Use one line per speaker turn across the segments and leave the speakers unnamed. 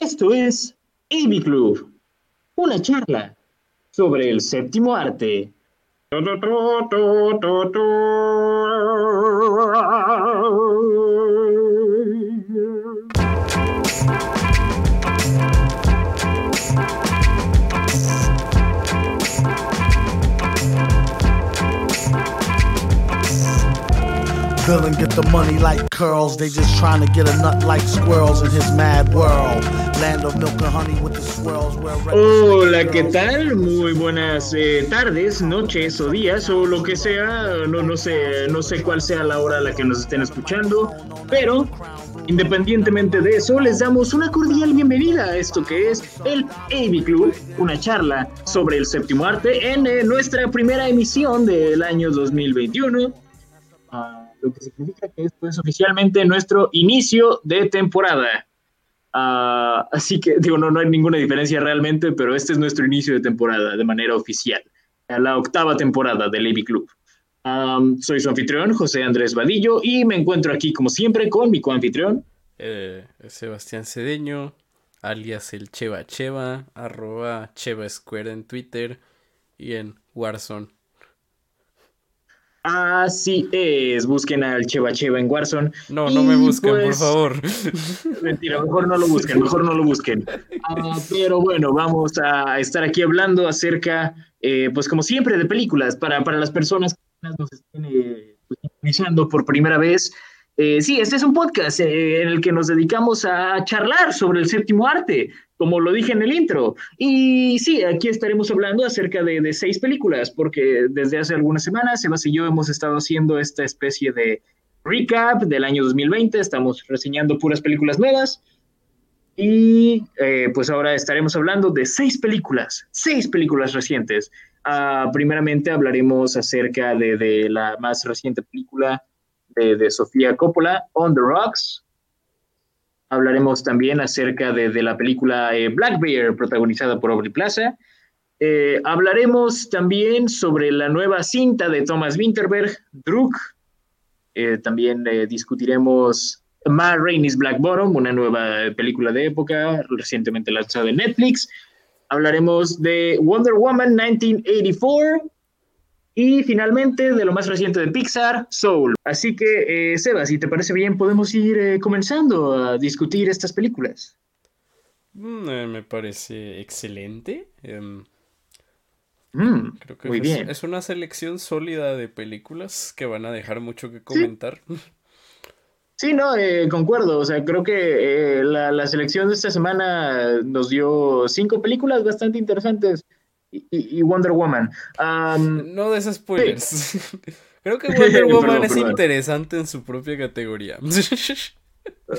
Esto es Amy Club, una charla sobre el séptimo arte.
Get the money like curls. They just trying to get a nut like squirrels in his mad world. Land of milk and honey with the swirls.
Hola, ¿qué tal? Muy buenas eh, tardes, noches o días o lo que sea. No, no sé, no sé cuál sea la hora a la que nos estén escuchando, pero Independientemente de eso, les damos una cordial bienvenida a esto que es el AV Club, una charla sobre el séptimo arte en eh, nuestra primera emisión del año 2021 lo que significa que esto es oficialmente nuestro inicio de temporada. Ah, así que, digo, no, no hay ninguna diferencia realmente, pero este es nuestro inicio de temporada de manera oficial, a la octava temporada del AV Club. soy su anfitrión, José Andrés Vadillo, y me encuentro aquí, como siempre, con mi coanfitrión.
Eh, Sebastián Cedeño, alias el Cheva Cheva, arroba Cheva en Twitter y en Warzone.
Así es, busquen al Cheva Cheva en Warzone.
No, no me busquen, por pues, favor.
Mentira, mejor no lo busquen, mejor no lo busquen. Ah, pero bueno, vamos a estar aquí hablando acerca, eh, pues como siempre, de películas para, para las personas que nos estén eh, iniciando por primera vez. Eh, sí, este es un podcast eh, en el que nos dedicamos a charlar sobre el séptimo arte, como lo dije en el intro. Y sí, aquí estaremos hablando acerca de, seis películas, porque desde hace algunas semanas Sebas y yo hemos estado haciendo esta especie de recap del año 2020, estamos reseñando puras películas nuevas. Y eh, pues ahora estaremos hablando de seis películas, seis películas recientes. Ah, primeramente hablaremos acerca de, de, la más reciente película de, de Sofía Coppola, On the Rocks, Hablaremos también acerca de, la película eh, Black Bear, protagonizada por Aubrey Plaza. Eh, hablaremos también sobre la nueva cinta de Thomas Winterberg, Druk. Eh, también discutiremos Ma Rainey's Black Bottom, una nueva película de época recientemente lanzada en Netflix. Hablaremos de Wonder Woman 1984 y finalmente, de lo más reciente de Pixar, Soul. Así que, eh, Seba, si te parece bien, podemos ir eh, comenzando a discutir estas películas.
Mm, eh, me parece excelente. Em,
mm, creo que muy
es,
bien.
es una selección sólida de películas que van a dejar mucho que comentar.
Sí, no, concuerdo. O sea, creo que la, la selección de esta semana nos dio cinco películas bastante interesantes y, Wonder Woman.
no des spoilers. Creo que Wonder Woman es interesante en su propia categoría.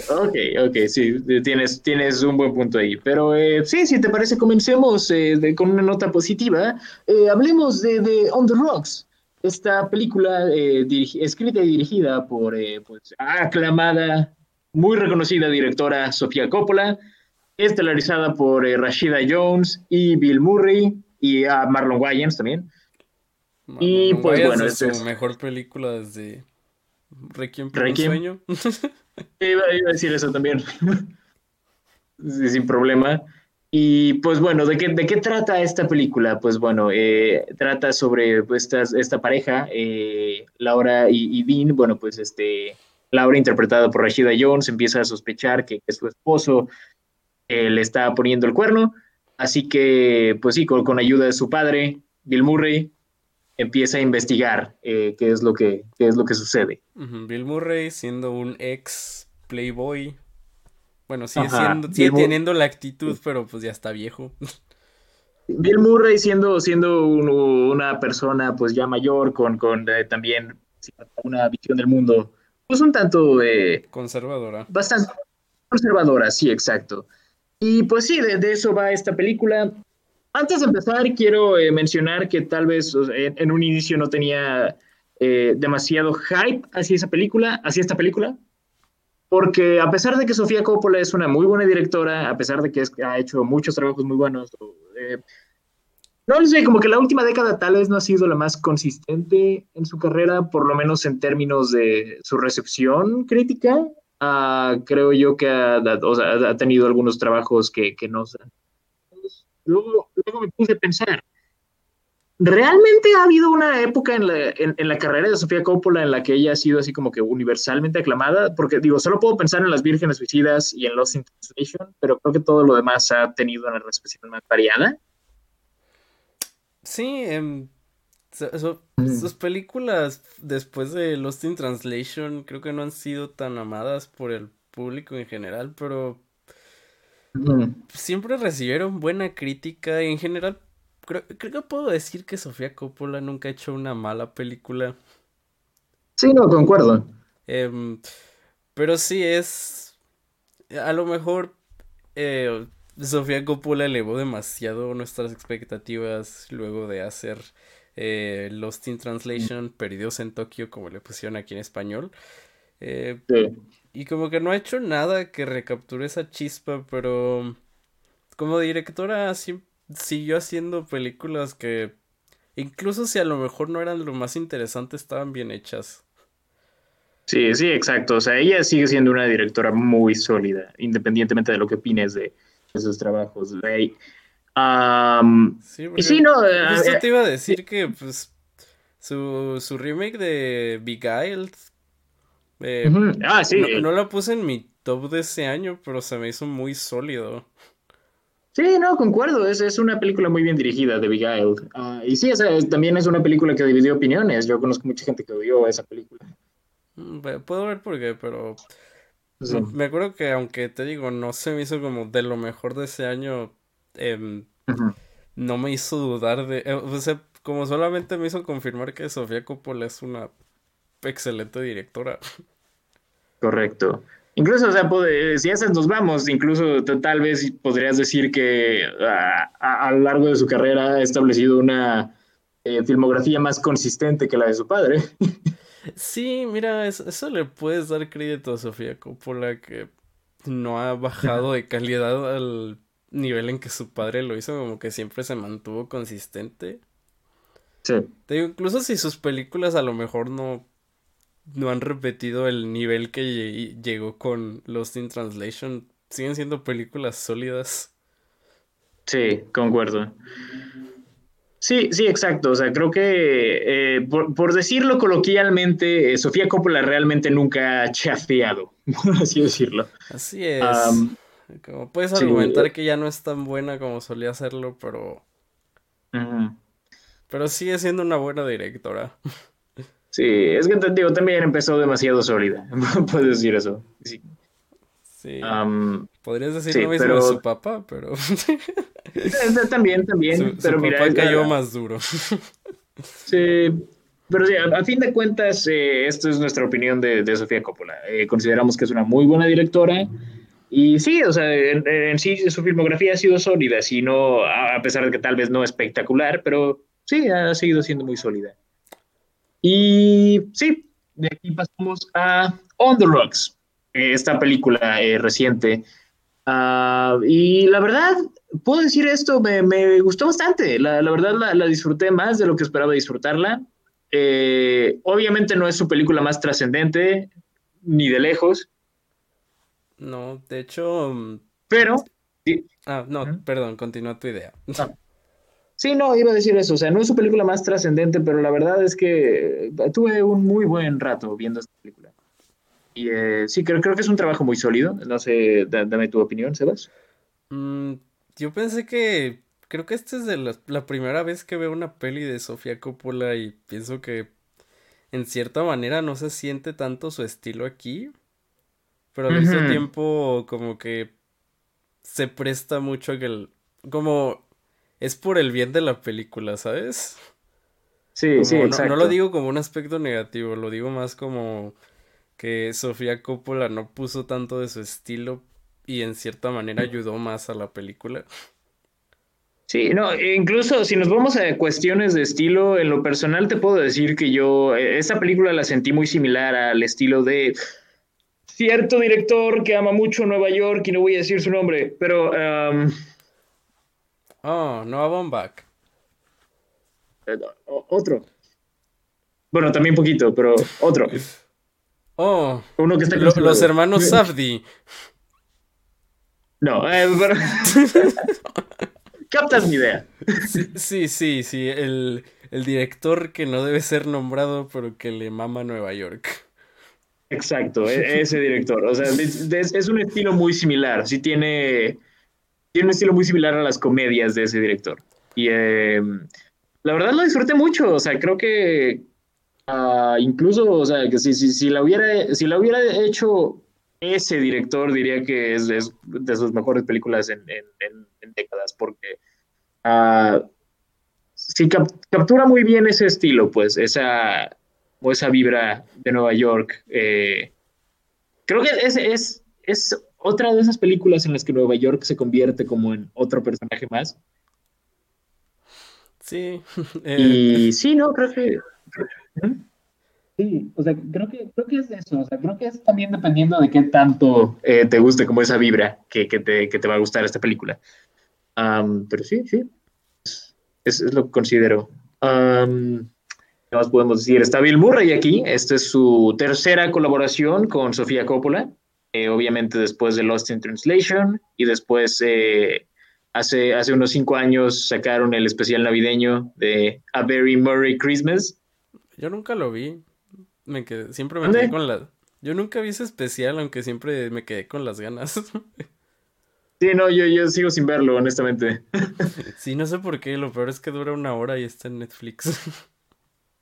ok, ok, sí, tienes, tienes un buen punto ahí. Pero eh, sí, si te parece, comencemos eh, con una nota positiva. Eh, hablemos de, de, On the Rocks, esta película escrita y dirigida por pues, aclamada, muy reconocida directora Sofía Coppola, estelarizada por Rashida Jones y Bill Murray y a Marlon Wayans también.
y pues bueno, es su mejor película desde Requiem por un sueño.
iba, a decir eso también. Sin problema. Y pues bueno, ¿de qué, ¿de qué trata esta película? Pues bueno, eh, trata sobre pues, esta, pareja, eh, Laura y, Dean. Bueno, pues este, Laura, interpretada por Rashida Jones, empieza a sospechar que, su esposo eh, le está poniendo el cuerno Así que, pues sí, con, ayuda de su padre, Bill Murray, empieza a investigar eh, qué, es lo que, es lo que sucede.
Bill Murray siendo un ex playboy. Bueno, sigue, siendo, sigue teniendo la actitud, pero pues ya está viejo.
Bill Murray siendo, siendo una persona pues ya mayor, con, con eh, también una visión del mundo, pues un tanto... Eh,
conservadora.
Bastante conservadora, sí, exacto. Y pues sí, de, eso va esta película. Antes de empezar, quiero eh, mencionar que tal vez en, un inicio no tenía eh, demasiado hype hacia esa película, hacia esta película, porque a pesar de que Sofía Coppola es una muy buena directora, a pesar de que ha hecho muchos trabajos muy buenos, eh, no sé, como que la última década tal vez no ha sido la más consistente en su carrera, por lo menos en términos de su recepción crítica. Ah, creo yo que ha, ha, tenido algunos trabajos que, que no... Luego, luego me puse a pensar, ¿realmente ha habido una época en la, en, la, carrera de Sofía Coppola en la que ella ha sido así como que universalmente aclamada? Porque digo, solo puedo pensar en Las Vírgenes Suicidas y en Lost in Translation, pero creo que todo lo demás ha tenido una recepción más variada.
Sí, mm. sus películas después de Lost in Translation creo que no han sido tan amadas por el público en general, pero mm. siempre recibieron buena crítica y en general creo, creo que puedo decir que Sofía Coppola nunca ha hecho una mala película.
Sí, no, concuerdo.
Em, pero sí es, a lo mejor eh, Sofía Coppola elevó demasiado nuestras expectativas luego de hacer eh, Lost in Translation, Perdidos en Tokio, como le pusieron aquí en español. Eh, y como que no ha hecho nada que recapture esa chispa, pero como directora siguió haciendo películas que incluso si a lo mejor no eran lo más interesante, estaban bien hechas.
Sí, sí, exacto. O sea, ella sigue siendo una directora muy sólida, independientemente de lo que opines de, esos trabajos. Sí, y sí, no.
Eh, te iba a decir que, pues, su, su remake de Beguiled. Eh, ah, sí. No, la puse en mi top de ese año, pero se me hizo muy sólido.
Sí, no, concuerdo. Es, es una película muy bien dirigida de Beguiled. Uh, y sí, también es una película que dividió opiniones. Yo conozco mucha gente que odió esa película.
Mm, puedo ver por qué, pero me acuerdo que aunque te digo, no se me hizo como de lo mejor de ese año, em, no me hizo dudar de... Eh, o sea, como solamente me hizo confirmar que Sofía Coppola es una excelente directora.
Correcto. Incluso, o sea, si esas nos vamos, incluso tal vez podrías decir que a, lo largo de su carrera ha establecido una eh, filmografía más consistente que la de su padre.
Sí, mira, eso, le puedes dar crédito a Sofía Coppola que no ha bajado de calidad al nivel en que su padre lo hizo, como que siempre se mantuvo consistente. Sí. Te digo, incluso si sus películas a lo mejor no, no han repetido el nivel que llegó con Lost in Translation, siguen siendo películas sólidas.
Sí, concuerdo. Sí, sí, exacto. O sea, creo que, eh, por, decirlo coloquialmente, eh, Sofía Coppola realmente nunca ha chafeado, por así decirlo.
Así es. Como puedes argumentar que ya no es tan buena como solía hacerlo, pero... Pero sigue siendo una buena directora.
Sí, es que digo, también empezó demasiado sólida, puedes decir eso. Sí.
sí. Podrías decir lo mismo de su papá, pero...
también, también. pero mira,
cayó más duro.
Sí, pero sí, a, fin de cuentas, eh, esto es nuestra opinión de, Sofía Coppola. Eh, consideramos que es una muy buena directora. Y sí, o sea, en, sí su filmografía ha sido sólida, si no, a pesar de que tal vez no espectacular, pero sí, ha seguido siendo muy sólida. Y sí, de aquí pasamos a On the Rocks, esta película eh, reciente. Ah, y la verdad, puedo decir esto, me, gustó bastante. La, verdad la, disfruté más de lo que esperaba disfrutarla. Eh, obviamente no es su película más trascendente, ni de lejos.
No, de hecho... Mm,
pero...
Ah, no, perdón, continúa tu idea. Ah.
Sí, no, iba a decir eso. O sea, no es su película más trascendente, pero la verdad es que tuve un muy buen rato viendo esta película. Y eh, sí, creo, creo que es un trabajo muy sólido. No sé, dame tu opinión, Sebas.
Mm, yo pensé que. Creo que esta es de la, primera vez que veo una peli de Sofía Coppola y pienso que en cierta manera no se siente tanto su estilo aquí. Pero al mismo tiempo, como que se presta mucho a que el. Como. Es por el bien de la película, ¿sabes?
Sí, sí, exacto.
no lo digo como un aspecto negativo, lo digo más como que Sofía Coppola no puso tanto de su estilo y en cierta manera ayudó más a la película.
Sí, no, incluso si nos vamos a cuestiones de estilo, en lo personal te puedo decir que yo eh, esta película la sentí muy similar al estilo de cierto director que ama mucho Nueva York y no voy a decir su nombre, pero... Um...
Oh, Noah Baumbach.
Eh, otro. Bueno, también poquito, pero otro.
Oh, Uno que está los hermanos Safdi.
No, eh, pero... captas mi idea.
Sí, sí, sí, El, director que no debe ser nombrado, pero que le mama Nueva York.
Exacto, e, ese director. O sea, es, un estilo muy similar. Sí tiene, tiene un estilo muy similar a las comedias de ese director. Y em, la verdad lo disfruté mucho. O sea, creo que ah, incluso, o sea, que si, si, si, la hubiera, si la hubiera hecho ese director, diría que es, de sus mejores películas en, décadas, porque uh, sí captura muy bien ese estilo, pues, esa, o esa vibra de Nueva York. Eh, creo que es, es, es otra de esas películas en las que Nueva York se convierte como en otro personaje más.
Sí.
Y sí, no, creo que... Sí, o sea, creo que, creo que es eso, o sea, creo que es también dependiendo de qué tanto eh, te guste como esa vibra que, que, te, que, te, va a gustar esta película. pero sí, sí, es, es, lo que considero. ¿Qué más podemos decir? Está Bill Murray aquí, esta es su tercera colaboración con Sofía Coppola, eh, obviamente después de Lost in Translation y después eh, hace, hace unos cinco años sacaron el especial navideño de A Very Murray Christmas.
Yo nunca lo vi. Me quedé, siempre me quedé con la. Yo nunca vi ese especial, aunque siempre me quedé con las ganas.
Sí, no, yo, yo sigo sin verlo, honestamente.
Sí, no sé por qué, lo peor es que dura una hora y está en Netflix.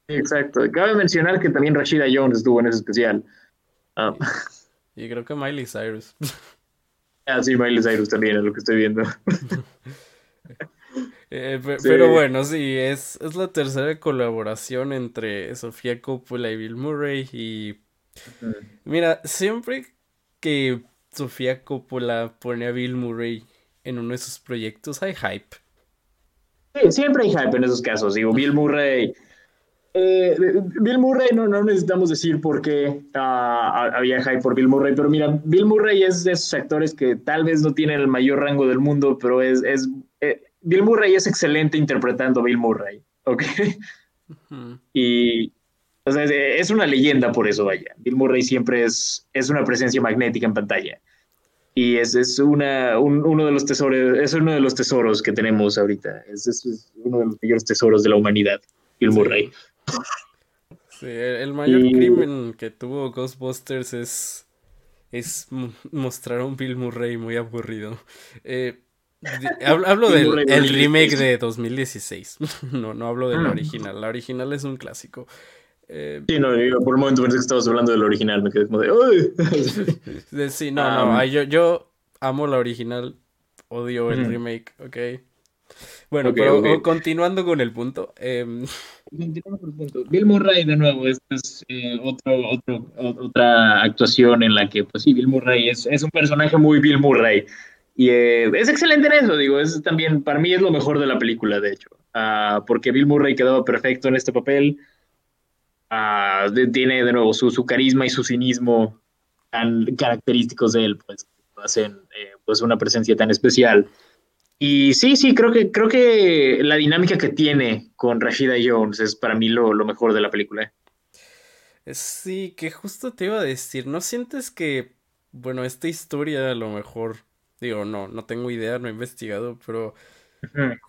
Exacto. Cabe mencionar que también Rashida Jones estuvo en ese especial.
Ah. Y creo que Miley Cyrus.
Ah, sí, Miley Cyrus también es lo que estoy viendo.
Eh, pero bueno, sí, es, es la tercera colaboración entre Sofía Coppola y Bill Murray. Y mira, siempre que Sofía Coppola pone a Bill Murray en uno de sus proyectos, hay hype.
Sí, siempre hay hype en esos casos. Digo, Bill Murray. Eh, Bill Murray, no, no necesitamos decir por qué ah, había hype por Bill Murray, pero mira, Bill Murray es de esos actores que tal vez no tienen el mayor rango del mundo, pero es, es eh, Bill Murray es excelente interpretando a Bill Murray, ¿ok? Y o sea, es una leyenda por eso, vaya. Bill Murray siempre es, es una presencia magnética en pantalla. Y es, es una, uno de los tesoros, es uno de los tesoros que tenemos ahorita. Es, es uno de los mayores tesoros de la humanidad, Bill Murray.
Sí, el mayor crimen que tuvo Ghostbusters es, es mostrar a un Bill Murray muy aburrido. Eh, Hablo, del el remake de 2016. No, no hablo del ah. original. La original es un clásico.
Eh, sí, no, por un momento pensé que estabas hablando del original. Me quedé como de. ¡Uy!
sí, no, no. Ah, yo, yo amo la original. Odio el remake, ok. Bueno, pero continuando con el punto. Em,
continuando con el punto. Bill Murray, de nuevo, esta es eh, otro, otro, otra actuación en la que, pues sí, Bill Murray es, es un personaje muy Bill Murray. Y eh, es excelente en eso, digo, es también, para mí es lo mejor de la película, de hecho, uh, porque Bill Murray quedaba perfecto en este papel, uh, tiene de nuevo su, su, carisma y su cinismo tan característicos de él, pues, hacen eh, pues una presencia tan especial. Y sí, sí, creo que, creo que la dinámica que tiene con Rashida Jones es para mí lo, lo mejor de la película.
Sí, que justo te iba a decir, ¿no sientes que, bueno, esta historia a lo mejor Digo, no, no tengo idea, no he investigado, pero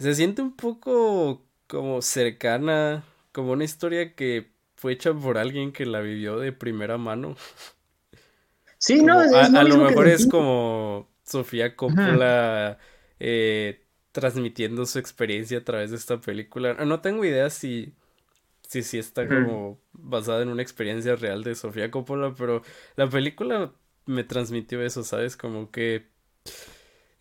se siente un poco como cercana, como una historia que fue hecha por alguien que la vivió de primera mano.
Sí, no,
es, a, lo mejor es como Sofía Coppola eh, transmitiendo su experiencia a través de esta película. No tengo idea si, si, si está como basada en una experiencia real de Sofía Coppola, pero la película me transmitió eso, ¿sabes? Como que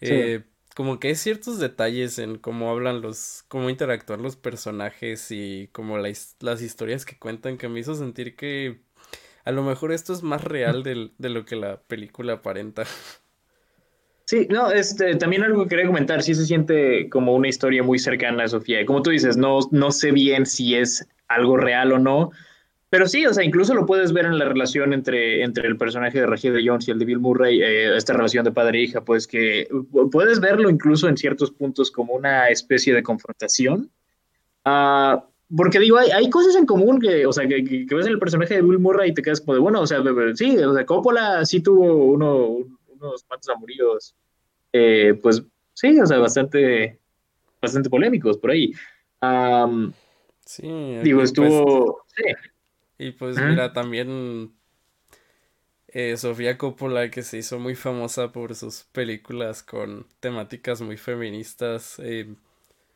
eh, como que hay ciertos detalles en cómo hablan los, cómo interactúan los personajes y como las historias que cuentan que me hizo sentir que a lo mejor esto es más real de, de lo que la película aparenta.
Sí, no, este, también algo que quería comentar, sí se siente como una historia muy cercana a Sofía. Como tú dices, no, no sé bien si es algo real o no, pero sí, o sea, incluso lo puedes ver en la relación entre, entre el personaje de Rashida Jones y el de Bill Murray, eh, esta relación de padre e hija, pues que puedes verlo incluso en ciertos puntos como una especie de confrontación. Uh, porque digo, hay, hay cosas en común que, o sea, que, que, ves el personaje de Bill Murray y te quedas como de, bueno, o sea, sí, o sea, Coppola sí tuvo uno, unos cuantos amoríos, eh, pues sí, o sea, bastante, bastante polémicos por ahí.
sí.
Digo, pues, estuvo... sí.
Y pues mira, también eh, Sofía Coppola, que se hizo muy famosa por sus películas con temáticas muy feministas. Eh,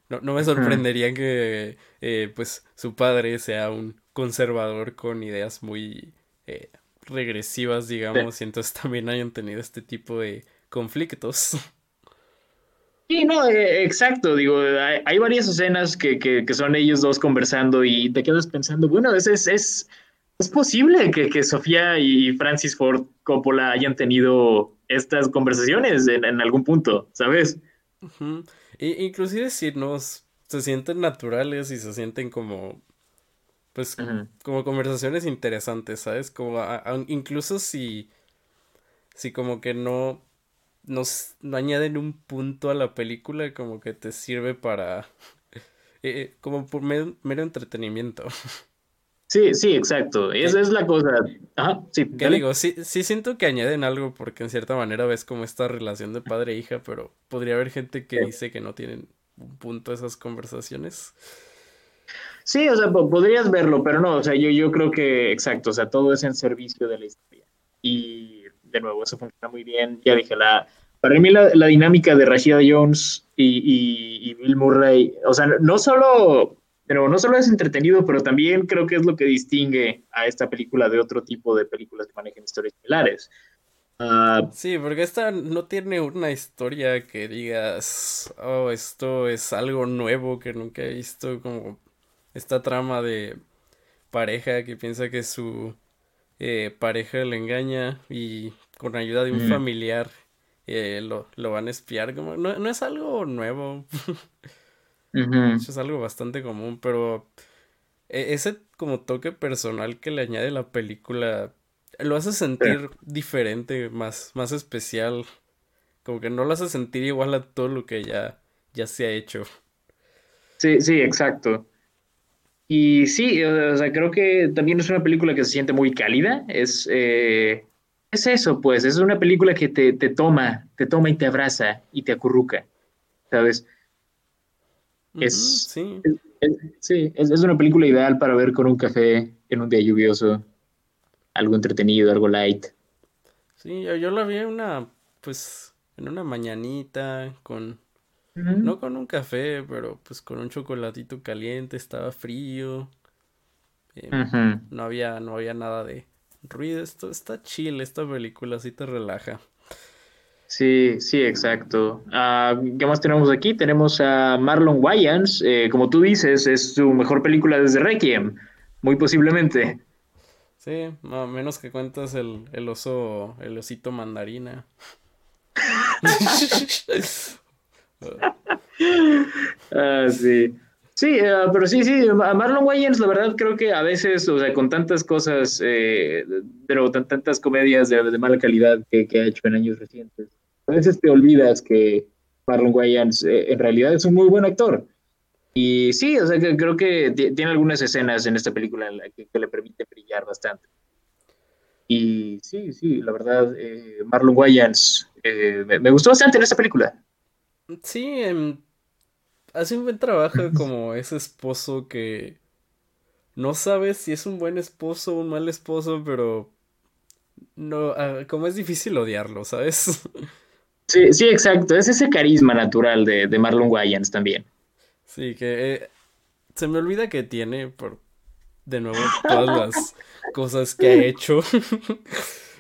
no, no, me sorprendería que eh, pues su padre sea un conservador con ideas muy regresivas, digamos, y entonces también hayan tenido este tipo de conflictos.
Sí, no, exacto, digo, hay, varias escenas que, que, que, son ellos dos conversando y te quedas pensando, bueno, es, es, es es posible que, que, Sofía y Francis Ford Coppola hayan tenido estas conversaciones en, algún punto, ¿sabes?
inclusive si nos se sienten naturales y se sienten como pues como conversaciones interesantes, ¿sabes? Como incluso si si como que no nos no añaden un punto a la película como que te sirve para eh, eh, como por mero entretenimiento.
Sí, sí, exacto. Esa es la cosa. Ajá, sí.
¿Qué digo? Sí, sí siento que añaden algo porque en cierta manera ves como esta relación de padre e hija, pero podría haber gente que dice que no tienen un punto esas conversaciones.
Sí, o sea, podrías verlo, pero no, o sea, yo, yo creo que, exacto, o sea, todo es en servicio de la historia. Y de nuevo, eso funciona muy bien. Ya dije, la, para mí la, dinámica de Rashida Jones y, y Bill Murray, o sea, no solo pero no solo es entretenido, pero también creo que es lo que distingue a esta película de otro tipo de películas que manejan historias similares. Ah,
sí, porque esta no tiene una historia que digas, oh, esto es algo nuevo que nunca he visto, como esta trama de pareja que piensa que su eh, pareja le engaña y con ayuda de un familiar eh, lo, lo, van a espiar, como no, no es algo nuevo. Eso es algo bastante común, pero e, ese como toque personal que le añade la película lo hace sentir diferente, más, más especial. Como que no lo hace sentir igual a todo lo que ya, ya se ha hecho.
Sí, sí, exacto. Y sí, o sea, creo que también es una película que se siente muy cálida. Es, eh, es eso, pues, es una película que te, te toma, te toma y te abraza y te acurruca, ¿sabes? Es, sí, es, es, una película ideal para ver con un café en un día lluvioso. Algo entretenido, algo light.
Sí, yo, la vi una, pues, en una mañanita con, no con un café, pero pues con un chocolatito caliente, estaba frío. Em, no había, no había nada de ruido. Esto está chill, esta película así te relaja.
Sí, sí, exacto. Ah, ¿Qué más tenemos aquí? Tenemos a Marlon Wayans, eh, como tú dices, es su mejor película desde Requiem, muy posiblemente.
Sí, a menos que cuentas el, el oso, el osito mandarina.
ah, sí. Sí, eh, pero sí, sí, a Marlon Wayans, la verdad creo que a veces, o sea, con tantas cosas, eh, pero tantas comedias de, mala calidad que, ha hecho en años recientes, a veces te olvidas que Marlon Wayans eh, en realidad es un muy buen actor. Y sí, o sea, que creo que tiene algunas escenas en esta película en la que, le permite brillar bastante. Y sí, sí, la verdad, Marlon Wayans me, me, gustó bastante en esta película.
Sí, en hace un buen trabajo como ese esposo que no sabes si es un buen esposo o un mal esposo, pero no, ah, como es difícil odiarlo, ¿sabes?
Sí, sí, exacto. Es ese carisma natural de, Marlon Wayans también.
Sí, que eh, se me olvida que tiene por de nuevo todas las cosas que ha hecho.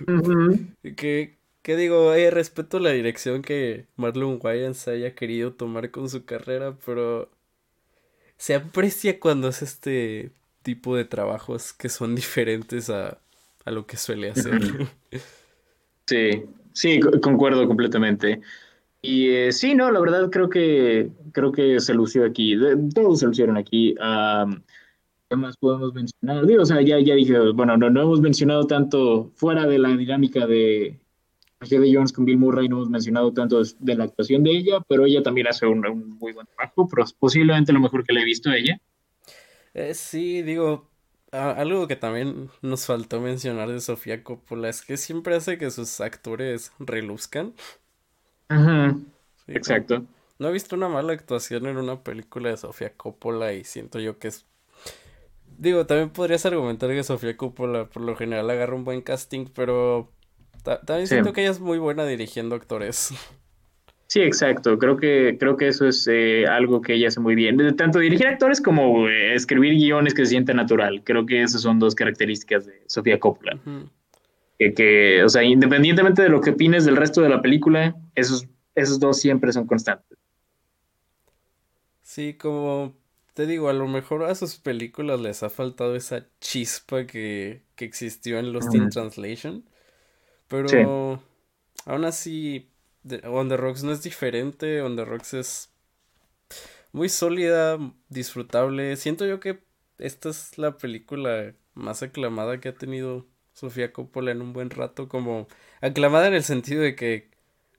que que digo, eh, respeto la dirección que Marlon Wayans haya querido tomar con su carrera, pero se aprecia cuando hace este tipo de trabajos que son diferentes a, lo que suele hacer.
Sí, sí, concuerdo completamente. Y eh, sí, no, la verdad creo que creo que se lució aquí. Todos se lucieron aquí. ¿Qué más podemos mencionar? Digo, o sea, ya, ya dije, bueno, no, no hemos mencionado tanto fuera de la dinámica de, de Jones con Bill Murray no hemos mencionado tanto de la actuación de ella, pero ella también hace un, muy buen trabajo, pero posiblemente lo mejor que le he visto a ella.
Eh, sí, digo, algo que también nos faltó mencionar de Sofía Coppola es que siempre hace que sus actores reluzcan.
Exacto.
No he visto una mala actuación en una película de Sofía Coppola y siento yo que es... Digo, también podrías argumentar que Sofía Coppola por lo general agarra un buen casting, pero también siento que ella es muy buena dirigiendo actores.
Sí, exacto. Creo que, creo que eso es eh, algo que ella hace muy bien. Tanto dirigir actores como eh, escribir guiones que se sienta natural. Creo que esas son dos características de Sofía Coppola. que, o sea, independientemente de lo que opines del resto de la película, esos, esos dos siempre son constantes.
Sí, como te digo, a lo mejor a sus películas les ha faltado esa chispa que, que existió en Lost in Translation. Pero aún así, On the Rocks no es diferente. On the Rocks es muy sólida, disfrutable. Siento yo que esta es la película más aclamada que ha tenido Sofía Coppola en un buen rato. Como aclamada en el sentido de que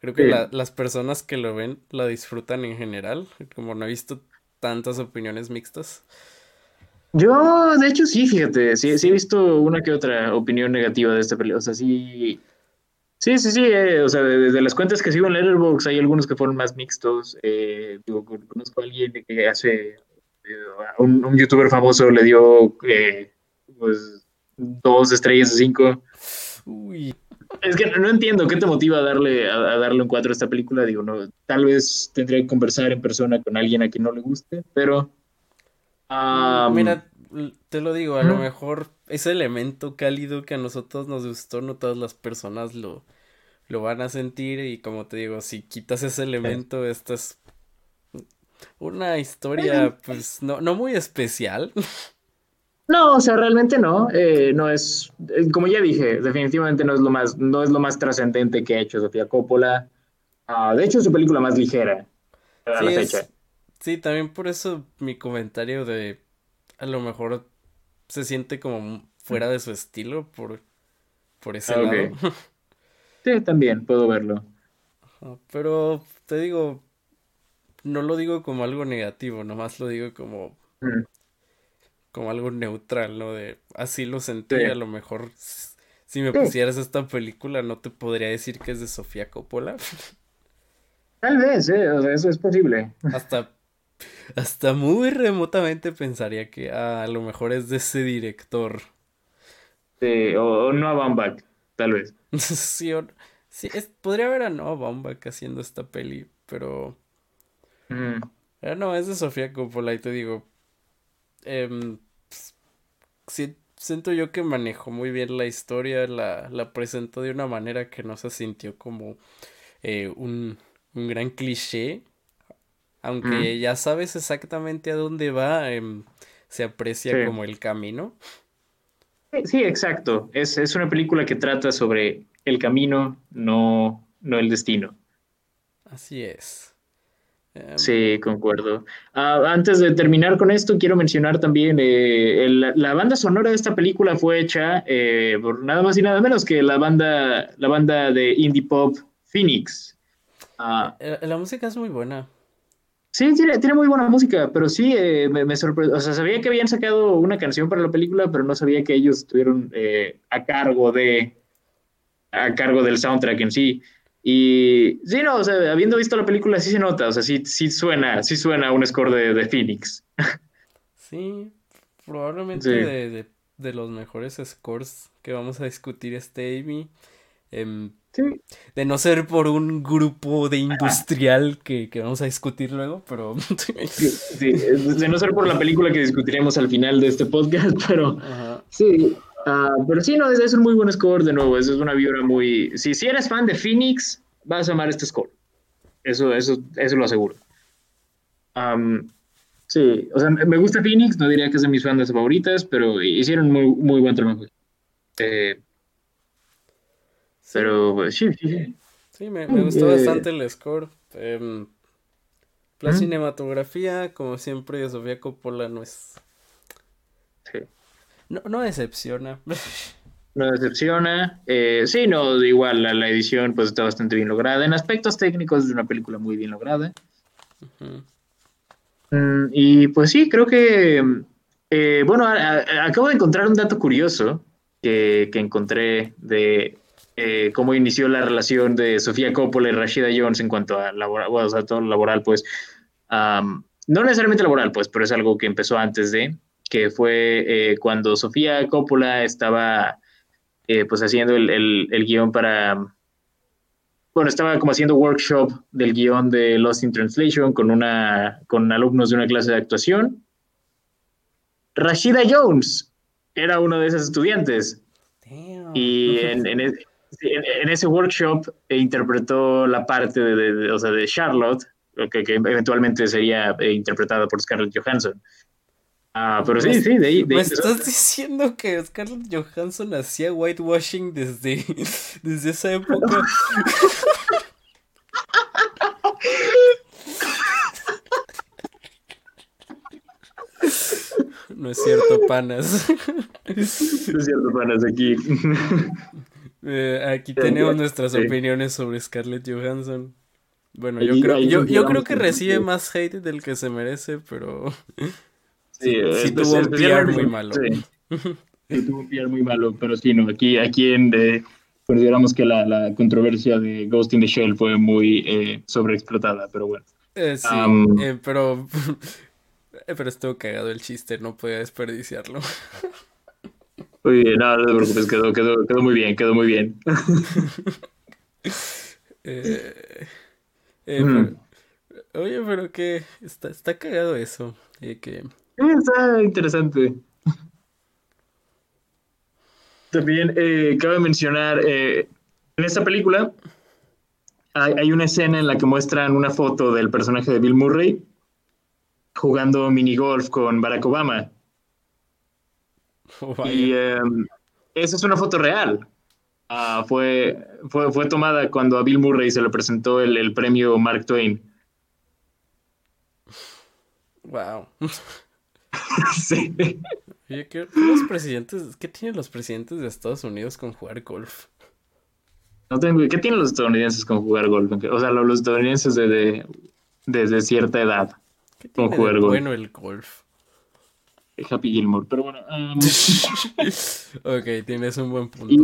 creo que las personas que lo ven la disfrutan en general. Como no he visto tantas opiniones mixtas.
Yo, de hecho, sí, fíjate, sí, sí he visto una que otra opinión negativa de esta película. O sea, sí, Sí, sí, sí, eh, o sea, desde las cuentas que sigo en Letterboxd hay algunos que fueron más mixtos. Eh, digo, conozco a alguien que hace, eh, un, un, youtuber famoso le dio pues dos estrellas de cinco. Uy. Es que no entiendo qué te motiva a darle, a, darle un cuatro a esta película. Digo, no, tal vez tendría que conversar en persona con alguien a quien no le guste, pero...
Mira, te lo digo, a lo mejor ese elemento cálido que a nosotros nos gustó, no todas las personas lo, lo van a sentir y como te digo, si quitas ese elemento, esta es una historia pues no, no muy especial.
No, o sea, realmente no, eh, no es, eh, como ya dije, definitivamente no es lo más, no es lo más trascendente que ha hecho Sofía Coppola. Ah, de hecho, es su película más ligera a la fecha.
sí, también por eso mi comentario de a lo mejor se siente como fuera de su estilo por, por ese ah, lado.
Sí, también puedo verlo.
Pero te digo, no lo digo como algo negativo, nomás lo digo como, mm. como algo neutral, ¿no? De así lo sentí, a lo mejor si me pusieras esta película no te podría decir que es de Sofía Coppola.
Tal vez, ¿eh? O sea, eso es posible.
Hasta hasta muy remotamente pensaría que a lo mejor es de ese director.
Sí, o, Noah Baumbach, tal vez.
sí, sí podría haber a Noah Baumbach haciendo esta peli, pero... Mm. Ah, no, es de Sofía Coppola y te digo... Em, siento yo que manejó muy bien la historia, la, la presentó de una manera que no se sintió como eh, un, un gran cliché aunque ya sabes exactamente a dónde va, em, se aprecia como el camino.
Sí, exacto. Es, una película que trata sobre el camino, no, no el destino.
Así es.
Em, sí, concuerdo. Ah, antes de terminar con esto, quiero mencionar también eh, la banda sonora de esta película fue hecha eh, por nada más y nada menos que la banda, la banda de indie pop Phoenix.
Ah, eh, la música es muy buena.
Sí, tiene, muy buena música, pero sí eh, me, sorprendió. O sea, sabía que habían sacado una canción para la película, pero no sabía que ellos estuvieron eh, a cargo de a cargo del soundtrack en sí. Y sí, no, o sea, habiendo visto la película sí se nota, o sea, sí, sí suena, sí suena un score de, de Phoenix.
Sí, probablemente De, de, los mejores scores que vamos a discutir este Amy. Em, de no ser por un grupo de industrial que, vamos a discutir luego, pero...
sí, de no ser por la película que discutiremos al final de este podcast, pero sí. Ah, pero sí, no, es, un muy buen score de nuevo, es una vibra muy... Si, si eres fan de Phoenix, vas a amar este score. Eso, eso, eso lo aseguro. sí, o sea, me gusta Phoenix, no diría que es de mis bandas favoritas, pero hicieron muy, muy buen trabajo. Eh, pero pues, sí, sí, sí.
Sí, me, gustó bastante el score. Em, la cinematografía, como siempre, de Sofía Coppola no es. Sí. No, no decepciona.
No decepciona. Eh, sí, no, igual la, edición pues está bastante bien lograda. En aspectos técnicos es una película muy bien lograda. Mm, y pues sí, creo que Eh, bueno, acabo de encontrar un dato curioso que, encontré de eh, cómo inició la relación de Sofía Coppola y Rashida Jones en cuanto a laboral, o sea, todo laboral, pues, no necesariamente laboral, pues, pero es algo que empezó antes de, que fue eh, cuando Sofía Coppola estaba, pues, haciendo el, el guion para, bueno, estaba como haciendo workshop del guion de Lost in Translation con, una, con alumnos de una clase de actuación. Rashida Jones era uno de esos estudiantes. Y en, ese workshop interpretó la parte de, o sea, de Charlotte, que, que, eventualmente sería eh, interpretada por Scarlett Johansson. Ah, pero sí, sí, de ahí.
¿Me estás diciendo que Scarlett Johansson hacía whitewashing desde, desde esa época? No es cierto, panas.
No es cierto, panas, aquí.
Eh, aquí tenemos nuestras opiniones sobre Scarlett Johansson. Bueno, yo creo, yo, yo creo que recibe más hate del que se merece, pero...
Sí, sí, tuvo un PR muy malo. Sí. tuvo un PR muy malo, pero sí, no, aquí, aquí en, eh, consideramos que la, la, controversia de Ghost in the Shell fue muy eh, sobreexplotada, pero bueno.
Eh, sí, eh, pero, pero estuvo cagado el chiste, no podía desperdiciarlo.
Muy bien, no, no te preocupes, quedó, quedó, quedó muy bien, quedó muy bien.
eh, eh, oye, pero que está, está cagado eso, que
está interesante. También eh, cabe mencionar, eh, en esta película hay, una escena en la que muestran una foto del personaje de Bill Murray jugando minigolf con Barack Obama. Oh, y em, esa es una foto real. Ah, fue, fue, fue, tomada cuando a Bill Murray se le presentó el, el premio Mark Twain.
Wow. sí. ¿qué, los presidentes, ¿qué tienen los presidentes de Estados Unidos con jugar golf?
No tengo, ¿qué tienen los estadounidenses con jugar golf? O sea, los estadounidenses de, desde cierta edad
con jugar golf. Bueno, el golf.
Happy Gilmore, pero bueno. Um,
ok, tienes un buen punto.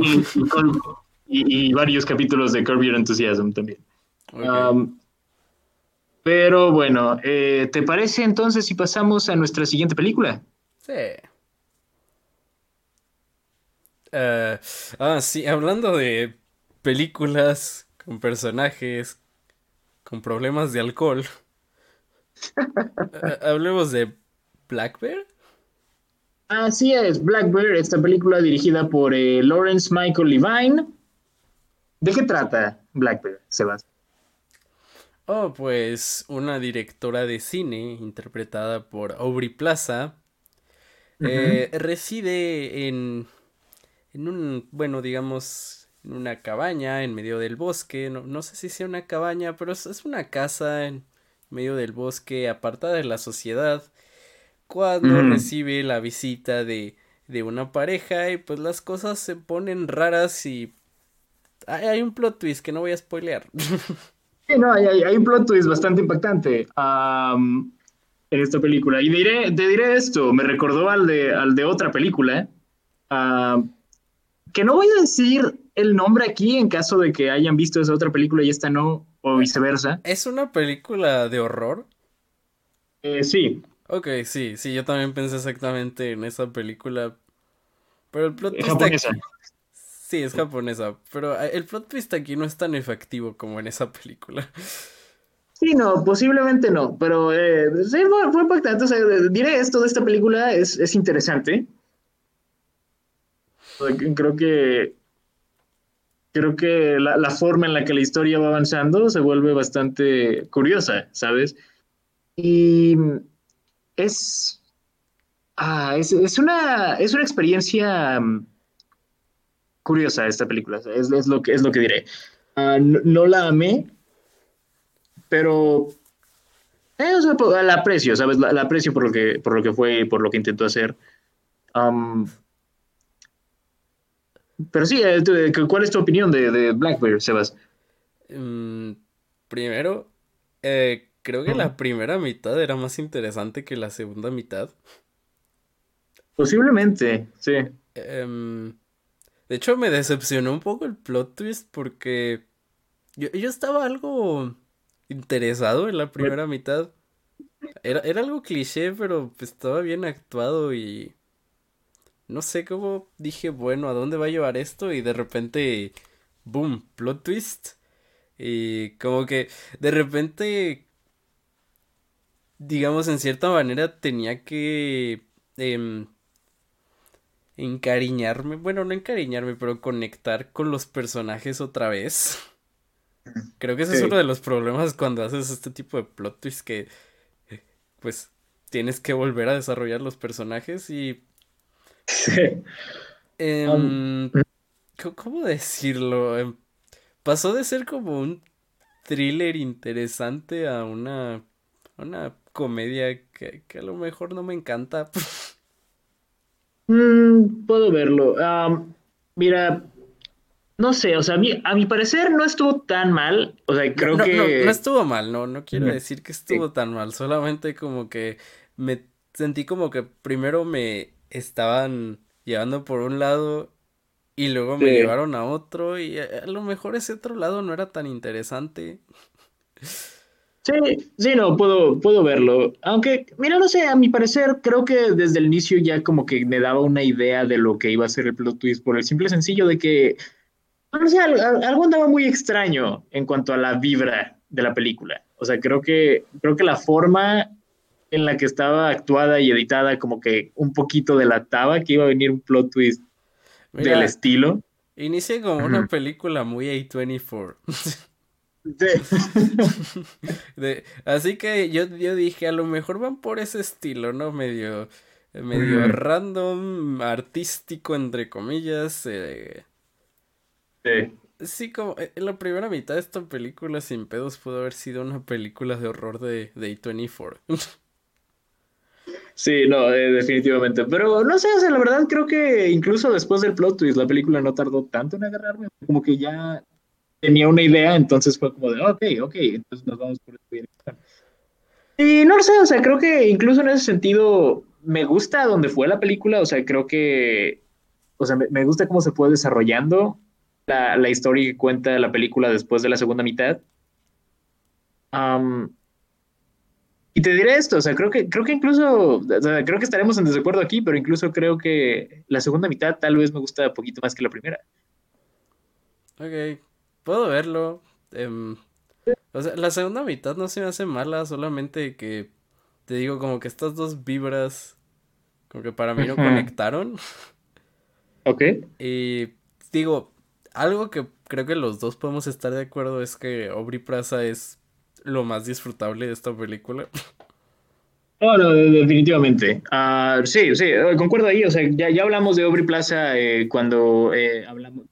Y, varios capítulos de Curb Your Enthusiasm también. Um, pero bueno, eh, ¿te parece entonces si pasamos a nuestra siguiente película?
Sí. Eh, ah, sí, hablando de películas con personajes con problemas de alcohol. Eh, hablemos de Black Bear.
Así es, Black Bear, esta película dirigida por Lawrence Michael Levine. ¿De qué trata Black Bear, Sebastián?
Oh, pues una directora de cine interpretada por Aubrey Plaza eh, reside en, en un, bueno, digamos, en una cabaña en medio del bosque. No, no sé si sea una cabaña, pero es, una casa en medio del bosque apartada de la sociedad. Cuando recibe la visita de, de una pareja y pues las cosas se ponen raras y hay, hay un plot twist que no voy a spoilear.
Sí, no, hay, un plot twist bastante impactante en esta película. Y diré, te diré esto, me recordó al de, al de otra película, que no voy a decir el nombre aquí en caso de que hayan visto esa otra película y esta no, o viceversa.
¿Es una película de horror?
Eh, sí.
Ok, sí, sí, yo también pensé exactamente en esa película. Pero el plot
twist...
Sí, es japonesa, pero eh, el plot twist aquí no es tan efectivo como en esa película.
Sí, no, posiblemente no, pero eh, sí, fue, impactante. O sea, diré esto de esta película, es, es interesante. Creo que creo que la, la, forma en la que la historia va avanzando se vuelve bastante curiosa, ¿sabes? Y es, ah, es, es, una, es una experiencia curiosa esta película, es, lo, que, es lo que diré. Ah, no, la amé, pero eh, la aprecio, ¿sabes? La, aprecio por lo, que, por lo que fue por lo que intentó hacer. pero sí, eh, ¿cuál es tu opinión de, de Blackbeard, Sebas?
Mm, primero, eh, creo que la primera mitad era más interesante que la segunda mitad.
Posiblemente, sí.
Em, de hecho, me decepcionó un poco el plot twist porque yo, yo estaba algo interesado en la primera mitad. Era, era algo cliché, pero pues, estaba bien actuado y no sé cómo dije, bueno, ¿a dónde va a llevar esto? Y de repente, boom, plot twist. Y como que de repente, digamos, en cierta manera tenía que em, encariñarme, bueno, no encariñarme, pero conectar con los personajes otra vez. Creo que ese es uno de los problemas cuando haces este tipo de plot twist que, pues, tienes que volver a desarrollar los personajes y... Em, um, ¿Cómo decirlo? Em, pasó de ser como un thriller interesante a una, una comedia que, a lo mejor no me encanta.
Mm, puedo verlo. mira, no sé, o sea, a mi, a mi parecer no estuvo tan mal. O sea, creo que.
No, estuvo mal, no, no quiero decir que estuvo tan mal. Solamente como que me sentí como que primero me estaban llevando por un lado y luego me llevaron a otro y a, lo mejor ese otro lado no era tan interesante.
Sí, sí, no, puedo, puedo verlo. Aunque, mira, no sé, a mi parecer, creo que desde el inicio ya como que me daba una idea de lo que iba a ser el plot twist por el simple sencillo de que no sé, algo andaba muy extraño en cuanto a la vibra de la película. O sea, creo que, creo que la forma en la que estaba actuada y editada como que un poquito delataba que iba a venir un plot twist del estilo.
Inicia como una película muy A24. así que yo, yo dije, a lo mejor van por ese estilo, ¿no? Medio, medio random, artístico, entre comillas. Eh, Sí. como eh, en la primera mitad de esta película sin pedos pudo haber sido una película de horror de, de A24.
Sí, no, eh, definitivamente. Pero no sé, o sea, la verdad creo que incluso después del plot twist la película no tardó tanto en agarrarme. Como que ya tenía una idea, entonces fue como de, ok, ok, entonces nos vamos por esta dirección. Y no lo sé, o sea, creo que incluso en ese sentido me gusta donde fue la película, o sea, creo que, o sea, me, me gusta cómo se fue desarrollando la, historia que cuenta la película después de la segunda mitad. y te diré esto, o sea, creo que, creo que incluso, creo que estaremos en desacuerdo aquí, pero incluso creo que la segunda mitad tal vez me gusta un poquito más que la primera.
Ok, puedo verlo. Em, o sea, la segunda mitad no se me hace mala, solamente que te digo como que estas dos vibras, como que para mí no conectaron.
Ok.
Y digo, algo que creo que los dos podemos estar de acuerdo es que Aubrey Plaza es lo más disfrutable de esta película.
Oh, no, definitivamente. Uh, sí, sí, concuerdo ahí. O sea, ya, ya hablamos de Aubrey Plaza eh, cuando eh, hablamos.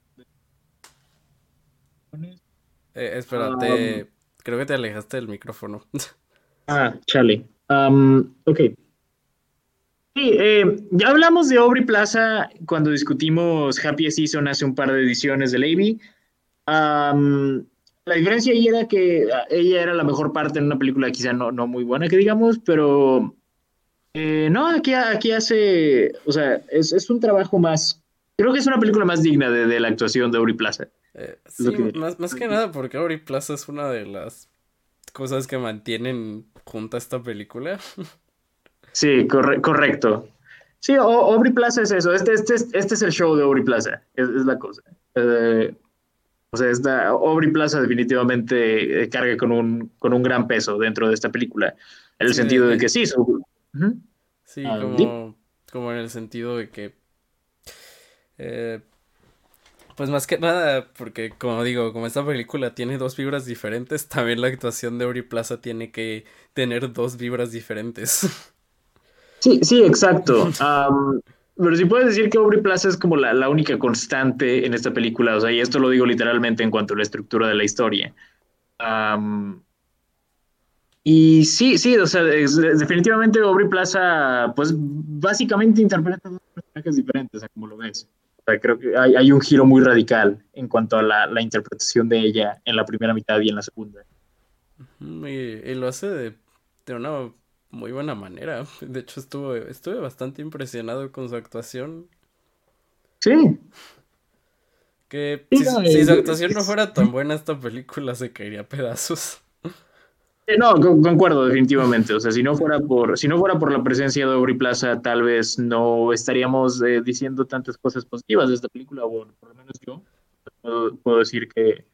Eh, espérate, um, creo que te alejaste del micrófono.
ah, chale. Um, ok. Sí, eh, ya hablamos de Aubrey Plaza cuando discutimos Happy Season hace un par de ediciones de Lady. la diferencia ahí era que ah, ella era la mejor parte en una película quizá no, no muy buena que digamos, pero eh, no, aquí, aquí hace, o sea, es, es, un trabajo más, creo que es una película más digna de, de la actuación de Aubrey Plaza.
Eh, sí, más, más, que nada porque Aubrey Plaza es una de las cosas que mantienen junta esta película.
Sí, correcto. Sí, Aubrey Plaza es eso. Este, este, este es el show de Aubrey Plaza. Es, la cosa. Eh, o sea, esta, Aubrey Plaza definitivamente eh, carga con un, con un gran peso dentro de esta película. En el sentido de, que sí.
Sí, ah, como, como, en el sentido de que. Eh, pues más que nada, porque como digo, como esta película tiene dos vibras diferentes, también la actuación de Aubrey Plaza tiene que tener dos vibras diferentes.
Sí, sí, exacto. pero si puedes decir que Aubrey Plaza es como la, única constante en esta película, o sea, y esto lo digo literalmente en cuanto a la estructura de la historia. y sí, sí, o sea, definitivamente Aubrey Plaza, pues básicamente interpreta dos personajes diferentes, como lo ves. O sea, creo que hay, un giro muy radical en cuanto a la, interpretación de ella en la primera mitad y en la segunda.
Y, lo hace de, de una muy buena manera. De hecho, estuve, estuve bastante impresionado con su actuación.
Sí.
Que si, si, su actuación no fuera tan buena, esta película se caería a pedazos.
No, concuerdo definitivamente. O sea, si no fuera por, si no fuera por la presencia de Aubrey Plaza, tal vez no estaríamos eh, diciendo tantas cosas positivas de esta película, o por lo menos yo puedo, decir que,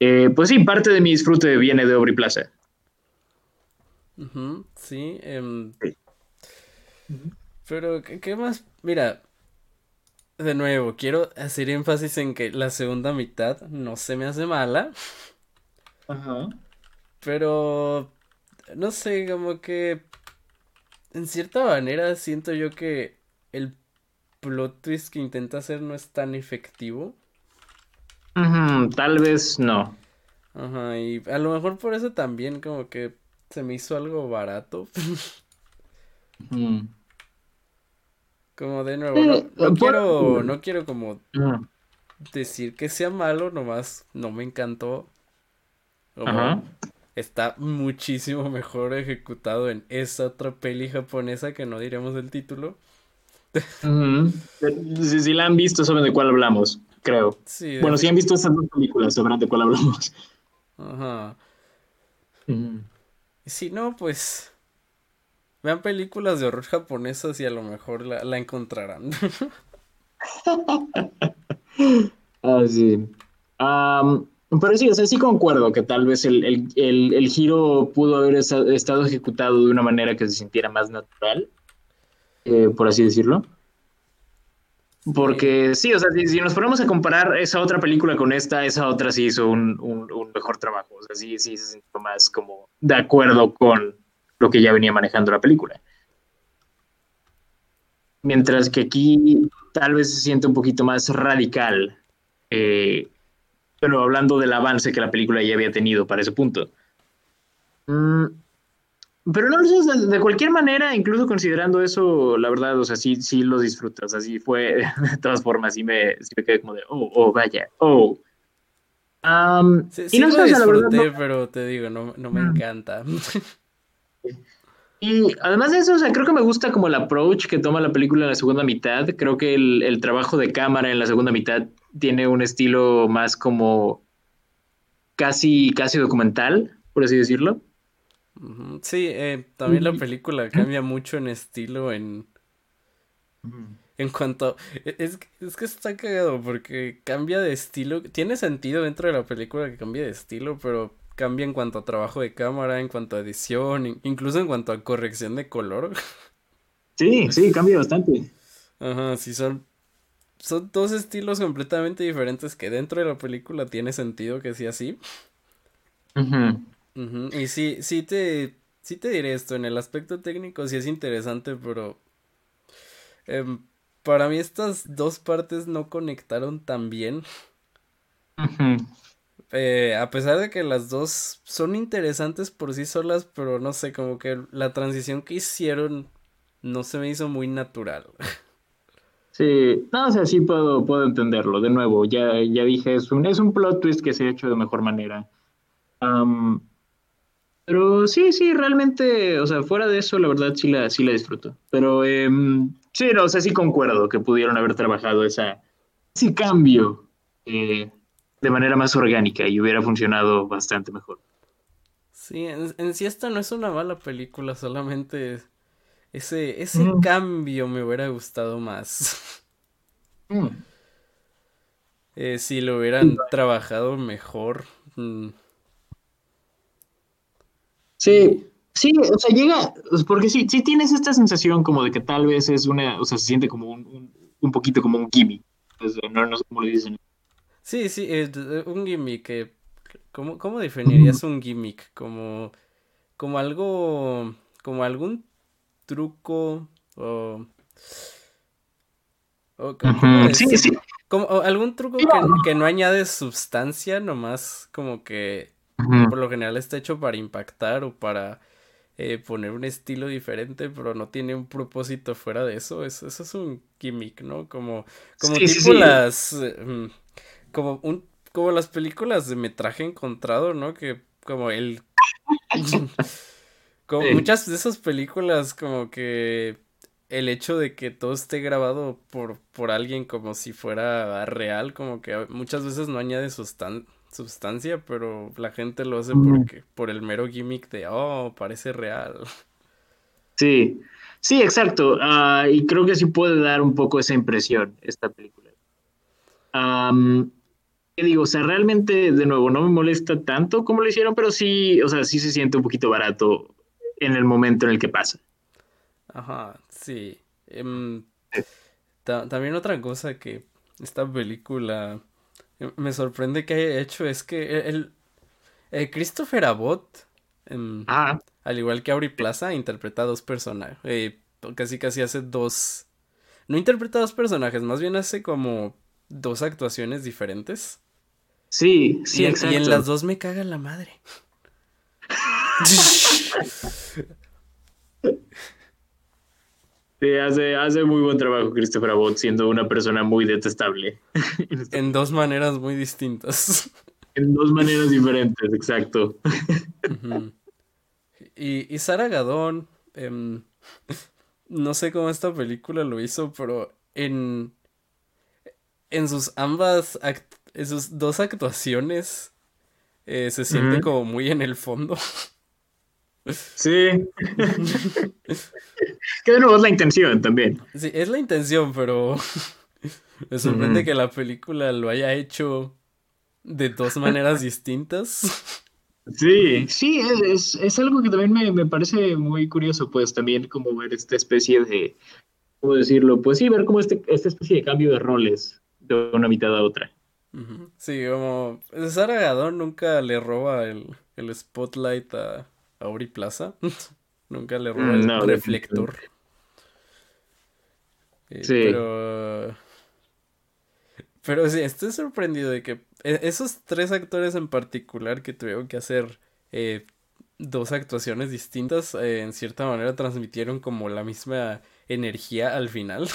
eh, pues sí, parte de mi disfrute viene de Aubrey Plaza.
sí. Em, pero, ¿qué más? Mira, de nuevo, quiero hacer énfasis en que la segunda mitad no se me hace mala. Ajá. Pero, no sé, como que en cierta manera siento yo que el plot twist que intenta hacer no es tan efectivo.
tal vez no.
Ajá, y a lo mejor por eso también como que se me hizo algo barato. Como de nuevo, no, quiero, no quiero como decir que sea malo, nomás no me encantó. Ajá está muchísimo mejor ejecutado en esa otra peli japonesa que no diremos el título.
si, la han visto, saben de cuál hablamos, creo. bueno, si han visto esas dos películas, sabrán de cuál hablamos. Ajá.
Si no, pues vean películas de horror japonesas y a lo mejor la, la encontrarán.
ah, sí. Pero sí, o sea, sí concuerdo que tal vez el, giro pudo haber estado ejecutado de una manera que se sintiera más natural, eh, por así decirlo. Porque sí, o sea, si, nos ponemos a comparar esa otra película con esta, esa otra sí hizo un, mejor trabajo. O sea, sí, sí se sintió más como de acuerdo con lo que ya venía manejando la película. Mientras que aquí tal vez se siente un poquito más radical. Eh, bueno, hablando del avance que la película ya había tenido para ese punto. Mm, pero no lo sé, de, cualquier manera, incluso considerando eso, la verdad, o sea, sí, sí lo disfrutas, así fue, de todas formas, sí me, sí me quedé como de, oh, oh, vaya, oh.
sí, y no sé, la verdad, pero te digo, no, no me mm. encanta.
Y además de eso, o sea, creo que me gusta como el approach que toma la película en la segunda mitad. Creo que el, el trabajo de cámara en la segunda mitad tiene un estilo más como casi, casi documental, por así decirlo.
Sí, eh, también la película cambia mucho en estilo, en... En cuanto... E, es, es que está cagado porque cambia de estilo. Tiene sentido dentro de la película que cambie de estilo, pero cambia en cuanto a trabajo de cámara, en cuanto a edición, incluso en cuanto a corrección de color.
Sí, sí, cambia bastante.
Ajá, sí, son, son dos estilos completamente diferentes que dentro de la película tiene sentido que sea así. Y sí, sí te, sí te diré esto, en el aspecto técnico sí es interesante, pero em, para mí estas dos partes no conectaron tan bien. Eh, a pesar de que las dos son interesantes por sí solas, pero no sé, como que la transición que hicieron no se me hizo muy natural.
Sí, no, o sea, sí puedo, puedo entenderlo. De nuevo, ya, ya dije, es un, es un plot twist que se ha hecho de mejor manera. pero sí, sí, realmente, o sea, fuera de eso, la verdad sí la, sí la disfruto. Pero em, sí, no, o sea, sí concuerdo que pudieron haber trabajado esa, ese cambio eh, de manera más orgánica y hubiera funcionado bastante mejor.
Sí, en, sí esta no es una mala película, solamente ese, ese cambio me hubiera gustado más. Mm. Eh, si lo hubieran trabajado mejor. Mm.
Sí, sí, o sea, llega, porque sí, sí tienes esta sensación como de que tal vez es una, o sea, se siente como un, un, poquito como un gimmick. no, no sé cómo le dicen.
Sí, sí, un gimmick. ¿cómo, ¿Cómo definirías un gimmick? Como, como algo, como algún truco o... sí, sí. Como algún truco que, no añade sustancia, nomás como que por lo general está hecho para impactar o para eh, poner un estilo diferente, pero no tiene un propósito fuera de eso. Eso, eso es un gimmick, ¿no? Como, como tipo las... Mm, como un como las películas de metraje encontrado, ¿no? Que como el Como muchas de esas películas, como que el hecho de que todo esté grabado por, por alguien como si fuera real, como que muchas veces no añade sustancia, pero la gente lo hace porque, por el mero gimmick de, oh, parece real.
Sí, sí, exacto. Ah, y creo que sí puede dar un poco esa impresión esta película. ¿Qué digo? O sea, realmente, de nuevo, no me molesta tanto como lo hicieron, pero sí, o sea, sí se siente un poquito barato en el momento en el que pasa.
Ajá, sí. Em, también otra cosa que esta película em, me sorprende que haya hecho es que el, Christopher Abbott, em, al igual que Aubrey Plaza, interpreta dos personajes. Eh, casi casi hace dos. No interpreta dos personajes, más bien hace como dos actuaciones diferentes.
Sí, sí,
y, Y en las dos me caga la madre.
Sí, hace, hace muy buen trabajo Christopher Abbott siendo una persona muy detestable.
en dos maneras muy distintas.
En dos maneras diferentes, exacto.
y, y Sara Gadón, em, no sé cómo esta película lo hizo, pero en, en sus ambas, en sus dos actuaciones, eh, se siente como muy en el fondo.
Sí. que de nuevo es la intención también.
Sí, es la intención, pero me sorprende que la película lo haya hecho de dos maneras distintas.
Sí, sí, es, es algo que también me, me, parece muy curioso, pues también como ver esta especie de, ¿cómo decirlo? Pues sí, ver como este, esta especie de cambio de roles de una mitad a otra.
Sí, como Sara Gadón nunca le roba el, el spotlight a, Auri Plaza. Nunca le roba el reflector. Eh, sí. Pero. Pero sí, estoy sorprendido de que e, esos tres actores en particular que tuvieron que hacer eh, dos actuaciones distintas, eh, en cierta manera transmitieron como la misma energía al final.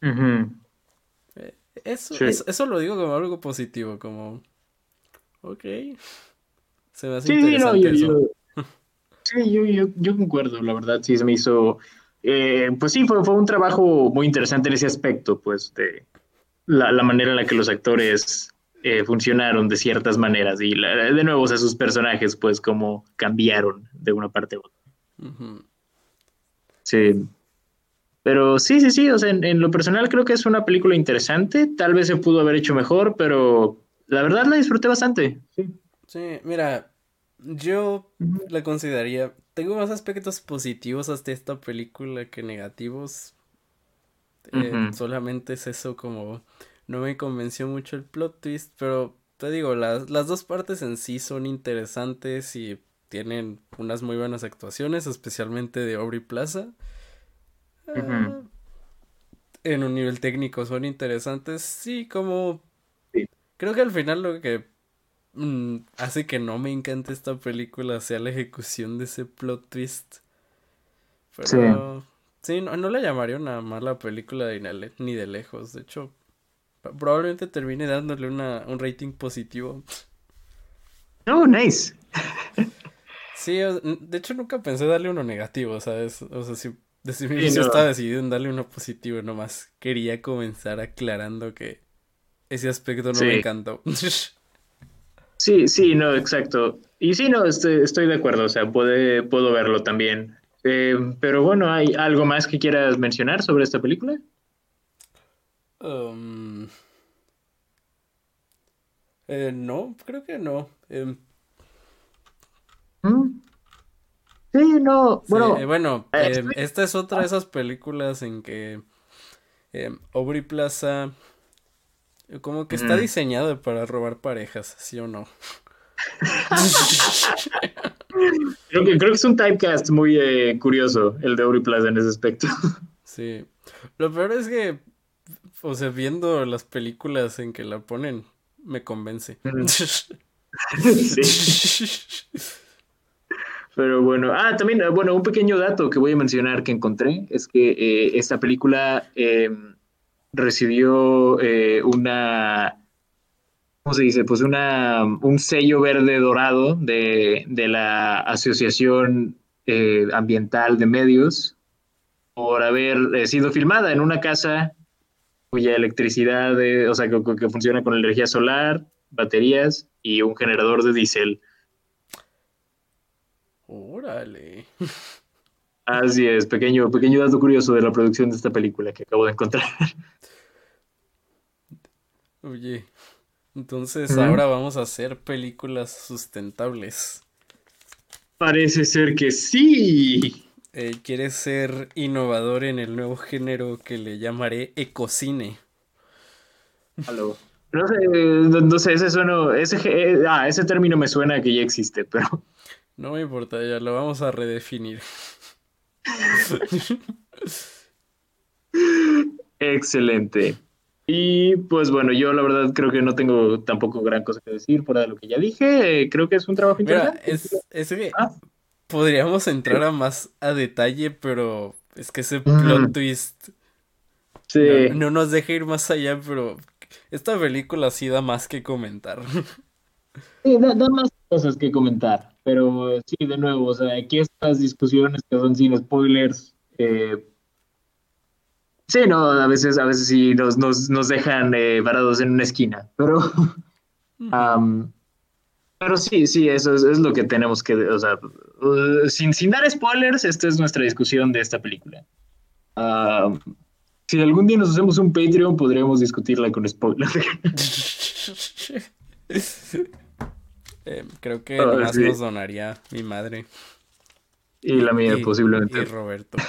eso, eso, lo digo como algo positivo, como... Ok
sí, no, yo, sí, yo, yo, concuerdo, la verdad, sí se me hizo, eh, pues sí, fue, fue un trabajo muy interesante en ese aspecto, pues, de la, manera en la que los actores eh, funcionaron de ciertas maneras y de nuevo, o sea, sus personajes, pues, como cambiaron de una parte a otra. Sí. Pero sí, sí, sí, o sea, en, en, lo personal creo que es una película interesante, tal vez se pudo haber hecho mejor, pero la verdad la disfruté bastante. Sí.
Sí, mira, yo la consideraría. Tengo más aspectos positivos hasta esta película que negativos. Eh, solamente es eso como. No me convenció mucho el plot twist, pero te digo, las, las dos partes en sí son interesantes y tienen unas muy buenas actuaciones, especialmente de Aubrey Plaza. Ah, en un nivel técnico son interesantes, sí, como... Creo que al final lo que Mm, hace que no me encante esta película sea la ejecución de ese plot twist. Pero sí, no, no, la llamaría una mala película de, ni de lejos. De hecho, probablemente termine dándole una, un rating positivo.
Oh, nice.
sí, de hecho nunca pensé darle uno negativo, ¿sabes? O sea, si, estaba decidido en darle uno positivo, nomás quería comenzar aclarando que ese aspecto no me encantó.
Sí, sí, no, exacto. Y sí, no, estoy, estoy de acuerdo, o sea, puede, puedo verlo también. Eh, pero bueno, ¿hay algo más que quieras mencionar sobre esta película?
Um, eh, no, creo que no. Em,
¿Mm? Sí, no, bueno.
Eh, bueno, em, esta es otra de esas películas en que em, Aubrey Plaza como que está diseñado para robar parejas, ¿sí o no?
creo, que, creo que es un typecast muy eh, curioso el de Uri Plaza en ese aspecto.
Sí. Lo peor es que, o sea, viendo las películas en que la ponen, me convence. sí.
Pero bueno, ah, también, bueno, un pequeño dato que voy a mencionar que encontré es que eh, esta película em, recibió eh, una ¿cómo se dice? Pues una, un sello verde dorado de, de la Asociación eh, Ambiental de Medios por haber eh, sido filmada en una casa cuya electricidad, o sea, que, que, funciona con energía solar, baterías y un generador de diésel.
Órale.
Así es, pequeño, pequeño dato curioso de la producción de esta película que acabo de encontrar.
Oye, entonces ahora vamos a hacer películas sustentables.
Parece ser que sí.
Eh, ¿Quieres ser innovador en el nuevo género que le llamaré ecocine?
Aló. No sé, no sé, ese sueno, ese, eh, ah, ese término me suena que ya existe, pero.
No me importa, ya lo vamos a redefinir.
Excelente. Y pues bueno, yo la verdad creo que no tengo tampoco gran cosa que decir fuera de lo que ya dije. Creo que es un trabajo interesante.
es, que ah. podríamos entrar a más a detalle, pero es que ese plot twist no, nos deja ir más allá, pero esta película sí da más que comentar.
Sí, da, más cosas que comentar, pero sí, de nuevo, o sea, aquí estas discusiones que son sin spoilers, eh, Sí, no, a veces, a veces sí nos, nos, nos dejan eh, parados en una esquina, pero, pero sí, sí, eso es, lo que tenemos que, o sea, uh, sin, sin dar spoilers, esta es nuestra discusión de esta película. si algún día nos hacemos un Patreon, podríamos discutirla con spoilers.
Eh, creo que más nos donaría mi madre.
Y la mía, posiblemente.
Y Roberto.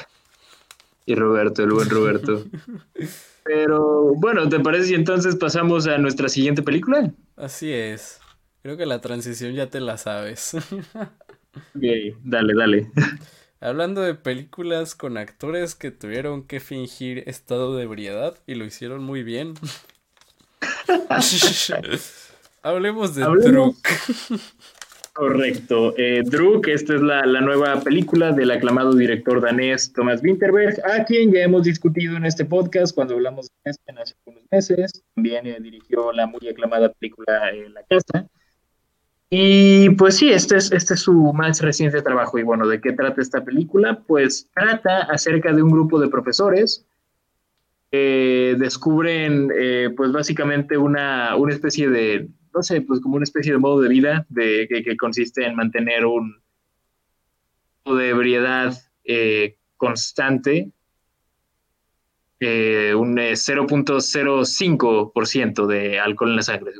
Y Roberto, el buen Roberto. Pero bueno, ¿te parece si entonces pasamos a nuestra siguiente película?
Así es. Creo que la transición ya te la sabes.
Ok, dale, dale.
Hablando de películas con actores que tuvieron que fingir estado de ebriedad y lo hicieron muy bien. Hablemos de Druk.
Correcto. Eh, Druk, esta es la, nueva película del aclamado director danés Thomas Winterberg, a quien ya hemos discutido en este podcast cuando hablamos de este hace unos meses. También eh, dirigió la muy aclamada película eh, La Casa. Y pues sí, este es, este es su más reciente trabajo. Y bueno, ¿de qué trata esta película? Pues trata acerca de un grupo de profesores que descubren, pues básicamente una, una especie de no sé, pues como una especie de modo de vida de, que, consiste en mantener un de ebriedad eh, constante, eh, un 0.05% eh, de alcohol en la sangre,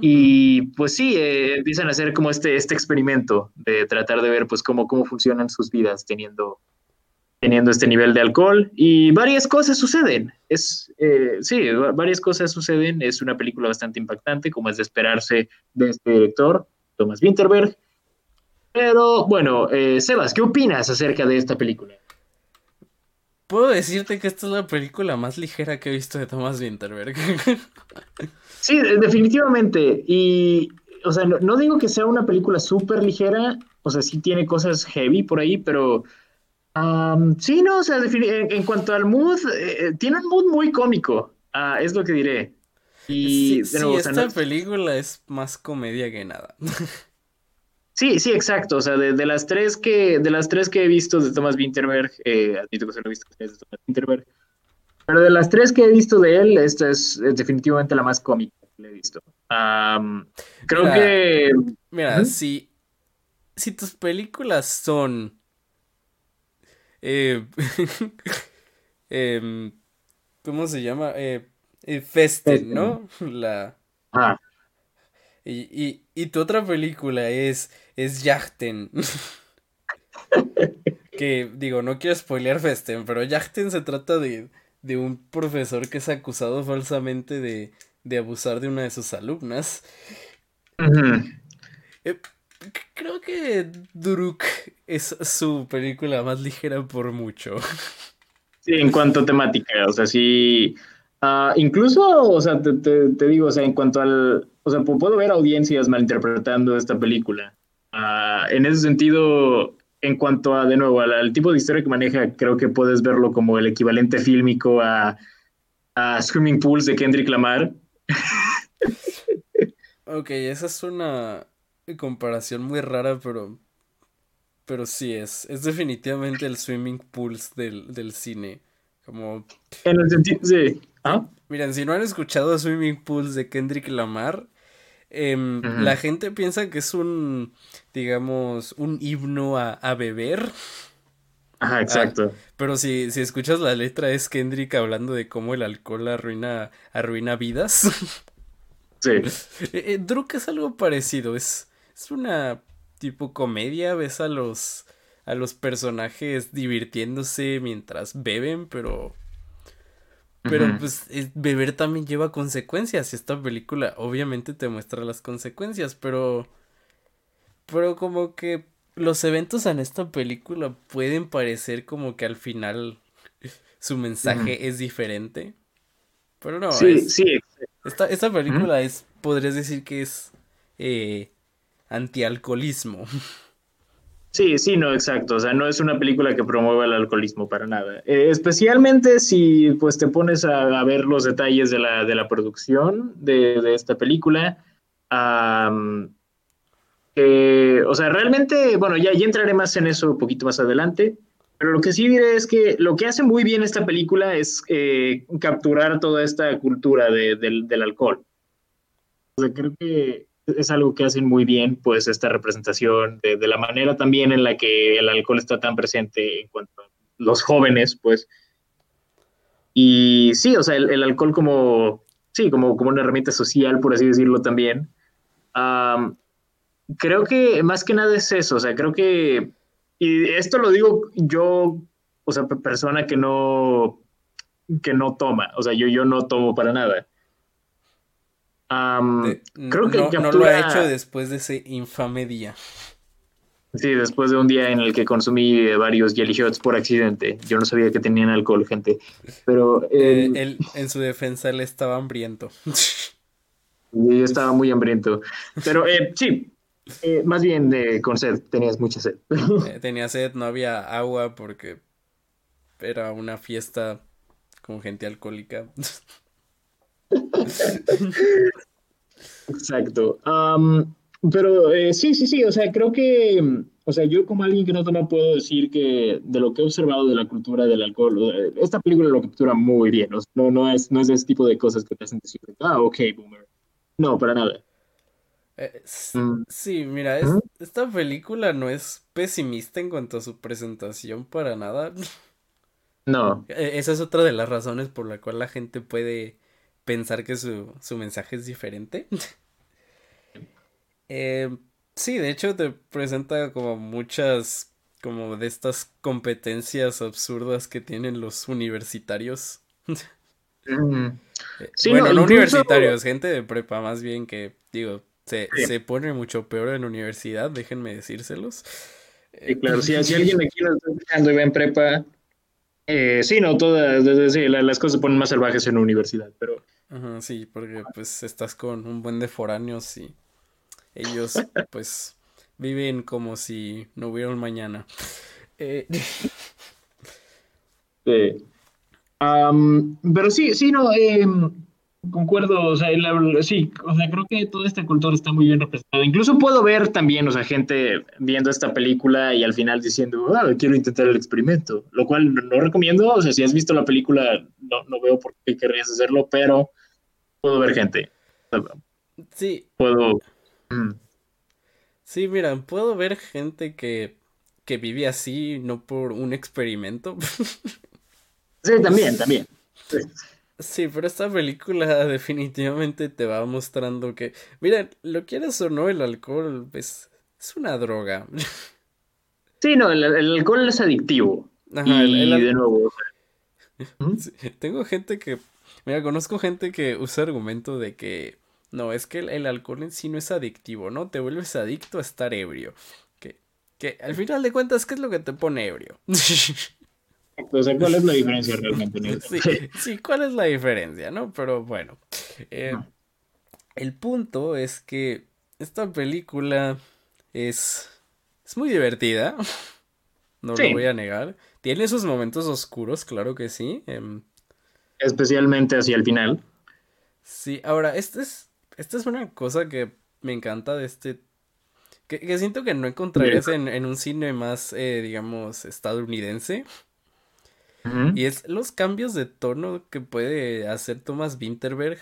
Y pues sí, empiezan a hacer como este, este experimento de tratar de ver pues cómo, cómo funcionan sus vidas teniendo teniendo este nivel de alcohol y varias cosas suceden. Es, eh, sí, varias cosas suceden. Es una película bastante impactante, como es de esperarse de este director, Thomas Winterberg. Pero bueno, eh, Sebas, ¿qué opinas acerca de esta película?
Puedo decirte que esta es la película más ligera que he visto de Thomas Winterberg.
sí, definitivamente. Y, o sea, no, no digo que sea una película súper ligera, o sea, sí tiene cosas heavy por ahí, pero sí, no, o sea, en, cuanto al mood, eh, tiene un mood muy cómico, ah, es lo que diré.
Y, sí, esta película es más comedia que nada.
Sí, sí, exacto. O sea, de, las tres que, de las tres que he visto de Thomas Winterberg, eh, admito que se lo he visto de Thomas Winterberg, pero de las tres que he visto de él, esta es, definitivamente la más cómica que he visto. creo que.
Mira, si, si tus películas son eh, em, ¿Cómo se llama? Eh, eh Festen, ¿no? La... Ah. Y, y, tu otra película es, es Yachten. que digo, no quiero spoilear Festen, pero Yachten se trata de, de un profesor que es acusado falsamente de, de abusar de una de sus alumnas. Creo que Duruk es su película más ligera por mucho.
Sí, en cuanto a temática, o sea, sí. Ah, incluso, o sea, te, digo, o sea, en cuanto al. O sea, puedo ver audiencias malinterpretando esta película. Ah, en ese sentido, en cuanto a, de nuevo, al, tipo de historia que maneja, creo que puedes verlo como el equivalente fílmico a, a Screaming Pools de Kendrick Lamar.
ok, esa es una comparación muy rara, pero. Pero sí es. Es definitivamente el swimming pools del, del cine. Como.
En el sentido. Sí. ¿Ah?
Miren, si no han escuchado Swimming Pools de Kendrick Lamar, em, la gente piensa que es un, digamos, un himno a, a beber.
Ajá, exacto.
Ah, pero si, si escuchas la letra es Kendrick hablando de cómo el alcohol arruina, arruina vidas.
Sí.
eh, eh Druk es algo parecido, es, es una tipo comedia, ves a los, a los personajes divirtiéndose mientras beben, pero pero pues beber también lleva consecuencias. Y esta película obviamente te muestra las consecuencias, pero... Pero como que los eventos en esta película pueden parecer como que al final su mensaje es diferente. Pero no.
Sí, sí.
Esta, esta película es, podrías decir que es eh, antialcoholismo.
Sí, sí, no, exacto. O sea, no es una película que promueva el alcoholismo para nada. Eh, especialmente si pues te pones a, ver los detalles de la, de la producción de, esta película. o sea, realmente, bueno, ya, ya entraré más en eso un poquito más adelante. Pero lo que sí diré es que lo que hace muy bien esta película es eh, capturar toda esta cultura del, del alcohol. O sea, creo que es algo que hacen muy bien, pues, esta representación de, la manera también en la que el alcohol está tan presente en cuanto a los jóvenes, pues. Y sí, o sea, el, alcohol como, sí, como, como una herramienta social, por así decirlo también. creo que más que nada es eso, o sea, creo que, y esto lo digo yo, o sea, persona que no, que no toma, o sea, yo, yo no tomo para nada creo que
no, lo ha hecho después de ese infame día.
Sí, después de un día en el que consumí varios jelly shots por accidente. Yo no sabía que tenían alcohol, gente. Pero.
Eh, em, él, en su defensa, él estaba hambriento.
Yo estaba muy hambriento. Pero eh, sí, eh, más bien de, con sed, tenías mucha sed.
tenía sed, no había agua porque era una fiesta con gente alcohólica.
Exacto. pero eh, sí, sí, sí, o sea, creo que, o sea, yo como alguien que no toma puedo decir que de lo que he observado de la cultura del alcohol, esta película lo captura muy bien, no, no, es, no es ese tipo de cosas que te hacen decir, ah, ok, boomer. No, para nada.
Eh, mm. sí, mira, esta película no es pesimista en cuanto a su presentación para nada.
No.
E, esa es otra de las razones por la cual la gente puede pensar que su, mensaje es diferente. Eh, sí, de hecho te presenta como muchas como de estas competencias absurdas que tienen los universitarios. Mm. Eh, bueno, no, universitarios, gente de prepa, más bien que, digo, se, pone mucho peor en la universidad, déjenme decírselos.
Sí, claro, si, si alguien aquí lo está escuchando y va en prepa, eh, sí, no, todas, las cosas se ponen más salvajes en la universidad, pero
Ajá, sí, porque pues estás con un buen de foráneos y ellos pues viven como si no hubiera un mañana. Eh...
Sí. pero sí, sí, no, em, concuerdo, o sea, sí, o sea, creo que toda esta cultura está muy bien representada. Incluso puedo ver también, o sea, gente viendo esta película y al final diciendo, ah, quiero intentar el experimento, lo cual no recomiendo, o sea, si has visto la película, no, no veo por qué querrías hacerlo, pero puedo ver gente.
Sí.
Puedo.
Mm. Sí, mira, puedo ver gente que, que vive así, no por un experimento.
sí, también, también.
Sí. Pero esta película definitivamente te va mostrando que, mira, lo quieres o no, el alcohol es, es una droga.
Sí, no, el, alcohol es adictivo. Ajá, y de nuevo.
tengo gente que Mira, conozco gente que usa argumento de que no, es que el, alcohol en sí no es adictivo, ¿no? Te vuelves adicto a estar ebrio. Que, que al final de cuentas, ¿qué es lo que te pone ebrio?
O sea, ¿cuál es la diferencia realmente?
Sí, sí, ¿cuál es la diferencia, no? Pero bueno, eh, el punto es que esta película es, es muy divertida, no lo voy a negar. Tiene sus momentos oscuros, claro que sí. Em,
Especialmente hacia el final.
Sí, ahora, esta es, esta es una cosa que me encanta de este... Que, siento que no encontrarías en, en un cine más, eh, digamos, estadounidense. Y es los cambios de tono que puede hacer Thomas Winterberg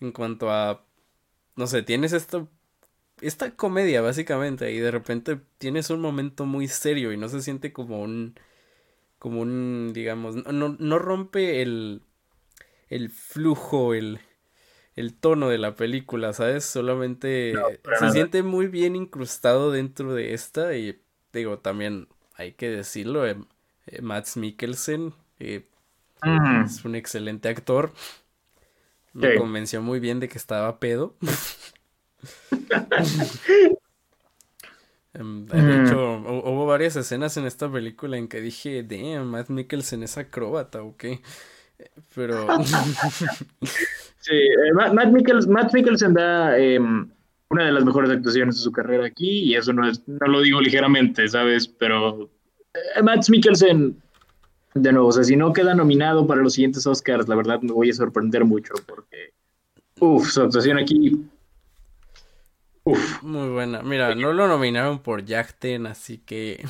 en cuanto a, no sé, tienes esto, esta comedia básicamente y de repente tienes un momento muy serio y no se siente como un, como un, digamos, no, no rompe el, el flujo, el, el tono de la película, ¿sabes? Solamente se siente muy bien incrustado dentro de esta y digo, también hay que decirlo, eh, eh, Max Mikkelsen eh, es un excelente actor. Me convenció muy bien de que estaba pedo. Em, de mm. hecho, hubo varias escenas en esta película en que dije, damn, Matt Mikkelsen es acróbata, ¿o qué? Pero...
sí, eh, Matt, Mikkelsen, da em, una de las mejores actuaciones de su carrera aquí, y eso no, es, no lo digo ligeramente, ¿sabes? Pero eh, Matt Mikkelsen de nuevo, o sea, si no queda nominado para los siguientes Oscars, la verdad me voy a sorprender mucho porque, uff, su actuación aquí,
uff. Muy buena. Mira, no lo nominaron por Jackten, así que...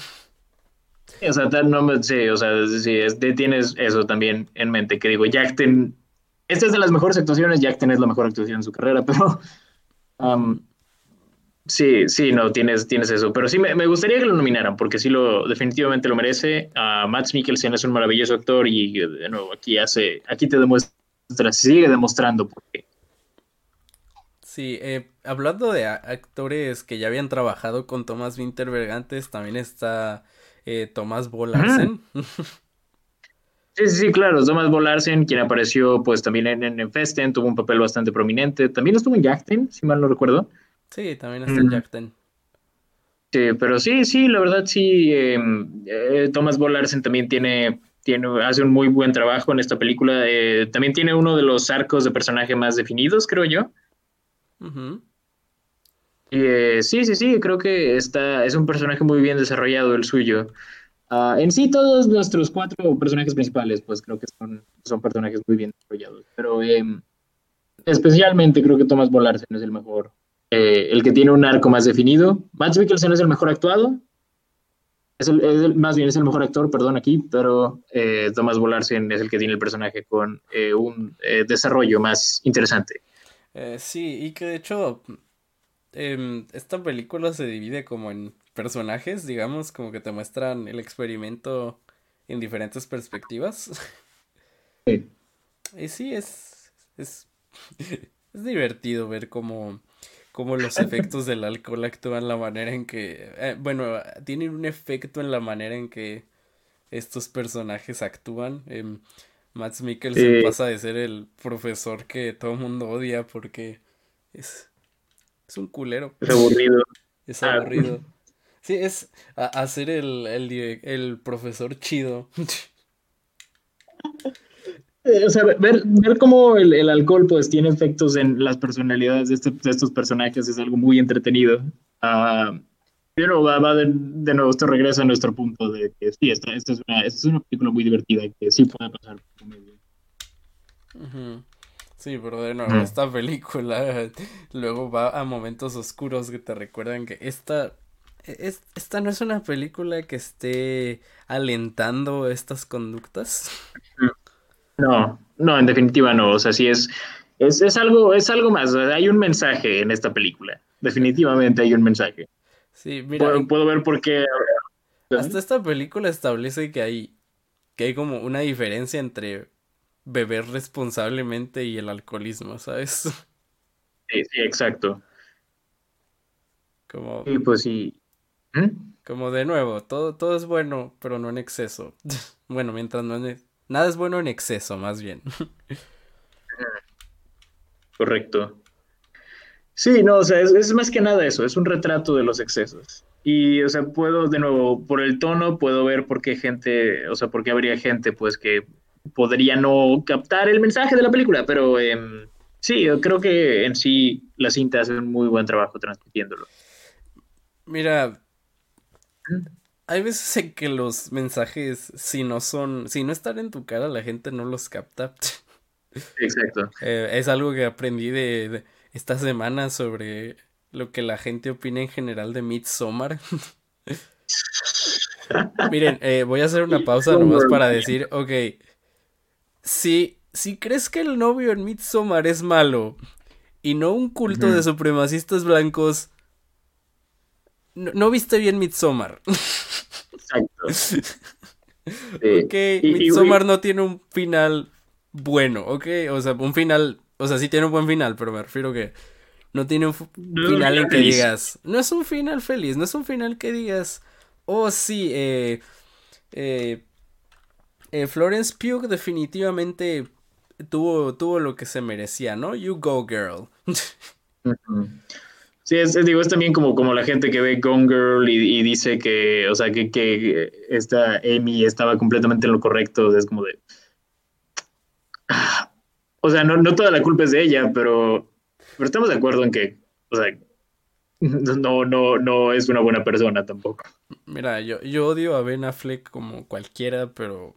o sea, no me, sí, o sea, sí, tienes eso también en mente, que digo, Jackten, esta es de las mejores actuaciones, Jackten es la mejor actuación en su carrera, pero... Um, Sí, sí, no, tienes, tienes eso. Pero sí, me, me, gustaría que lo nominaran, porque sí, lo, definitivamente lo merece. Uh, Max Mikkelsen es un maravilloso actor y, de nuevo, aquí hace, aquí te demuestra, sigue demostrando por qué.
Sí, eh, hablando de actores que ya habían trabajado con Thomas Winterberg antes, también está eh, Tomás Bolarsen.
Sí, sí, sí, claro, Thomas Bolarsen, quien apareció pues también en, en Festen, tuvo un papel bastante prominente. También estuvo en Yachten, si mal no recuerdo.
Sí, también está en Jack
Sí, pero sí, sí, la verdad sí. Em, eh, Thomas Bollarsen también tiene, tiene, hace un muy buen trabajo en esta película. Eh, también tiene uno de los arcos de personaje más definidos, creo yo. Eh, sí, sí, sí, creo que está, es un personaje muy bien desarrollado el suyo. Ah, en sí, todos nuestros cuatro personajes principales, pues creo que son, son personajes muy bien desarrollados. Pero em, especialmente creo que Thomas Bollarsen es el mejor eh, el que tiene un arco más definido. Max Mikkelsen es el mejor actuado. Es el, más bien es el mejor actor, perdón, aquí, pero eh, Thomas Bolarsen es el que tiene el personaje con eh, un desarrollo más interesante.
sí, y que de hecho em, esta película se divide como en personajes, digamos, como que te muestran el experimento en diferentes perspectivas. Sí. Y sí, es, es, es divertido ver cómo cómo los efectos del alcohol actúan la manera en que, eh, bueno, tienen un efecto en la manera en que estos personajes actúan. Eh, Max Mikkelsen pasa de ser el profesor que todo el mundo odia porque es, es un culero.
Es aburrido.
Es aburrido. Sí, es hacer el, el, el profesor chido.
Eh, o sea, ver, ver cómo el, alcohol pues tiene efectos en las personalidades de, este, estos personajes es algo muy entretenido. Uh, pero va, va de, nuevo, esto regresa a nuestro punto de que sí, esta, esta, es, una, esta es una película muy divertida y que sí puede pasar por comedia.
Sí, pero de nuevo, esta película luego va a momentos oscuros que te recuerdan que esta, es, esta no es una película que esté alentando estas conductas.
No, no, en definitiva no. O sea, sí es, es, algo, es algo más. Hay un mensaje en esta película. Definitivamente hay un mensaje.
Sí, mira.
Puedo, ver por qué.
Hasta esta película establece que hay, que hay como una diferencia entre beber responsablemente y el alcoholismo, ¿sabes?
Sí, sí, exacto.
Como.
Sí, pues sí.
¿Mm? Como de nuevo, todo, todo es bueno, pero no en exceso. bueno, mientras no es Nada es bueno en exceso, más bien.
Correcto. Sí, no, o sea, es, más que nada eso, es un retrato de los excesos. Y, o sea, puedo, de nuevo, por el tono, puedo ver por qué gente, o sea, por qué habría gente, pues, que podría no captar el mensaje de la película, pero em, sí, yo creo que en sí la cinta hace un muy buen trabajo transmitiéndolo.
Mira, hay veces en que los mensajes, si no son, si no están en tu cara, la gente no los capta.
Exacto.
Eh, es algo que aprendí de, de, esta semana sobre lo que la gente opina en general de Midsommar. Miren, eh, voy a hacer una pausa nomás para decir, ok, si, si crees que el novio en Midsommar es malo y no un culto uh -huh. de supremacistas blancos, no, no viste bien Midsommar.
Exacto.
Sí. Ok, y, Midsommar y, no tiene un final bueno, ok, o sea, un final, o sea, sí tiene un buen final, pero me refiero que no tiene un
no,
final en que
feliz.
digas, no es un final feliz, no es un final que digas, oh sí, eh, eh, eh, Florence Pugh definitivamente tuvo, tuvo lo que se merecía, ¿no? You go girl.
Sí, es, digo, es también como, como la gente que ve Gone Girl y, y dice que, o sea, que, que, esta Amy estaba completamente en lo correcto, es como de... O sea, no, no toda la culpa es de ella, pero, pero estamos de acuerdo en que, o sea, no, no, no es una buena persona tampoco.
Mira, yo, yo odio a Ben Affleck como cualquiera, pero...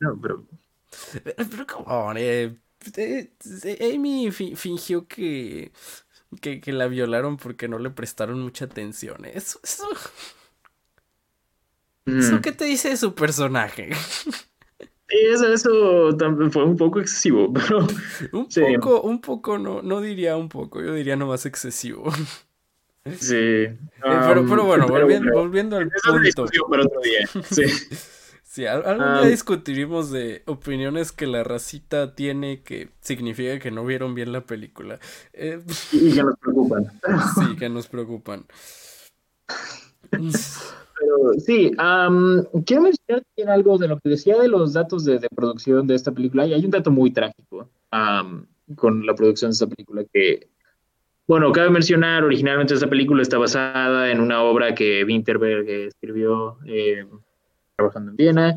No, pero...
Pero, pero como, eh, eh, Amy fi fingió que, que, que, la violaron porque no le prestaron mucha atención. Eso, eso... Mm. ¿Eso qué te dice de su personaje?
Eso, eso fue un poco excesivo, pero...
Un sí. poco, un poco, no, no diría un poco, yo diría nomás excesivo.
Sí.
Um, pero, pero, bueno, pero volviendo, bueno, volviendo al punto.
Para otro día. Sí.
Sí, algún um, día discutiremos de opiniones que la racita tiene que significa que no vieron bien la película.
Eh, y que nos preocupan.
Sí, que nos preocupan.
Pero sí, um, quiero mencionar también algo de lo que decía de los datos de, de producción de esta película. Y hay un dato muy trágico um, con la producción de esta película que, bueno, cabe mencionar, originalmente esta película está basada en una obra que Winterberg escribió eh, trabajando en Viena.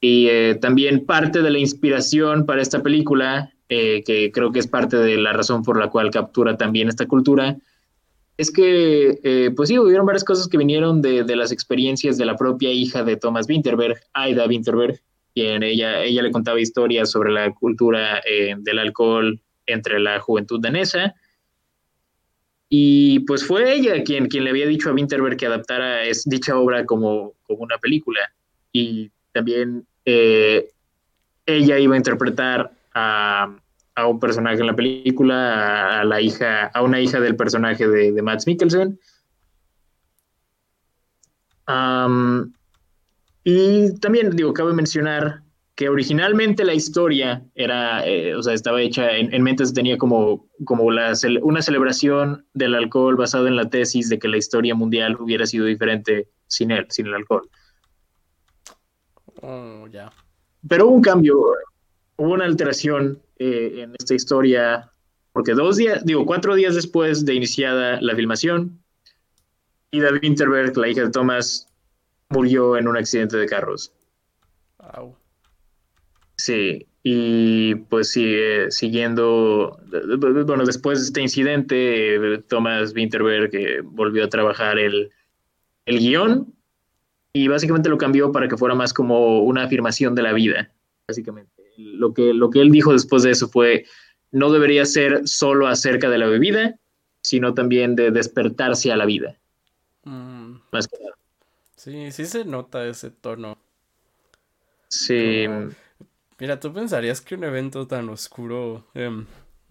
Y eh, también parte de la inspiración para esta película, eh, que creo que es parte de la razón por la cual captura también esta cultura, es que, eh, pues sí, hubieron varias cosas que vinieron de, de, las experiencias de la propia hija de Thomas Winterberg, Aida Winterberg, quien ella, ella le contaba historias sobre la cultura eh, del alcohol entre la juventud danesa. Y pues fue ella quien, quien le había dicho a Winterberg que adaptara es, dicha obra como, como una película. Y también eh, ella iba a interpretar a a un personaje en la película, a, la hija, a una hija del personaje de, de Mads Mikkelsen. Y también, digo, cabe mencionar que originalmente la historia era, eh, o sea, estaba hecha, en, en mente se tenía como, como una celebración del alcohol basado en la tesis de que la historia mundial hubiera sido diferente sin él, sin el alcohol.
Oh, ya. Yeah.
Pero hubo un cambio, hubo una alteración eh, en esta historia, porque dos días, digo, cuatro días después de iniciada la filmación, Ida Winterberg, la hija de Thomas, murió en un accidente de carros.
Wow.
Sí, y pues sigue siguiendo, bueno, después de este incidente, Thomas Winterberg eh, volvió a trabajar el, el guion y básicamente lo cambió para que fuera más como una afirmación de la vida, básicamente lo que, lo que él dijo después de eso fue, no debería ser solo acerca de la bebida, sino también de despertarse a la vida.
Mm.
Más que nada.
Sí, sí se nota ese tono.
Sí.
Como, mira, tú pensarías que un evento tan oscuro eh,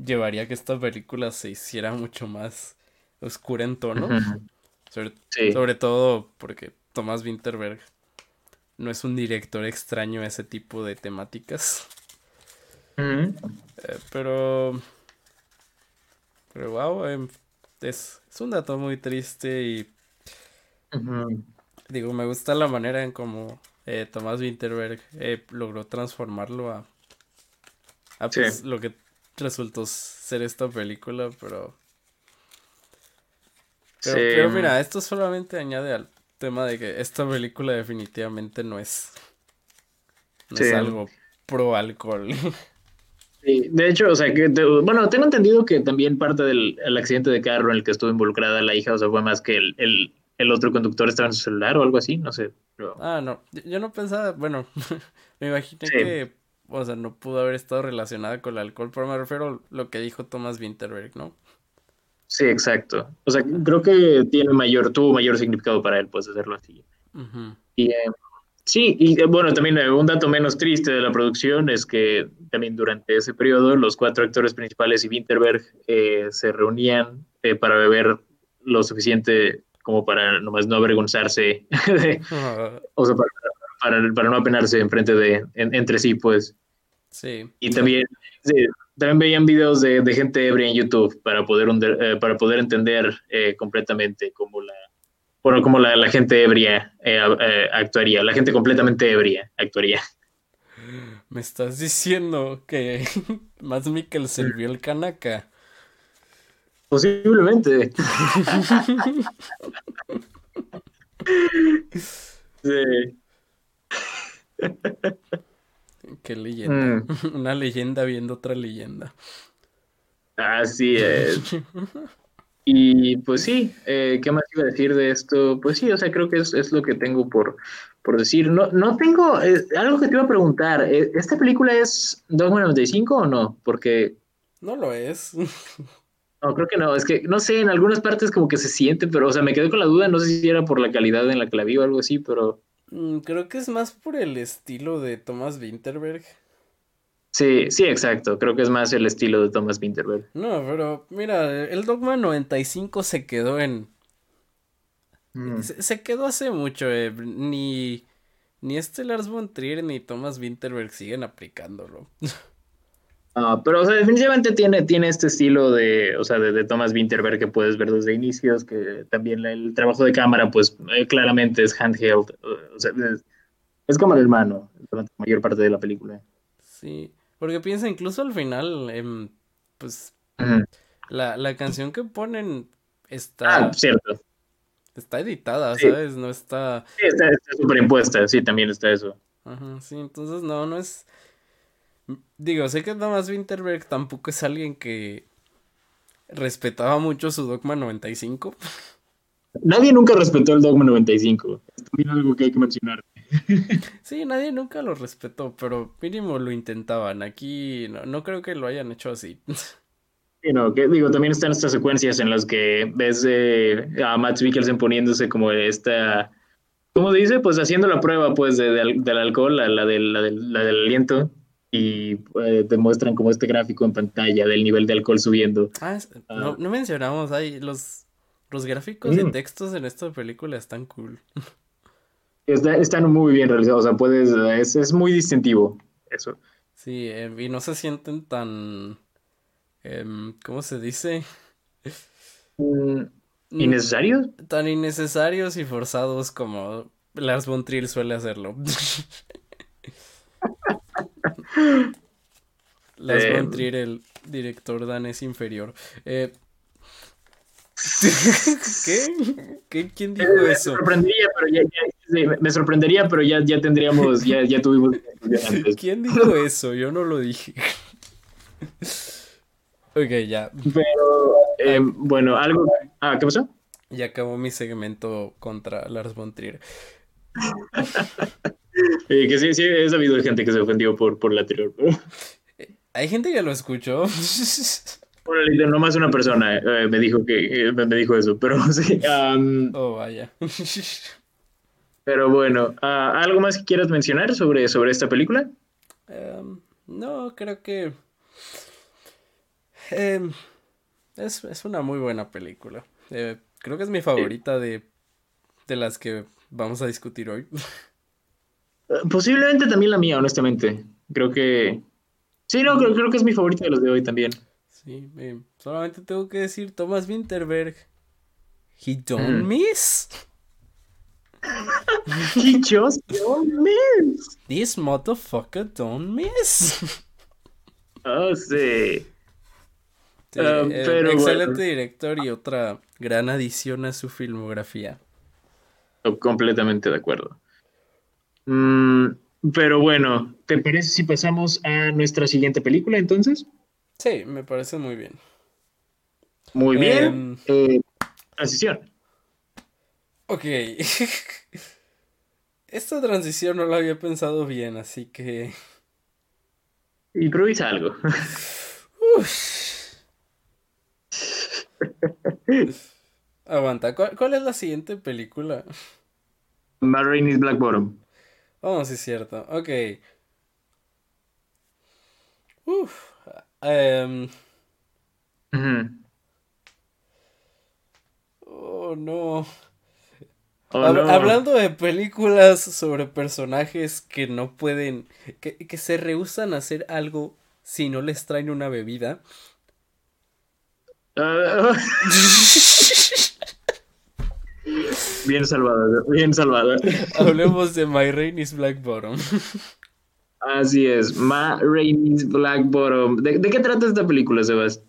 llevaría a que esta película se hiciera mucho más oscura en tono. Uh -huh. sobre,
sí.
sobre todo porque Thomas Winterberg no es un director extraño a ese tipo de temáticas. Eh, pero. Pero wow, eh, es, es, un dato muy triste y.
Uh -huh.
Digo, me gusta la manera en cómo eh, Tomás Winterberg eh, logró transformarlo a. a pues, sí. lo que resultó ser esta película, pero. Pero, sí. pero mira, esto solamente añade al tema de que esta película definitivamente no es. No sí. es algo pro alcohol.
Sí, de hecho, o sea, que, bueno, tengo entendido que también parte del el accidente de carro en el que estuvo involucrada la hija, o sea, fue más que el, el, el otro conductor estaba en su celular o algo así, no sé. Pero...
Ah, no, yo no pensaba, bueno, me imaginé sí. que o sea, no pudo haber estado relacionada con el alcohol, pero me refiero a lo que dijo Thomas Winterberg, ¿no?
Sí, exacto. O sea, creo que tiene mayor, tuvo mayor significado para él, pues, hacerlo así. Y eh, sí, y eh, bueno, también eh, un dato menos triste de la producción es que también durante ese periodo los cuatro actores principales y Winterberg se reunían para beber lo suficiente como para nomás no avergonzarse, o sea, para, para, no apenarse enfrente de, entre sí, pues.
Sí.
Y también, también veían videos de, de, gente ebria en YouTube para poder, eh, para poder entender eh, completamente cómo la, bueno, cómo la, la gente ebria eh, actuaría, la gente completamente ebria actuaría.
Me estás diciendo que más Mikkelsen vio el Kanaka.
Posiblemente. sí.
Qué leyenda. Mm. Una leyenda viendo otra leyenda.
Así es. Y pues sí, eh, ¿qué más iba a decir de esto? Pues sí, o sea, creo que es, lo que tengo por, por decir. No, no tengo, eh, algo que te iba a preguntar, eh, ¿esta película es Dogma 95 o no? Porque...
No lo es.
No, creo que no, es que no sé, en algunas partes como que se siente, pero o sea, me quedé con la duda, no sé si era por la calidad en la que la vi o algo así, pero...
Mm, creo que es más por el estilo de Thomas Winterberg.
Sí, sí, exacto, creo que es más el estilo de Thomas Winterberg.
No, pero mira, el Dogma 95 se quedó en... Mm. Se, quedó hace mucho, eh, ni... Ni este Lars von Trier ni Thomas Winterberg siguen aplicándolo.
Pero, o sea, definitivamente tiene, tiene este estilo de, o sea, de, Thomas Winterberg que puedes ver desde inicios, que también el trabajo de cámara, pues, eh, claramente es handheld, o sea, es, como el hermano durante la mayor parte de la película.
Sí, porque piensa incluso al final, em, pues, la, la, canción que ponen está...
Ah, cierto.
Está editada, ¿sabes? No está...
Sí, está superimpuesta, sí, también está eso.
Ajá, sí, entonces no, no es Digo, sé que Thomas Winterberg tampoco es alguien que respetaba mucho su Dogma 95.
Nadie nunca respetó el Dogma 95. Es también algo que hay que mencionar.
Sí, nadie nunca lo respetó, pero mínimo lo intentaban. Aquí no, creo que lo hayan hecho así.
Sí, no, que digo, también están estas secuencias en las que ves a Matt Mikkelsen poniéndose como esta, ¿cómo dice? Pues haciendo la prueba pues del alcohol, la, del, la del aliento y eh, te muestran como este gráfico en pantalla del nivel de alcohol subiendo.
Ah, no, ah. mencionamos ahí los, los gráficos y mm. textos en esta película están cool.
están muy bien realizados, o sea, puedes, es, es muy distintivo eso.
Sí, eh, y no se sienten tan, em, ¿cómo se dice?
Mm, ¿Innecesarios?
Tan innecesarios y forzados como Lars von Trier suele hacerlo. Las eh, von Trier, el director danés inferior. Eh, ¿Qué? ¿Quién dijo
me
eso?
Sorprendería, pero ya, me sorprendería, pero ya, ya tendríamos, ya, ya tuvimos.
¿Quién dijo eso? Yo no lo dije. ok, ya.
Pero, eh, bueno, algo. Ah, ¿qué pasó?
Ya acabó mi segmento contra Lars von Trier.
que sí, sí, he sabido de gente que se ofendió por, por el anterior.
Hay gente que lo escuchó.
Bueno, no más una persona eh, me dijo que eh, me dijo eso, pero sí.
oh, vaya.
pero bueno, ah, ¿algo más que quieras mencionar sobre, sobre esta película?
Em, no, creo que em, es, es, una muy buena película. Eh, creo que es mi favorita de, de las que vamos a discutir hoy.
Posiblemente también la mía, honestamente. Creo que. Sí, no, creo, creo que es mi favorita de los de hoy también.
Sí, solamente tengo que decir Thomas Winterberg. He don't mm. miss.
He just don't miss.
This motherfucker don't miss.
Oh, sí.
Ah, eh, pero excelente director y otra gran adición a su filmografía.
Completamente de acuerdo. Mm, pero bueno, ¿te parece si pasamos a nuestra siguiente película entonces?
Sí, me parece muy bien.
Muy bien. Em, eh, transición.
Ok. Esta transición no la había pensado bien, así que...
Improvisa algo.
Aguanta, ¿Cuál, es la siguiente película?
Marraine's Black Bottom.
Oh, sí, es cierto. Ok. Uf. Um... Oh, no. Oh, hablando de películas sobre personajes que no pueden, que, que se rehusan a hacer algo si no les traen una bebida.
bien salvado, bien salvado.
Hablemos de My Rain is Black Bottom.
Así es, My Rain is Black Bottom. ¿De, qué trata esta película, Sebas?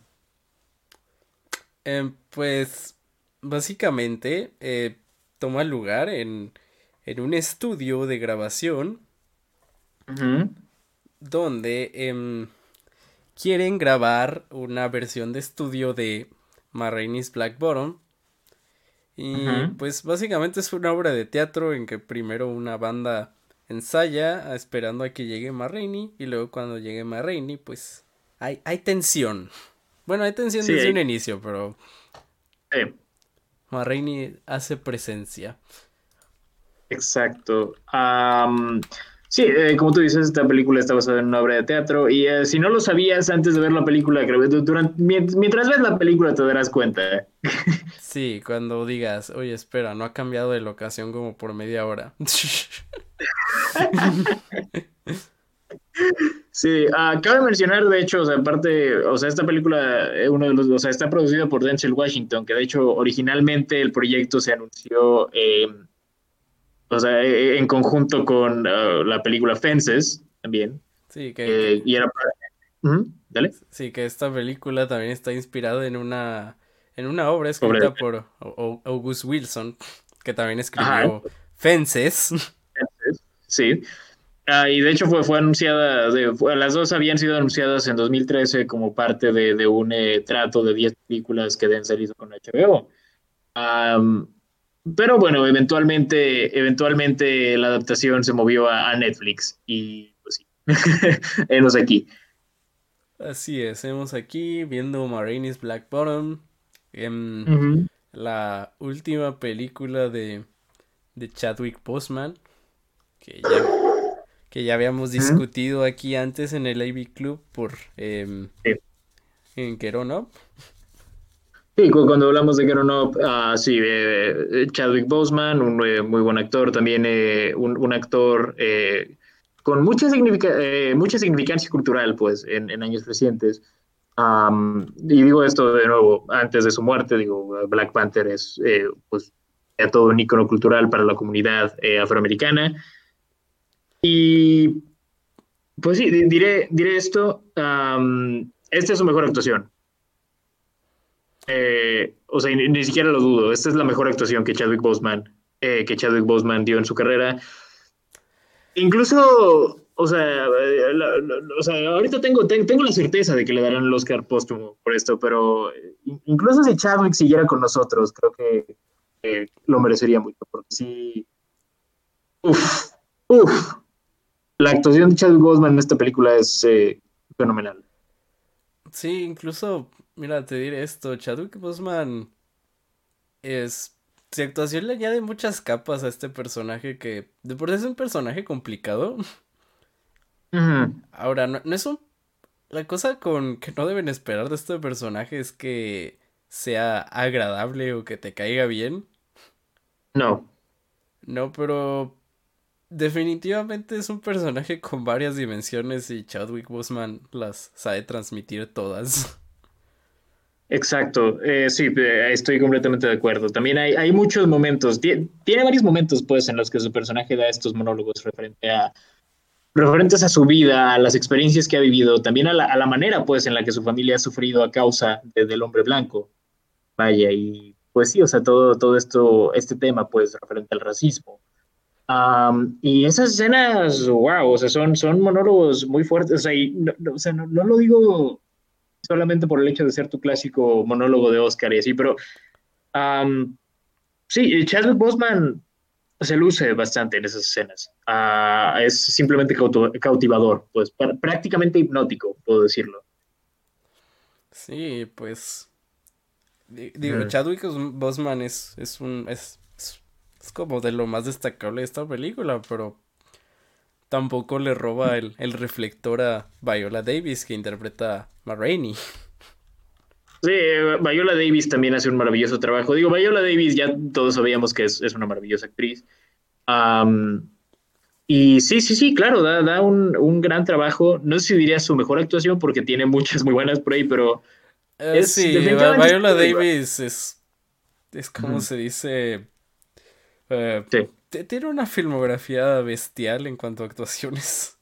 Em, pues, básicamente, eh, toma lugar en, en, un estudio de grabación donde em, quieren grabar una versión de estudio de Marraine's Black Bottom. Y pues básicamente es una obra de teatro en que primero una banda ensaya esperando a que llegue Marraine y luego cuando llegue Marraine pues hay, hay tensión. Bueno, hay tensión desde un inicio, pero... Sí. hace presencia.
Exacto. Sí, eh, como tú dices, esta película está basada en una obra de teatro y eh, si no lo sabías antes de ver la película, durante, mientras ves la película te darás cuenta.
Sí, cuando digas, oye, espera, no ha cambiado de locación como por media hora.
Sí, uh, cabe mencionar, de hecho, o sea, aparte, o sea, esta película, eh, uno de los, o sea, está producida por Denzel Washington, que de hecho originalmente el proyecto se anunció o sea, e, e, en conjunto con uh, la película Fences también.
Sí, que...
Eh, y era para... Dale.
Sí, que esta película también está inspirada en una, en una obra escrita por August Wilson, que también escribió Fences.
Fences. Sí. Ah, y de hecho fue, fue anunciada, de, las dos habían sido anunciadas en 2013 como parte de, de un eh, trato de 10 películas que Denzel hizo con HBO. Pero bueno, eventualmente, eventualmente la adaptación se movió a, Netflix y pues sí, hemos aquí.
Así es, hemos aquí viendo Marines Black Bottom, en la última película de, de Chadwick Boseman, que ya, que ya habíamos discutido aquí antes en el AV Club por eh, en Querono.
Sí, cuando hablamos de Get Up, uh, sí, eh, Chadwick Boseman, un eh, muy buen actor, también eh, un, actor con mucha, mucha significancia cultural, pues, en, años recientes. y digo esto de nuevo, antes de su muerte, digo, Black Panther es, pues, todo un icono cultural para la comunidad afroamericana. Y, pues sí, diré, diré esto, esta es su mejor actuación eh, o sea, ni, siquiera lo dudo. Esta es la mejor actuación que Chadwick Boseman, eh, que Chadwick Boseman dio en su carrera. Incluso, o sea, sea ahorita tengo, tengo la certeza de que le darán el Oscar póstumo por esto, pero incluso si Chadwick siguiera con nosotros, creo que lo merecería mucho, porque sí. Uf, uf. La actuación de Chadwick Boseman en esta película es eh, fenomenal.
Sí, incluso Mira, te diré esto, Chadwick Boseman es... Su actuación le añade muchas capas a este personaje que de por sí es un personaje complicado. Ahora, no, no, es un... La cosa con que no deben esperar de este personaje es que sea agradable o que te caiga bien.
No.
No, pero definitivamente es un personaje con varias dimensiones y Chadwick Boseman las sabe transmitir todas.
Exacto, eh, sí, eh, estoy completamente de acuerdo. También hay, hay muchos momentos, tiene, varios momentos pues en los que su personaje da estos monólogos referente a, referentes a su vida, a las experiencias que ha vivido, también a la, a la manera pues en la que su familia ha sufrido a causa del hombre blanco. Vaya, y pues sí, o sea, todo, todo esto, este tema pues referente al racismo. y esas escenas, wow, o sea, son, son monólogos muy fuertes, o sea, o sea no, no lo digo solamente por el hecho de ser tu clásico monólogo de Oscar y así, pero sí, Chadwick Boseman se luce bastante en esas escenas. Ah, es simplemente cautivador, pues prácticamente hipnótico, puedo decirlo.
Sí, pues. Digo, Chadwick Boseman es, es un. Es, es, como de lo más destacable de esta película, pero tampoco le roba el, el reflector a Viola Davis, que interpreta a Ma Rainey.
Sí, Viola Davis también hace un maravilloso trabajo. Digo, Viola Davis ya todos sabíamos que es, una maravillosa actriz. y sí, sí, sí, claro, da, da un, gran trabajo. No sé si diría su mejor actuación porque tiene muchas muy buenas por ahí, pero...
Eh, sí, Viola Davis es, es como se dice... Eh, tiene una filmografía bestial en cuanto a actuaciones.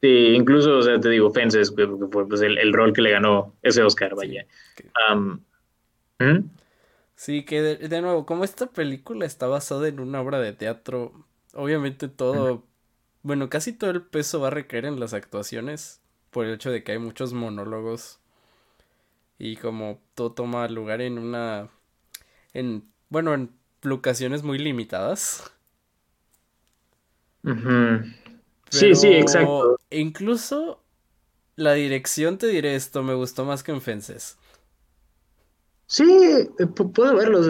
Sí, incluso, o sea, te digo, Fences fue pues, el, rol que le ganó ese Oscar, vaya.
¿hmm? Sí, que de, nuevo, como esta película está basada en una obra de teatro, obviamente todo, bueno, casi todo el peso va a recaer en las actuaciones, por el hecho de que hay muchos monólogos y como todo toma lugar en una, en, bueno, en locaciones muy limitadas.
sí, sí, exacto.
Incluso la dirección, te diré esto, me gustó más que en Fences.
Sí, eh, puedo verlo,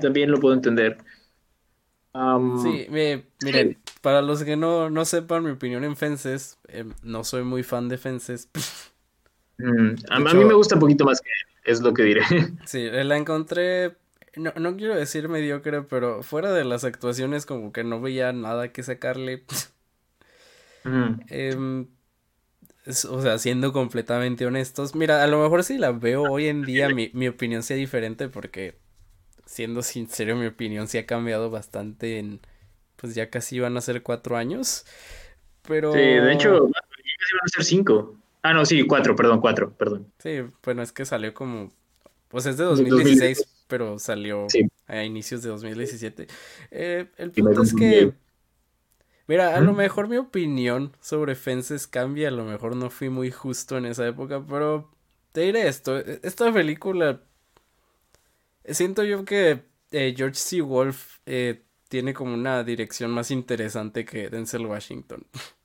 también lo puedo entender.
sí, miren, para los que no, sepan mi opinión en Fences, em, no soy muy fan de Fences.
Mm, a, mí me gusta un poquito más que es lo que diré.
Sí, la encontré, no, no quiero decir mediocre, pero fuera de las actuaciones como que no veía nada que sacarle. Em, o sea, siendo completamente honestos, mira, a lo mejor si la veo hoy en día mi, mi opinión sea diferente porque, siendo sincero, mi opinión sí ha cambiado bastante en, pues ya casi van a ser cuatro años, pero...
Sí, de hecho, ya casi van a ser cinco. Ah, no, sí, cuatro, perdón, cuatro, perdón.
Sí, bueno, es que salió como, pues es de 2016, pero salió a inicios de 2017. Eh, el punto es que Mira, a lo mejor mi opinión sobre Fences cambia, a lo mejor no fui muy justo en esa época, pero te diré esto, e, esta película, siento yo que eh, George C. Wolf eh, tiene como una dirección más interesante que Denzel Washington.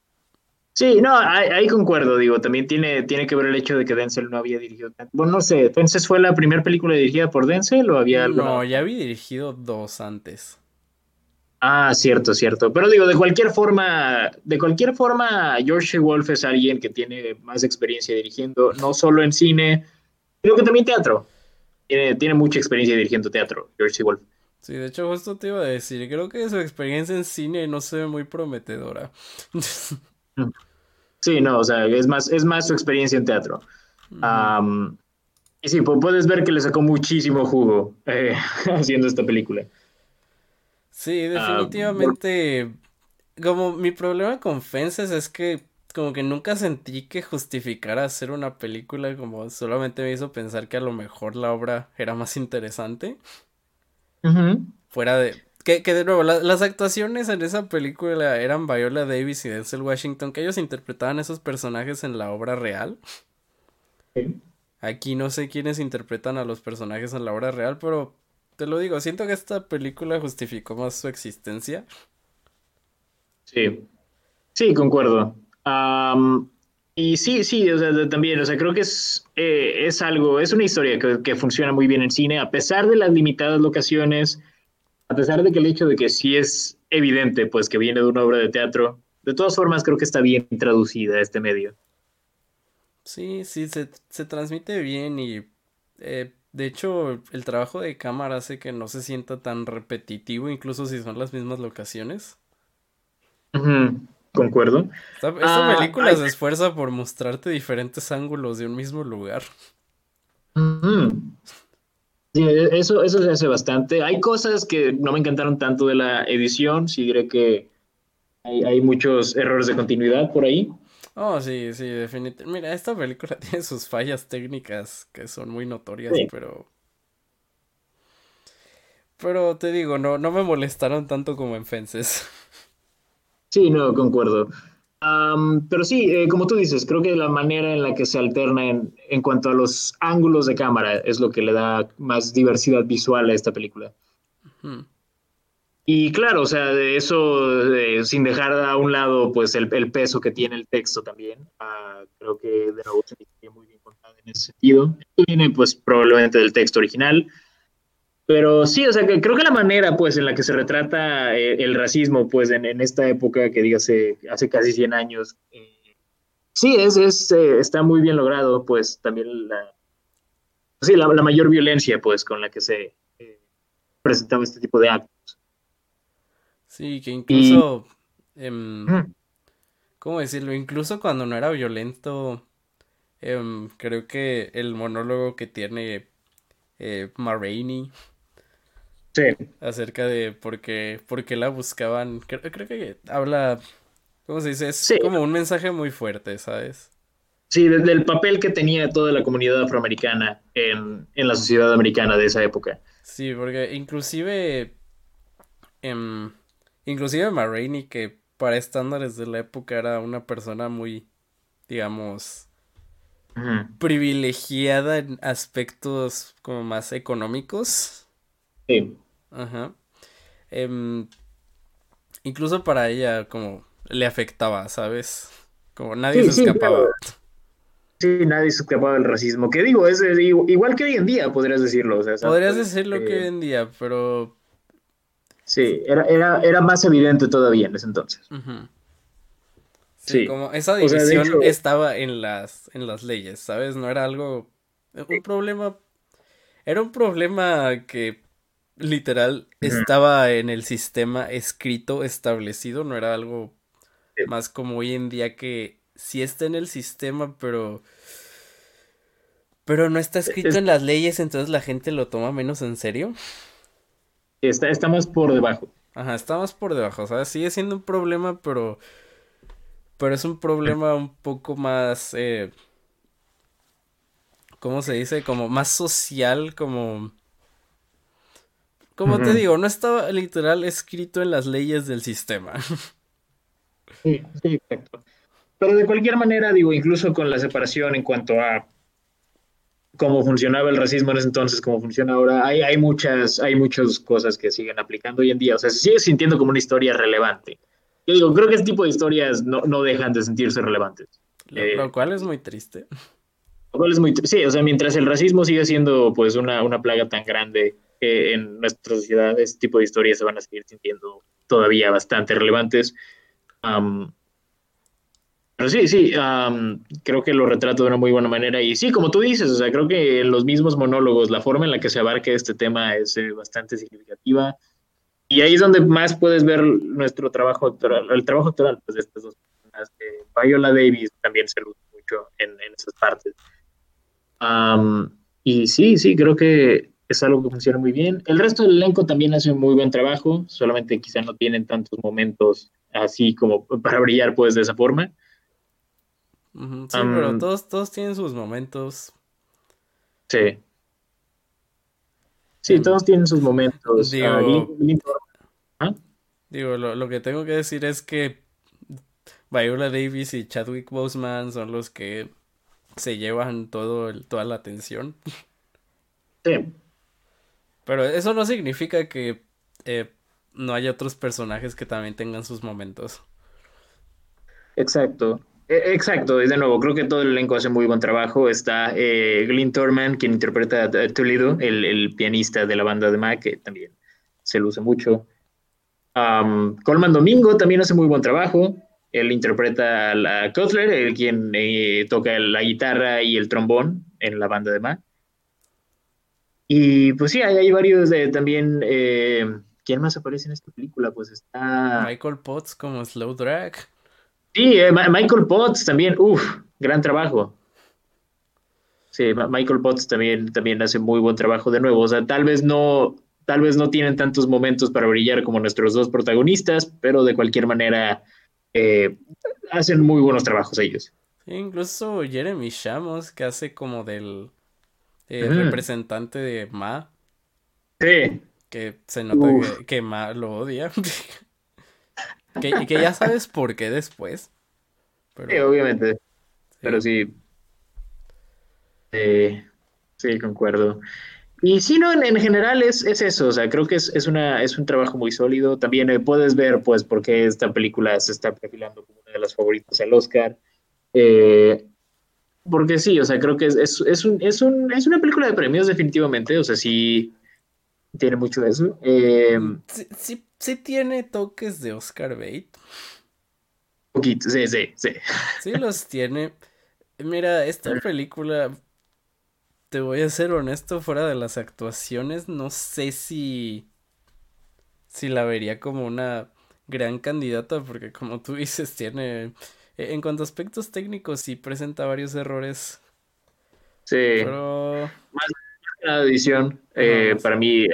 Sí, no, ahí, concuerdo, digo, también tiene, tiene que ver el hecho de que Denzel no había dirigido Bueno, no sé, ¿Fences fue la primera película dirigida por Denzel o había algo?
No, ya había dirigido dos antes.
Ah, cierto, cierto. Pero digo, de cualquier forma, de cualquier forma, George Wolf es alguien que tiene más experiencia dirigiendo, no solo en cine, sino que también teatro. Tiene, mucha experiencia dirigiendo teatro, George Wolf.
Sí, de hecho, justo te iba a decir, creo que su experiencia en cine no se ve muy prometedora.
Sí, no, o sea, es más, es más su experiencia en teatro. y sí, puedes ver que le sacó muchísimo jugo eh, haciendo esta película.
Sí, ah, definitivamente. como mi problema con Fences es que como que nunca sentí que justificara hacer una película, como solamente me hizo pensar que a lo mejor la obra era más interesante. Fuera de... Que, que de nuevo, las actuaciones en esa película eran Viola Davis y Denzel Washington, que ellos interpretaban esos personajes en la obra real. Aquí no sé quiénes interpretan a los personajes en la obra real, pero te lo digo, siento que esta película justificó más su existencia.
Sí, sí, concuerdo. y sí, sí, o sea, también, o sea, creo que es, eh, es algo, es una historia que, funciona muy bien en cine, a pesar de las limitadas locaciones, a pesar de que el hecho de que sí es evidente, pues, que viene de una obra de teatro, de todas formas creo que está bien traducida este medio.
Sí, sí, se, se transmite bien y eh, de hecho, el trabajo de cámara hace que no se sienta tan repetitivo, incluso si son las mismas locaciones.
Concuerdo.
Esta, ah, película se esfuerza por mostrarte diferentes ángulos de un mismo lugar.
Sí, eso, eso se hace bastante. Hay cosas que no me encantaron tanto de la edición, sí diré que hay, hay muchos errores de continuidad por ahí.
Oh, sí, sí, definitivamente. Mira, esta película tiene sus fallas técnicas que son muy notorias, pero. Pero te digo, no, no me molestaron tanto como en Fences.
Sí, no, concuerdo. Pero sí, eh, como tú dices, creo que la manera en la que se alterna en, en, cuanto a los ángulos de cámara es lo que le da más diversidad visual a esta película. Y claro, o sea, de eso, eh, sin dejar a un lado pues el, el, peso que tiene el texto también, uh, creo que de nuevo se muy bien contada en ese sentido. Esto viene pues probablemente del texto original, pero sí, o sea, que creo que la manera pues en la que se retrata el, eh, el racismo pues en, en, esta época que dígase hace casi 100 años, eh, sí, es, es eh, está muy bien logrado pues también la, sí, la, la mayor violencia pues con la que se presentaba este tipo de actos.
Sí, que incluso, y... eh, ¿cómo decirlo? Incluso cuando no era violento, eh, creo que el monólogo que tiene eh, Rainey
sí.
acerca de por qué, por qué la buscaban, creo, creo, que habla, ¿cómo se dice? Es
Sí.
como un mensaje muy fuerte, ¿sabes?
Sí, desde el papel que tenía toda la comunidad afroamericana en, en la sociedad americana de esa época.
Sí, porque inclusive, eh, inclusive Ma Rainey, que para estándares de la época era una persona muy, digamos, privilegiada en aspectos como más económicos.
Sí.
Ajá. Em, incluso para ella como le afectaba, ¿sabes? Como nadie
Sí,
se
sí,
escapaba.
Sí, nadie se escapaba del racismo. Que digo, es, es igual que hoy en día, podrías decirlo. O sea,
Podrías decirlo
eh,
que hoy en día, pero
Sí, era, era, era más evidente todavía en ese entonces.
Sí,
Sí.
como esa
O sea, de
división
hecho-
estaba en las, en las leyes, ¿sabes? No era algo, un problema, era un problema que literal estaba en el sistema escrito, establecido, no era algo
Sí.
más como hoy en día que sí está en el sistema, pero, pero no está escrito
Es-
en las leyes, entonces la gente lo toma menos en serio.
Está, está más por debajo.
Ajá, está más por debajo, ¿sabes? Sigue siendo un problema, pero. Pero es un problema un poco más. Eh, ¿Cómo se dice? Como más social, como. Como te digo, no estaba literal escrito en las leyes del sistema.
Sí, sí, exacto. Pero de cualquier manera, digo, incluso con la separación en cuanto a cómo funcionaba el racismo en ese entonces, cómo funciona ahora, hay, hay muchas, hay muchas cosas que siguen aplicando hoy en día. O sea, se sigue sintiendo como una historia relevante. Yo digo, creo que ese tipo de historias no, no dejan de sentirse relevantes.
Lo,
Eh.
lo cual es muy triste.
Lo cual es muy, tr- sí, o sea, mientras el racismo sigue siendo pues una, una plaga tan grande eh, en nuestra sociedad, este tipo de historias se van a seguir sintiendo todavía bastante relevantes. Am, pero sí, sí, am, creo que lo retrato de una muy buena manera. Y sí, como tú dices, o sea, creo que en los mismos monólogos, la forma en la que se abarca este tema es eh, bastante significativa. Y ahí es donde más puedes ver nuestro trabajo actoral, el trabajo actoral pues, de estas dos personas. Eh, Viola Davis también se luce mucho en, en esas partes. Am, y sí, sí, creo que es algo que funciona muy bien. El resto del elenco también hace un muy buen trabajo, solamente quizá no tienen tantos momentos así como para brillar pues de esa forma.
Sí, pero todos, todos tienen sus momentos.
Sí. Sí,
Em,
todos tienen sus momentos.
digo-
Ah, Glyn- ¿Ah?
Digo, lo, lo que tengo que decir es que Viola Davis y Chadwick Boseman son los que se llevan todo el, toda la atención.
Sí,
Pero eso no significa que eh, no haya otros personajes que también tengan sus momentos.
exacto. E- Exacto, y de nuevo, creo que todo el elenco hace muy buen trabajo. Está eh, Glyn quien interpreta a Toledo, el, el pianista de la banda de Mac, que también se luce mucho. Colman Domingo también hace muy buen trabajo. Él interpreta a Cutler, el quien eh, toca la guitarra y el trombón en la banda de Mac. Y pues sí, hay, hay varios de, también. eh, ¿quién más aparece en esta película? Pues está.
Michael Potts como Slow Drag.
Sí, eh, Michael Potts también, uff, gran trabajo. Sí, Michael Potts también, también hace muy buen trabajo de nuevo. O sea, tal vez no, tal vez no tienen tantos momentos para brillar como nuestros dos protagonistas, pero de cualquier manera eh, hacen muy buenos trabajos ellos.
Incluso Jeremy Shamos, que hace como del eh, representante de Ma,
Sí,
que se nota
Uf.
que, que Ma lo odia. que, que ya sabes por qué después.
sí,
Pero
obviamente.
sí.
Pero sí. Eh, sí, concuerdo. y sí, no, en, general es, es, eso, o sea, creo que es, es, una, es un trabajo muy sólido. También eh, puedes ver, pues, por qué esta película se está perfilando como una de las favoritas al Oscar. Eh, porque sí, o sea, creo que es, es, es, un, es, un, es una película de premios definitivamente, o sea, sí tiene mucho de eso. Eh,
sí, sí, sí, tiene toques de Oscar Bate.
Poquito, sí, sí, sí.
Sí los tiene. Mira, esta película te voy a ser honesto, fuera de las actuaciones, no sé si. si la vería como una gran candidata, porque como tú dices, tiene. En cuanto a aspectos técnicos, sí presenta varios errores.
Sí. Pero. Más la edición, eh, para mí,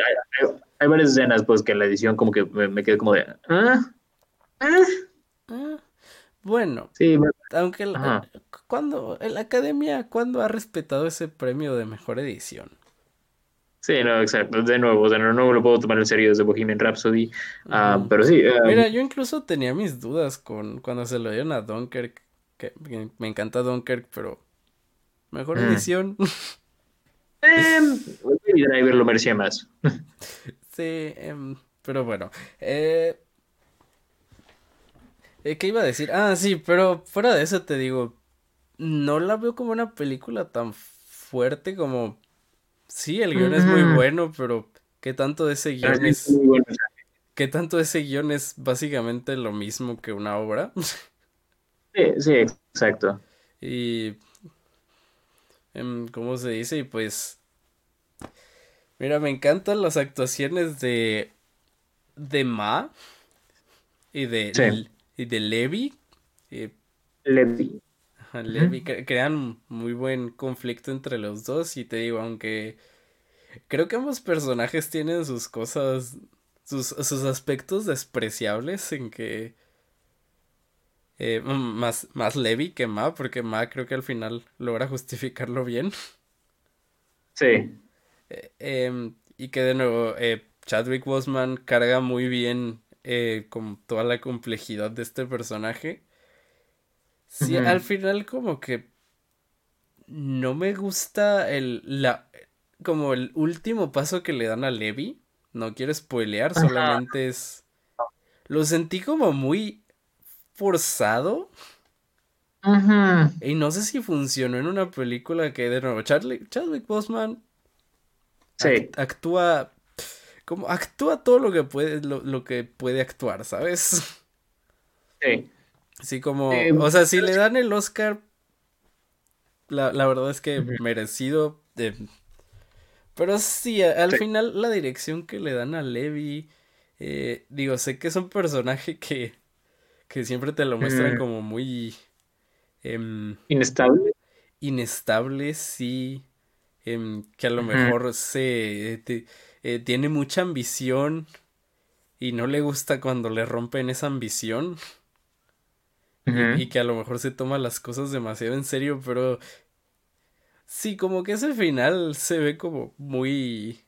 hay, varias escenas, pues, que en la edición, como que me, me quedé como de. ¿Ah?
¿Ah? ¿Ah? Bueno, aunque la, cuando la academia, ¿cuándo ha respetado ese premio de mejor edición?
Sí, no, exacto. De nuevo, de nuevo no lo puedo tomar en serio desde Bohemian Rhapsody. Ah, pero sí.
Ah, Mira, yo incluso tenía mis dudas con cuando se lo dieron a Dunkirk. Que, me encanta Dunkirk, pero mejor mm. edición.
eh, Driver lo merecía más.
sí, em, pero bueno. Eh, eh, ¿Qué iba a decir? Ah, sí, pero fuera de eso te digo, no la veo como una película tan fuerte como... Sí, el guion es muy bueno, pero ¿qué tanto de ese guion es... ¿Qué tanto de ese guion es básicamente lo mismo que una obra?
Sí, sí, exacto.
Y... Em, ¿Cómo se dice? Y pues... Mira, me encantan las actuaciones de... De Ma y de y de Levi.
Eh, Levi.
Levi, crean muy buen conflicto entre los dos y te digo, aunque creo que ambos personajes tienen sus cosas, sus, sus aspectos despreciables en que... Eh, más, más Levi que Ma, porque Ma creo que al final logra justificarlo bien.
Sí.
Eh, em, y que de nuevo, eh, Chadwick Boseman carga muy bien eh, con toda la complejidad de este personaje. Sí, al final como que no me gusta el la como el último paso que le dan a Levi. No quiero spoilear, solamente es lo sentí como muy forzado. Y no sé si funcionó en una película que de nuevo Chadwick, Chadwick Boseman
sí.
actúa como actúa todo lo que puede, lo, que puede actuar, ¿sabes?
Sí.
Sí, como, eh, o sea, si le dan el Oscar, la, verdad es que merecido. pero sí, al final la dirección que le dan a Levi, eh, digo, sé que es un personaje que, que siempre te lo muestran mm. como muy... Em,
inestable.
Inestable, sí. Em, que a lo mejor se... Eh, tiene mucha ambición y no le gusta cuando le rompen esa ambición. Y, que a lo mejor se toma las cosas demasiado en serio, pero sí, como que ese final se ve como muy...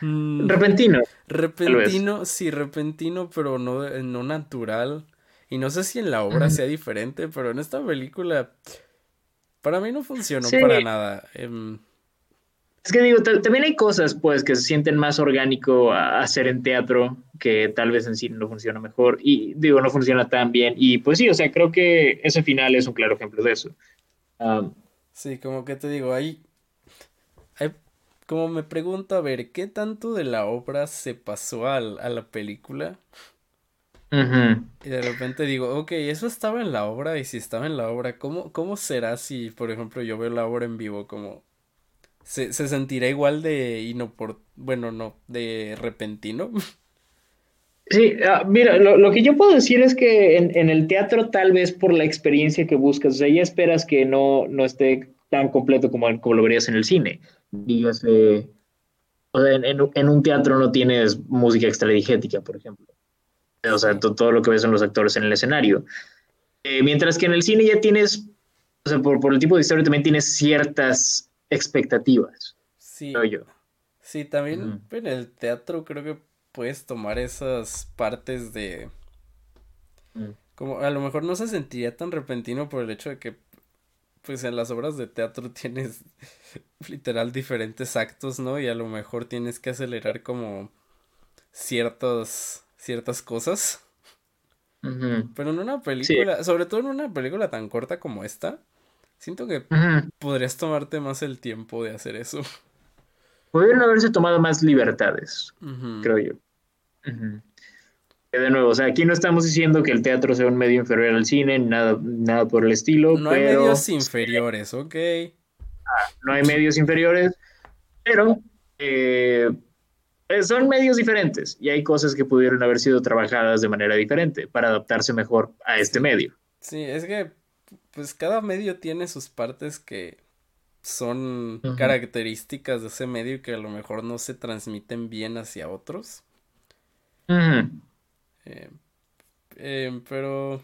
Mm, repentino.
Repentino, sí, repentino, pero no, no natural. Y no sé si en la obra sea diferente, pero en esta película para mí no funcionó para nada. Em,
es que digo, también hay cosas pues que se sienten más orgánico a hacer en teatro que tal vez en cine no funciona mejor y digo, no funciona tan bien y pues sí, o sea, creo que ese final es un claro ejemplo de eso.
sí, como que te digo, ahí, como me pregunto, a ver, ¿qué tanto de la obra se pasó a, la película? Y de repente digo, ok, eso estaba en la obra y si estaba en la obra, ¿cómo, cómo será si, por ejemplo, yo veo la obra en vivo como se, se sentirá igual de por bueno, no, de repentino.
Sí, ah, mira, lo, que yo puedo decir es que en, el teatro tal vez por la experiencia que buscas, o sea, ya esperas que no, no esté tan completo como, como lo verías en el cine. Dígase, o sea, en, un teatro no tienes música extradigética, por ejemplo. O sea, todo lo que ves en los actores en el escenario. Eh, mientras que en el cine ya tienes, o sea, por, por el tipo de historia también tienes ciertas expectativas.
Sí. Yo. Sí, también en el teatro creo que puedes tomar esas partes de... Mm. Como a lo mejor no se sentiría tan repentino por el hecho de que pues en las obras de teatro tienes literal diferentes actos, ¿no? Y a lo mejor tienes que acelerar como ciertas, ciertas cosas. Pero en una película, sobre todo en una película tan corta como esta, siento que podrías tomarte más el tiempo de hacer eso.
Pudieron haberse tomado más libertades, creo yo. De nuevo, o sea, aquí no estamos diciendo que el teatro sea un medio inferior al cine, nada, nada por el estilo.
No hay medios inferiores, ok.
Ah, no hay medios inferiores, pero eh, eh, son medios diferentes y hay cosas que pudieron haber sido trabajadas de manera diferente para adaptarse mejor a este medio.
Sí, es que pues cada medio tiene sus partes que son características de ese medio que a lo mejor no se transmiten bien hacia otros. Eh, eh, pero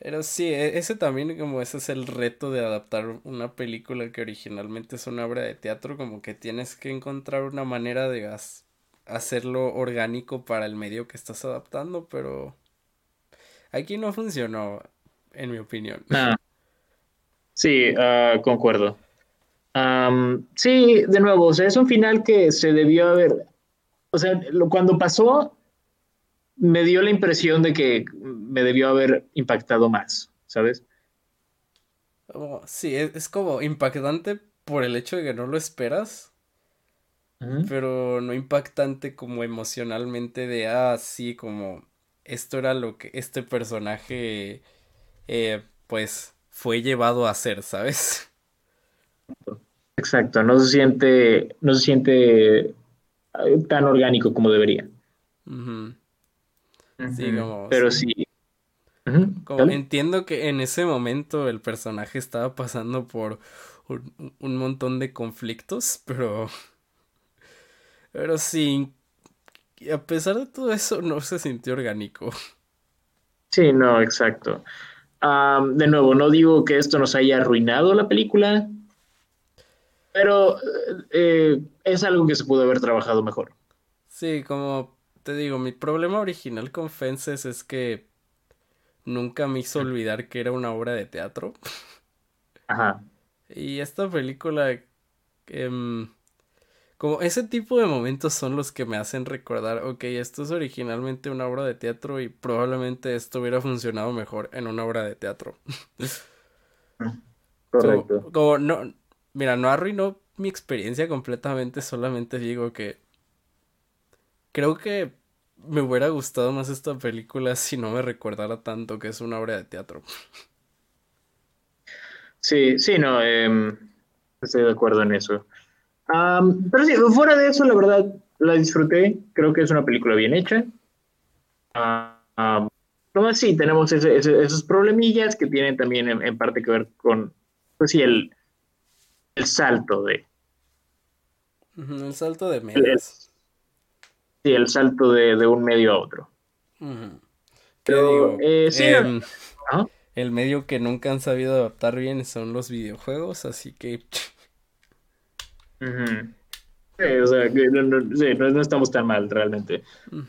pero sí, e, ese también como ese es el reto de adaptar una película que originalmente es una obra de teatro, como que tienes que encontrar una manera de hacerlo orgánico para el medio que estás adaptando, pero aquí no funcionó, en mi opinión.
Ah. Sí, uh, concuerdo. sí, de nuevo, o sea, es un final que se debió haber, o sea, cuando pasó, me dio la impresión de que me debió haber impactado más, ¿sabes?
sí, es, como impactante por el hecho de que no lo esperas, pero no impactante como emocionalmente de, ah, sí, como esto era lo que este personaje, eh, pues, fue llevado a hacer, ¿sabes?
Exacto, no se siente, no se siente eh, tan orgánico como debería.
Sí, como.
Pero sí.
entiendo que en ese momento el personaje estaba pasando por un, montón de conflictos, pero. Pero sí. A pesar de todo eso, no se sintió orgánico.
Sí, no, exacto. De nuevo, no digo que esto nos haya arruinado la película, pero eh, es algo que se pudo haber trabajado mejor.
Sí, como te digo, mi problema original con Fences es que nunca me hizo olvidar que era una obra de teatro.
Ajá.
Y esta película, em, como ese tipo de momentos son los que me hacen recordar, ok, esto es originalmente una obra de teatro y probablemente esto hubiera funcionado mejor en una obra de teatro.
Correcto.
como no, mira, no arruinó mi experiencia completamente, solamente digo que Creo que me hubiera gustado más esta película si no me recordara tanto que es una obra de teatro.
Sí, sí, no, em, estoy de acuerdo en eso. Pero sí, fuera de eso, la verdad, la disfruté. Creo que es una película bien hecha. Um, sí, tenemos esos problemillas que tienen también en, parte que ver con, pues sí, el, el salto de...
El salto de medios.
Sí, el salto de, un medio a otro.
Pero, eh, em, El medio que nunca han sabido adaptar bien son los videojuegos, así que...
Sí, o sea, no, estamos tan mal realmente.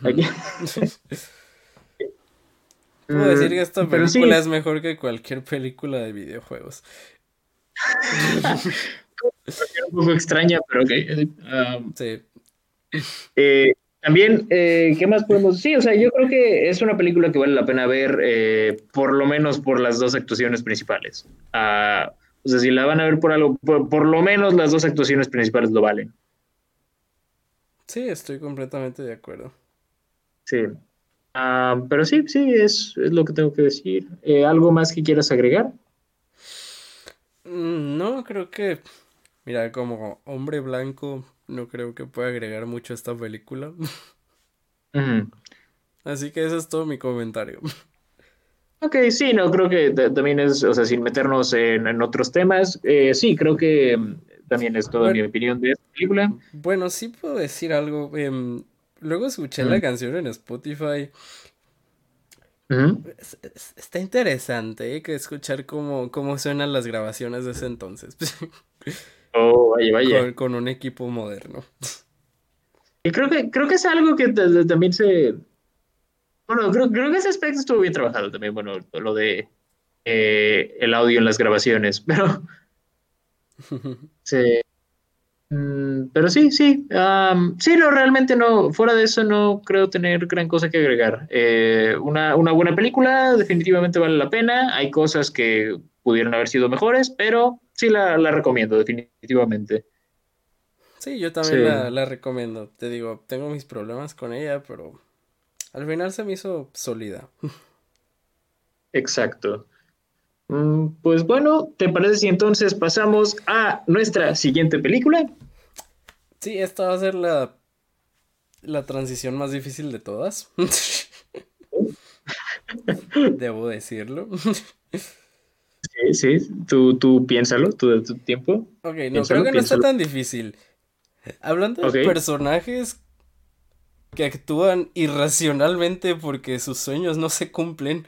Puedo decir que esta película es mejor que cualquier película de videojuegos.
un poco extraña, pero ok.
Um, sí.
Eh, también, eh, ¿qué más podemos decir? O sea, yo creo que es una película que vale la pena ver, eh, por lo menos por las dos actuaciones principales. Ah, o sea, si la van a ver por algo, por, lo menos las dos actuaciones principales lo valen.
Sí, estoy completamente de acuerdo.
Sí. Ah, pero sí, sí, es, es, lo que tengo que decir. Eh, ¿Algo más que quieras agregar?
Mm, no, creo que, mira, como hombre blanco, no creo que pueda agregar mucho a esta película. Así que ese es todo mi comentario.
Ok, sí, no, creo que también es, o sea, sin meternos en, otros temas, eh, sí, creo que mm, también es toda mi opinión de esta película.
Bueno, sí puedo decir algo. Em, luego escuché la canción en Spotify. Está interesante ¿eh? que escuchar cómo, cómo suenan las grabaciones de ese entonces.
Oh, vaya, vaya.
Con, un equipo moderno.
Y creo que, creo que es algo que también se. Bueno, creo, creo, que ese aspecto estuvo bien trabajado también. Bueno, lo de eh, el audio en las grabaciones, pero sí, mm, pero sí, sí, sí, no, realmente no, fuera de eso no creo tener gran cosa que agregar. Eh, una, una, buena película definitivamente vale la pena, hay cosas que pudieron haber sido mejores, pero sí la, la recomiendo definitivamente.
Sí, yo también La, la, recomiendo. Te digo, tengo mis problemas con ella, pero al final se me hizo sólida.
Exacto. Mm, pues bueno, ¿te parece si entonces pasamos a nuestra siguiente película?
Sí, esta va a ser la, la transición más difícil de todas. Debo decirlo.
Sí, sí, tú, tú piénsalo, tú tu tiempo.
Ok, no, creo que no está tan difícil. Hablando de personajes que actúan irracionalmente porque sus sueños no se cumplen.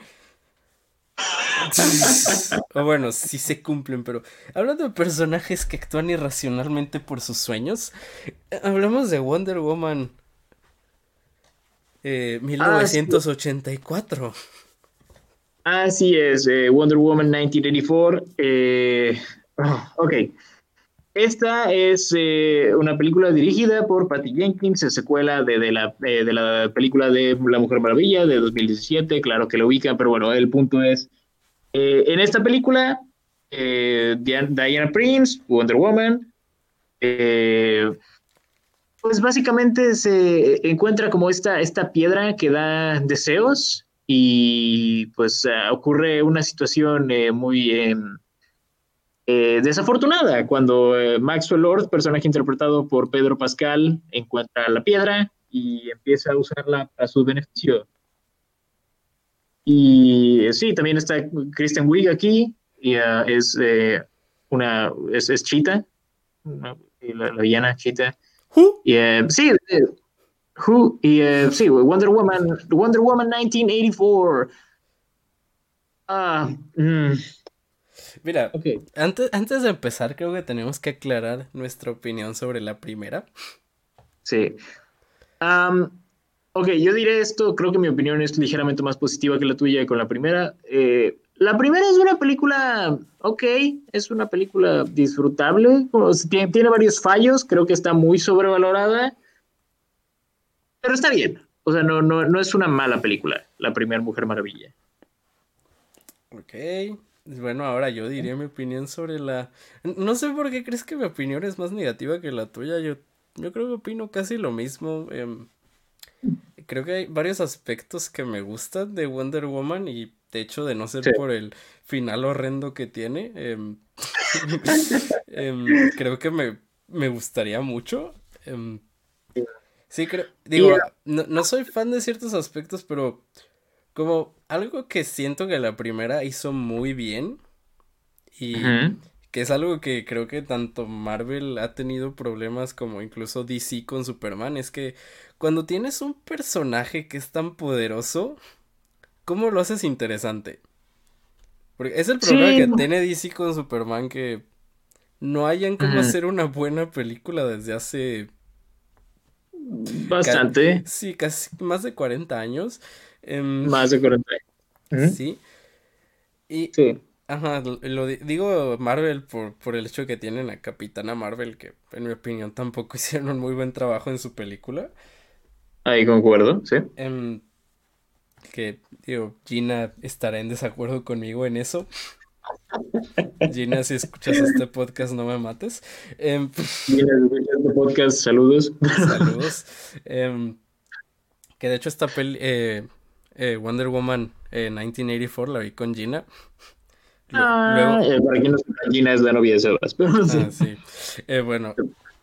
o bueno, sí se cumplen, pero hablando de personajes que actúan irracionalmente por sus sueños, hablamos de Wonder Woman 1984.
Ah, Así es, eh, Wonder Woman 1984. Eh, ok. Esta es eh, una película dirigida por Patty Jenkins, secuela de, de, la, eh, de, la, película de La Mujer Maravilla de 2017, claro que lo ubican, pero bueno, el punto es, eh, en esta película, Diana Prince, Wonder Woman, pues básicamente se encuentra como esta, esta piedra que da deseos y pues ocurre una situación muy em, eh, desafortunada cuando eh, Maxwell Lord, personaje interpretado por Pedro Pascal, encuentra la piedra y empieza a usarla a su beneficio. Y eh, sí, también está Kristen Wiig aquí, y, es una es, es Cheetah, la, villana Cheetah. Y, sí, Who, y sí, Wonder Woman, Wonder Woman 1984. Ah, mm,
Mira, antes, antes de empezar, creo que tenemos que aclarar nuestra opinión sobre la primera.
Sí. ok, yo diré esto, creo que mi opinión es ligeramente más positiva que la tuya con la primera. Eh, la primera es una película, ok, es una película disfrutable, tiene, tiene varios fallos, creo que está muy sobrevalorada, pero está bien. O sea, no, no, no es una mala película, la primera Mujer Maravilla.
Ok. Bueno, ahora yo diría mi opinión sobre la... No sé por qué crees que mi opinión es más negativa que la tuya. Yo, yo creo que opino casi lo mismo. Em, creo que hay varios aspectos que me gustan de Wonder Woman y de hecho de no ser por el final horrendo que tiene, em, em, creo que me, me gustaría mucho. sí, creo... Digo, no, no soy fan de ciertos aspectos, pero como algo que siento que la primera hizo muy bien y que es algo que creo que tanto Marvel ha tenido problemas como incluso DC con Superman, es que cuando tienes un personaje que es tan poderoso, ¿cómo lo haces interesante? Porque es el problema que tiene DC con Superman que no hayan cómo hacer una buena película desde hace
bastante.
Sí, casi más de 40 años. Em,
Más de 40
Sí. Y, Ajá, lo, digo Marvel por, por el hecho que tienen a Capitana Marvel, que en mi opinión tampoco hicieron un muy buen trabajo en su película.
Ahí concuerdo, sí.
Em, que, digo, Gina estará en desacuerdo conmigo en eso. Gina, si escuchas este podcast, no me mates.
Em, Gina, este podcast, saludos.
Saludos. que de hecho esta peli, eh, eh, Wonder Woman 1984, eh, la vi con Gina.
Ah, eh, para quien no sepa, Gina es la novia de Sebas.
Ah, sí. bueno,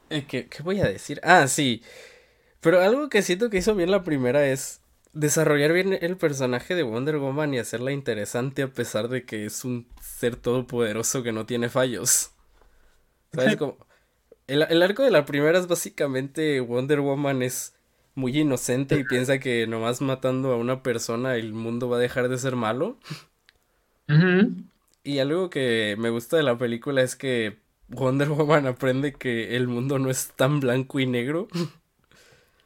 ¿qué, voy a decir? Ah, sí. Pero algo que siento que hizo bien la primera es desarrollar bien el personaje de Wonder Woman y hacerla interesante a pesar de que es un ser todopoderoso que no tiene fallos. ¿Sabes? Como, el, el arco de la primera es básicamente Wonder Woman es muy inocente y piensa que nomás matando a una persona el mundo va a dejar de ser malo. Y algo que me gusta de la película es que Wonder Woman aprende que el mundo no es tan blanco y negro.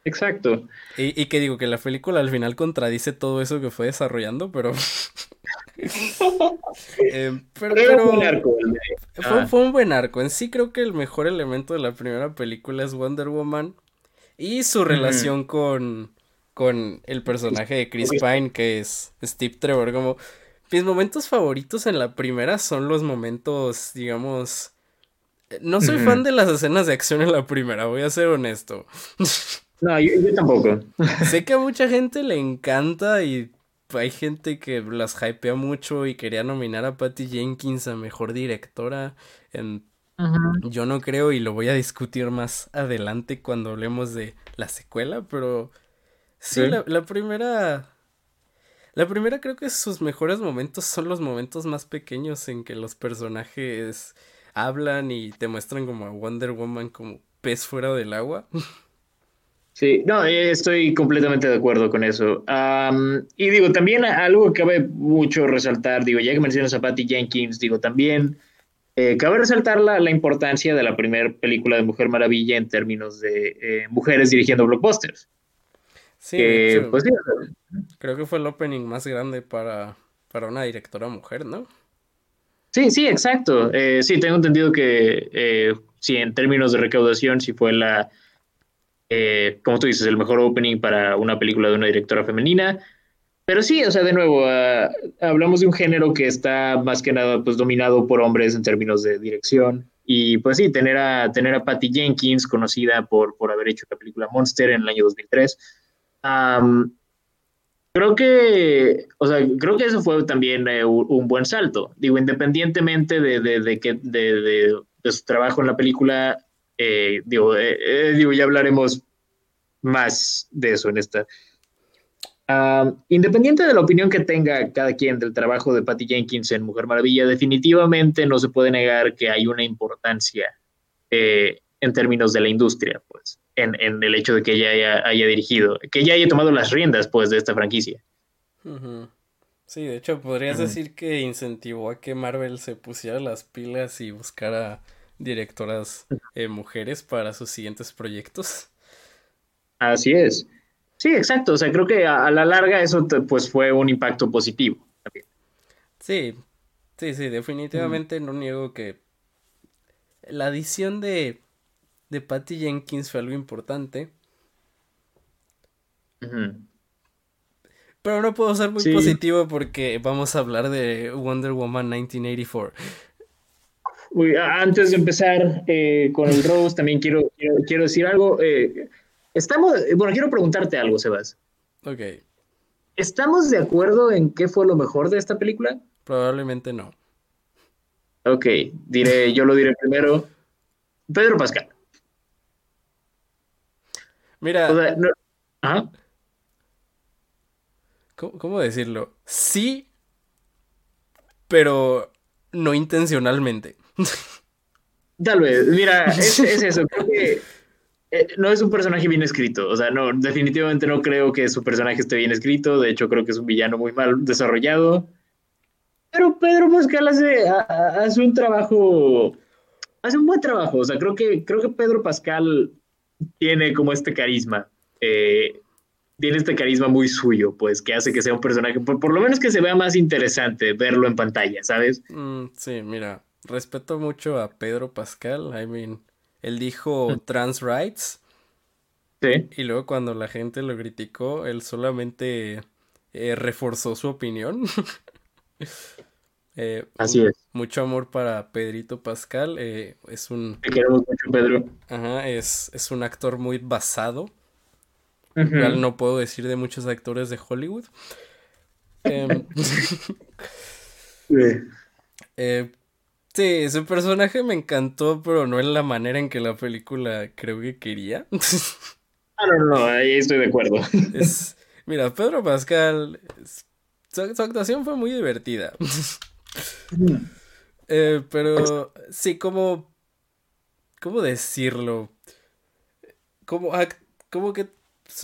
Exacto.
Y, que digo que la película al final contradice todo eso que fue desarrollando, pero... Eh, pero, fue, fue, un buen arco. En sí creo que el mejor elemento de la primera película es Wonder Woman y su relación con, con el personaje de Chris Pine, que es Steve Trevor. Como mis momentos favoritos en la primera son los momentos, digamos... No soy fan de las escenas de acción en la primera, voy a ser honesto.
No, yo, tampoco.
sé que a mucha gente le encanta y hay gente que las hypea mucho y quería nominar a Patty Jenkins a mejor directora. Yo no creo y lo voy a discutir más adelante cuando hablemos de la secuela, pero sí, la, primera la primera creo que sus mejores momentos son los momentos más pequeños en que los personajes hablan y te muestran como a Wonder Woman como pez fuera del agua.
Sí, no, estoy completamente de acuerdo con eso. y digo, también algo que cabe mucho resaltar, digo, ya que mencionas a Patty Jenkins, digo, también eh, cabe resaltar la, la, importancia de la primera película de Mujer Maravilla en términos de eh, mujeres dirigiendo blockbusters.
Sí, pues creo que fue el opening más grande para, para una directora mujer, ¿no?
Sí, sí, exacto. Eh, sí, tengo entendido que sí, en términos de recaudación, sí fue la, como tú dices, el mejor opening para una película de una directora femenina. Pero sí, o sea, de nuevo, ah, hablamos de un género que está más que nada pues dominado por hombres en términos de dirección. Y pues sí, tener a, tener a Patty Jenkins, conocida por, por haber hecho la película Monster en el año 2003, creo que, o sea, creo que eso fue también eh, un, buen salto. Digo, independientemente de, de, de, que, de, su trabajo en la película, eh, digo, eh, digo, ya hablaremos más de eso en esta. Independiente de la opinión que tenga cada quien del trabajo de Patty Jenkins en Mujer Maravilla, definitivamente no se puede negar que hay una importancia en términos de la industria, pues en, el hecho de que ella haya, dirigido, que ella haya tomado las riendas, pues, de esta franquicia.
Sí, de hecho, podrías decir que incentivó a que Marvel se pusiera las pilas y buscara directoras eh, mujeres para sus siguientes proyectos.
Así es. Sí, exacto. O sea, creo que a, la larga eso pues fue un impacto positivo también.
Sí, sí, sí, definitivamente no niego que la adición de de Patty Jenkins fue algo importante. Pero no puedo ser muy positivo porque vamos a hablar de Wonder Woman 1984.
antes de empezar eh, con el Rose, también quiero, quiero, decir algo. Eh, estamos, bueno, quiero preguntarte algo, Sebas.
Ok.
¿Estamos de acuerdo en qué fue lo mejor de esta película?
Probablemente no.
Ok, diré, yo lo diré primero. Pedro Pascal.
Mira. ¿Cómo, decirlo? Sí, pero no intencionalmente.
Tal vez, mira, es, eso. Creo que eh, no es un personaje bien escrito. O sea, no, definitivamente no creo que su personaje esté bien escrito. De hecho, creo que es un villano muy mal desarrollado. Pero Pedro Pascal hace, hace un trabajo. Hace un buen trabajo. O sea, creo que, creo que Pedro Pascal tiene como este carisma. Eh, tiene este carisma muy suyo, pues, que hace que sea un personaje, por, lo menos que se vea más interesante verlo en pantalla, ¿sabes?
Mm, sí, mira, respeto mucho a Pedro Pascal, I mean, él dijo trans rights.
Sí.
Y luego cuando la gente lo criticó, él solamente eh, reforzó su opinión. Eh,
Así es.
Mucho amor para Pedrito Pascal. Eh, es un.
Te queremos mucho, Pedro.
Ajá, es, es un actor muy basado. no puedo decir de muchos actores de Hollywood. Em, eh, sí. su personaje me encantó, pero no en la manera en que la película creo que quería.
ah, no, no, ahí estoy de acuerdo.
mira, Pedro Pascal, su actuación fue muy divertida. Eh, pero sí, como... ¿Cómo decirlo? Como, como que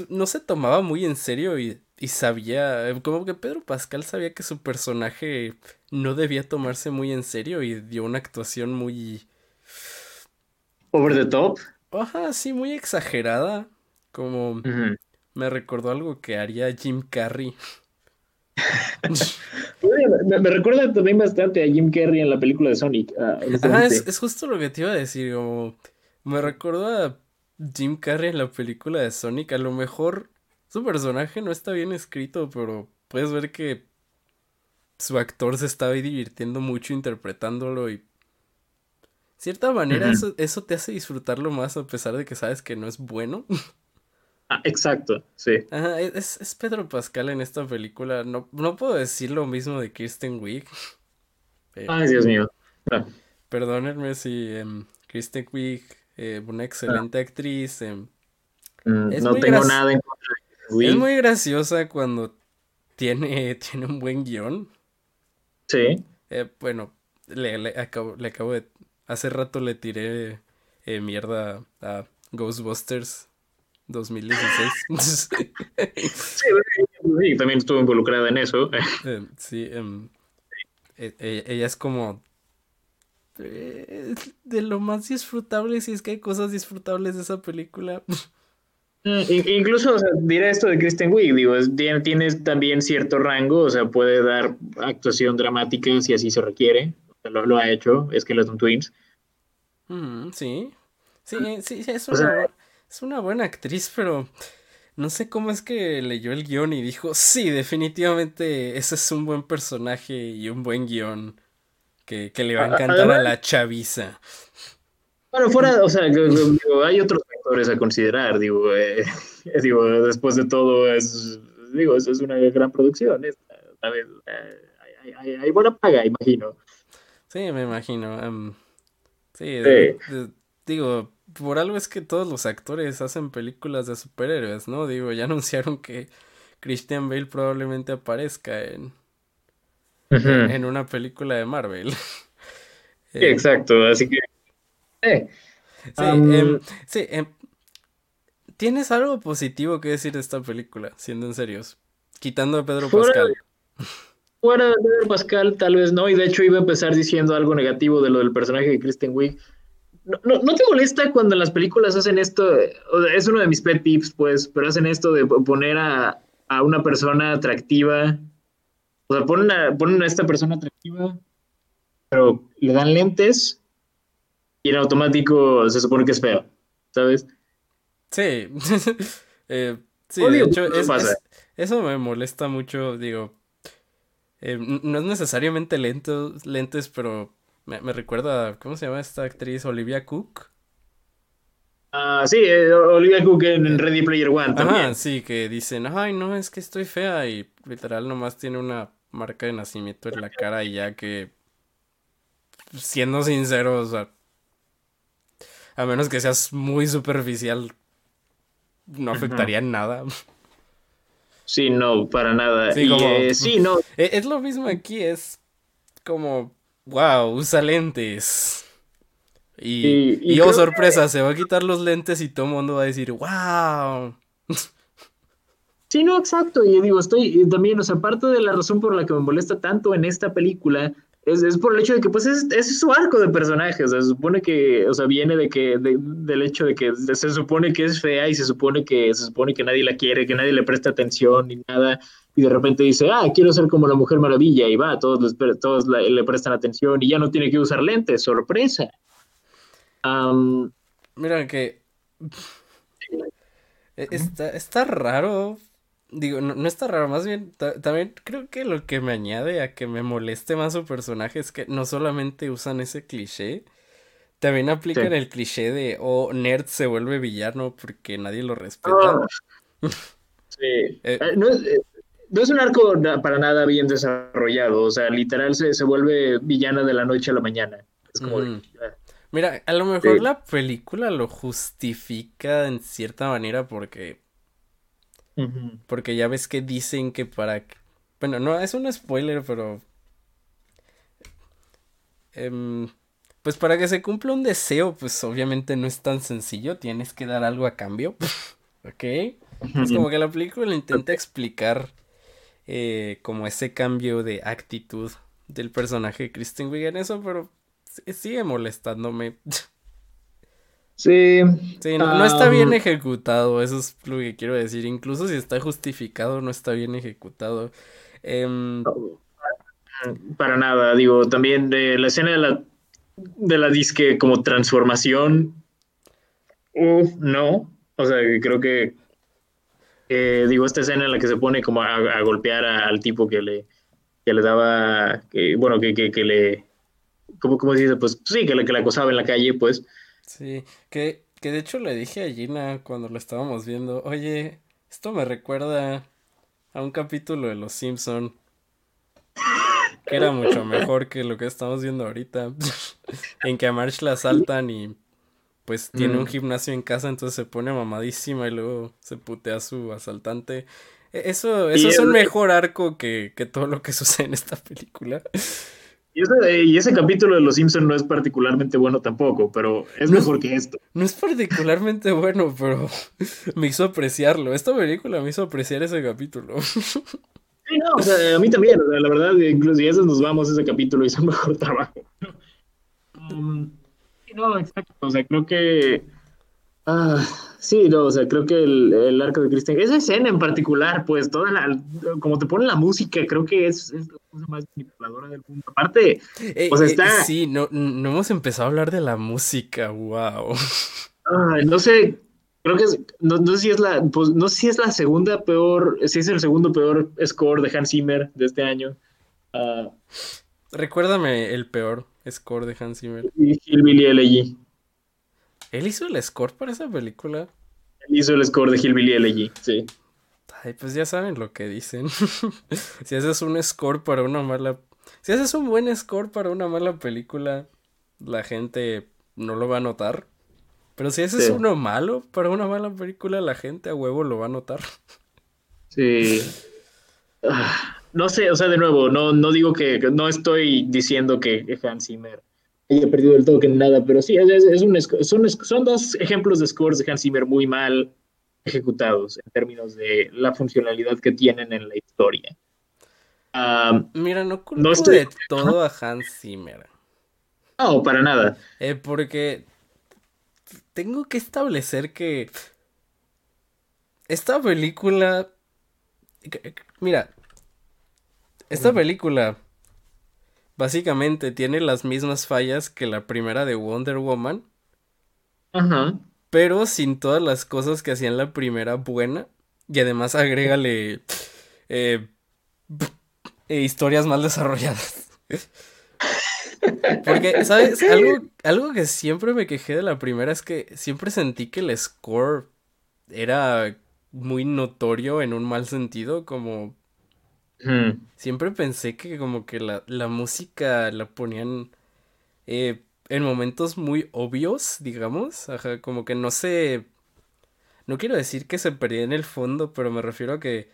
no se tomaba muy en serio y, y sabía, como que Pedro Pascal sabía que su personaje no debía tomarse muy en serio y dio una actuación muy...
Over the top.
Ajá, sí, muy exagerada. Como me recordó algo que haría Jim Carrey.
Me, recuerda también bastante a Jim Carrey en la película de Sonic.
Ah, Ajá, es, justo lo que te iba a decir. me recuerdo a Jim Carrey en la película de Sonic. A lo mejor su personaje no está bien escrito, pero puedes ver que su actor se estaba divirtiendo mucho interpretándolo y cierta manera eso, eso te hace disfrutarlo más a pesar de que sabes que no es bueno.
Ah, exacto, sí.
Ajá, es, Pedro Pascal en esta película. No, no puedo decir lo mismo de Kristen Wiig.
Ay, Dios mío.
Ah. Perdónenme si um, Kristen Wiig, eh, una excelente actriz. Em,
mm, no tengo nada en contra
Es muy graciosa cuando tiene, tiene un buen guion.
Sí.
Eh, bueno, le, acabo, le acabo de... Hace rato le tiré eh, mierda a Ghostbusters 2016.
sí, también estuvo involucrada en eso.
Eh, sí, em, e, e, ella es como de lo más disfrutable, si es que hay cosas disfrutables de esa película.
Mm, incluso diré esto de Kristen Wiig, digo, tiene, también cierto rango, o sea, puede dar actuación dramática si así se requiere, lo, ha hecho, es que los Twins.
Mm, sí, sí, sí, es una, es una buena actriz, pero no sé cómo es que leyó el guion y dijo, sí, definitivamente ese es un buen personaje y un buen guion que, le va a encantar a la chaviza.
Bueno, fuera, o sea, hay otros factores a considerar, digo, eh, digo, después de todo es, digo, eso es una gran producción, eh, hay, buena paga, imagino.
Sí, me imagino. sí, digo, por algo es que todos los actores hacen películas de superhéroes, ¿no? Digo, ya anunciaron que Christian Bale probablemente aparezca en, en una película de Marvel.
Eh, exacto, así que...
Eh, sí, em, sí em, ¿tienes algo positivo que decir de esta película, siendo en serios? Quitando a Pedro Pascal.
Fuera de Pedro Pascal, tal vez no, y de hecho iba a empezar diciendo algo negativo de lo del personaje de Kristen Wiig no, no, te molesta cuando las películas hacen esto? Es uno de mis pet tips, pues, pero hacen esto de poner a, una persona atractiva. O sea, ponen a, ponen a esta persona atractiva, pero le dan lentes y en automático se supone que es feo, ¿sabes?
Sí. eh, sí, de hecho, eso me molesta mucho, digo. Eh, no es necesariamente lentos, lentes, pero me, recuerda, ¿cómo se llama esta actriz? Olivia Cook.
Ah, sí, eh, Olivia Cook en, Ready Player One también.
Ajá, sí, que dicen, ay, no, es que estoy fea y literal nomás tiene una marca de nacimiento en la cara y ya que, siendo sincero, o sea, a menos que seas muy superficial, no afectaría en nada.
Sí, no, para nada. Sí, eh, sí no.
E, es lo mismo aquí, es como wow, usa lentes. Y, oh, sorpresa, se va a quitar los lentes y todo el mundo va a decir, wow.
Sí, no, exacto. Y digo, estoy también, o sea, parte de la razón por la que me molesta tanto en esta película es, por el hecho de que, pues, es, es su arco de personaje. O sea, se supone que, o sea, viene de que, del hecho de que se supone que es fea y se supone que, se supone que nadie la quiere, que nadie le presta atención ni nada y de repente dice, ah, quiero ser como la Mujer Maravilla, y va, todos, todos le prestan atención y ya no tiene que usar lentes, sorpresa.
Mira que... E, está, está raro. Digo, no, está raro, más bien, también creo que lo que me añade a que me moleste más su personaje es que no solamente usan ese cliché, también aplican el cliché de, oh, nerd se vuelve villano porque nadie lo respeta. Ah.
sí. Eh, eh, no, eh, no es un arco para nada bien desarrollado, o sea, literal se, se vuelve villana de la noche a la mañana. Es como
Mira, a lo mejor la película lo justifica en cierta manera porque... Porque ya ves que dicen que para... Bueno, no, es un spoiler, pero... Em, pues para que se cumpla un deseo, pues obviamente no es tan sencillo, tienes que dar algo a cambio. ¿Ok? Es como que la película intenta explicar eh, como ese cambio de actitud del personaje de Kristen Wiig en eso, pero sigue molestándome.
Sí.
Sí, no, está bien ejecutado, eso es lo que quiero decir. Incluso si está justificado, no está bien ejecutado. Em,
Para nada, digo, también de la escena de la, de la disque como transformación, uff, no, o sea, creo que, digo, esta escena en la que se pone como a, golpear al tipo que le, que le daba, que, bueno, que, que, que le, ¿cómo, ¿cómo se dice? Pues sí, que le, que le acosaba en la calle, pues.
Sí, que, que de hecho le dije a Gina cuando lo estábamos viendo, oye, esto me recuerda a un capítulo de Los Simpson que era mucho mejor que lo que estamos viendo ahorita. en que a March la asaltan y pues tiene un mm. gimnasio en casa, entonces se pone mamadísima y luego se putea a su asaltante. E, eso, eso es un mejor arco que, que, todo lo que sucede en esta película.
Y ese, y ese capítulo de Los Simpsons no es particularmente bueno tampoco, pero es mejor que esto.
No es particularmente bueno, pero me hizo apreciarlo. Esta película me hizo apreciar ese capítulo.
Sí, no, o sea, a mí también, la verdad, incluso si a nos vamos ese capítulo hizo un mejor trabajo. Um, no, exacto, o sea, creo que... Ah, sí, no, o sea, creo que el, el arco de Christian, esa escena en particular, pues, toda la, como te pone la música, creo que es, cosa más manipuladora del mundo. Aparte,
eh, eh, está... sí, no, no hemos empezado a hablar de la música, wow.
Ay, no sé, Creo que no, sé si es la, pues, no sé si es la segunda peor, si es el segundo peor score de Hans Zimmer de este año. Ah,
Recuérdame el peor score de Hans Zimmer.
Hillbilly Elegy.
¿Él hizo el score para esa película?
Él hizo el score de Hillbilly Elegy, sí.
Ay, pues ya saben lo que dicen. si haces un score para una mala... Si haces un buen score para una mala película, la gente no lo va a notar. Pero si ese es uno malo para una mala película, la gente a huevo lo va a notar.
Sí. Ah, no sé, o sea, de nuevo, no, no digo que, no estoy diciendo que Hans Zimmer haya perdido el toque en nada, pero sí, es, un, son, son dos ejemplos de scores de Hans Zimmer muy mal ejecutados en términos de la funcionalidad que tienen en la historia.
Mira, no culpo de todo a Hans Zimmer.
No, para nada.
Eh, porque tengo que establecer que esta película... Mira, esta película básicamente tiene las mismas fallas que la primera de Wonder Woman. Ajá. Pero sin todas las cosas que hacían la primera buena. Y además agrégale eh, eh, historias mal desarrolladas. Porque, ¿sabes? Algo, algo que siempre me quejé de la primera es que siempre sentí que el score era muy notorio en un mal sentido, como... Siempre pensé que como que la, la música la ponían eh, en momentos muy obvios, digamos. Ajá, como que no se... No quiero decir que se perdía en el fondo, pero me refiero a que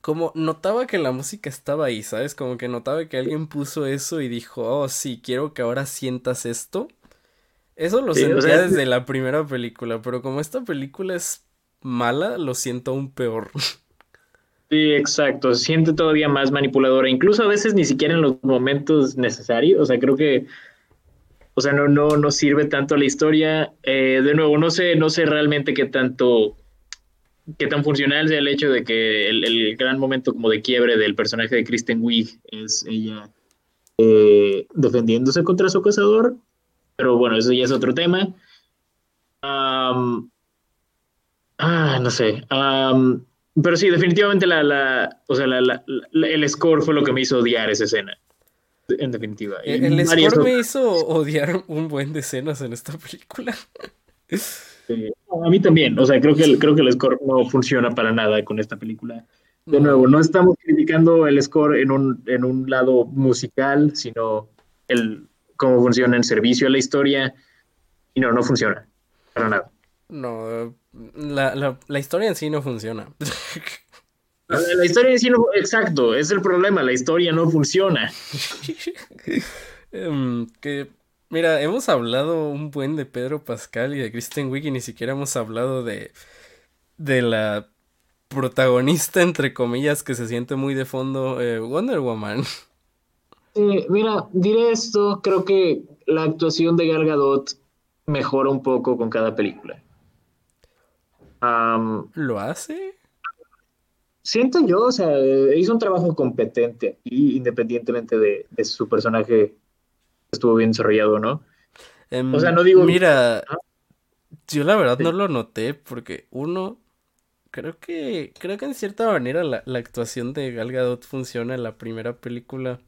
como notaba que la música estaba ahí, ¿sabes? Como que notaba que alguien puso eso y dijo, oh, sí, quiero que ahora sientas esto. Eso lo sentía desde la primera película, pero como esta película es mala, lo siento aún peor.
Sí, exacto, se siente todavía más manipuladora, incluso a veces ni siquiera en los momentos necesarios, o sea, creo que, o sea, no, no, no sirve tanto la historia. Eh, de nuevo, no sé, no sé realmente qué tanto qué tan funcional sea el hecho de que el, gran momento como de quiebre del personaje de Kristen Wiig es ella eh, defendiéndose contra su acosador, pero bueno, eso ya es otro tema. ah, no sé. Pero sí, definitivamente la, la o sea, la, el score fue lo que me hizo odiar esa escena. En definitiva.
El, score me hizo odiar un buen de escenas en esta película.
A mí también, o sea, creo que, el, creo que el score no funciona para nada con esta película. De nuevo, no estamos criticando el score en un, en un lado musical, sino el cómo funciona en servicio a la historia. Y no, no funciona. Para nada.
No, la, la, historia en sí no funciona.
La, la, historia en sí no, exacto, es el problema, la historia no funciona.
Em, que Mira, hemos hablado un buen de Pedro Pascal y de Kristen Wiig y ni siquiera hemos hablado de, de la protagonista, entre comillas, que se siente muy de fondo, eh, Wonder Woman.
mira, diré esto, creo que la actuación de Gal Gadot mejora un poco con cada película.
¿Lo hace?
siento yo, o sea, hizo un trabajo competente y independientemente de, su personaje estuvo bien desarrollado, ¿no?
Em, o sea, no digo. Mira, yo la verdad no lo noté porque uno. Creo que. Creo que en cierta manera la, actuación de Gal Gadot funciona en la primera película.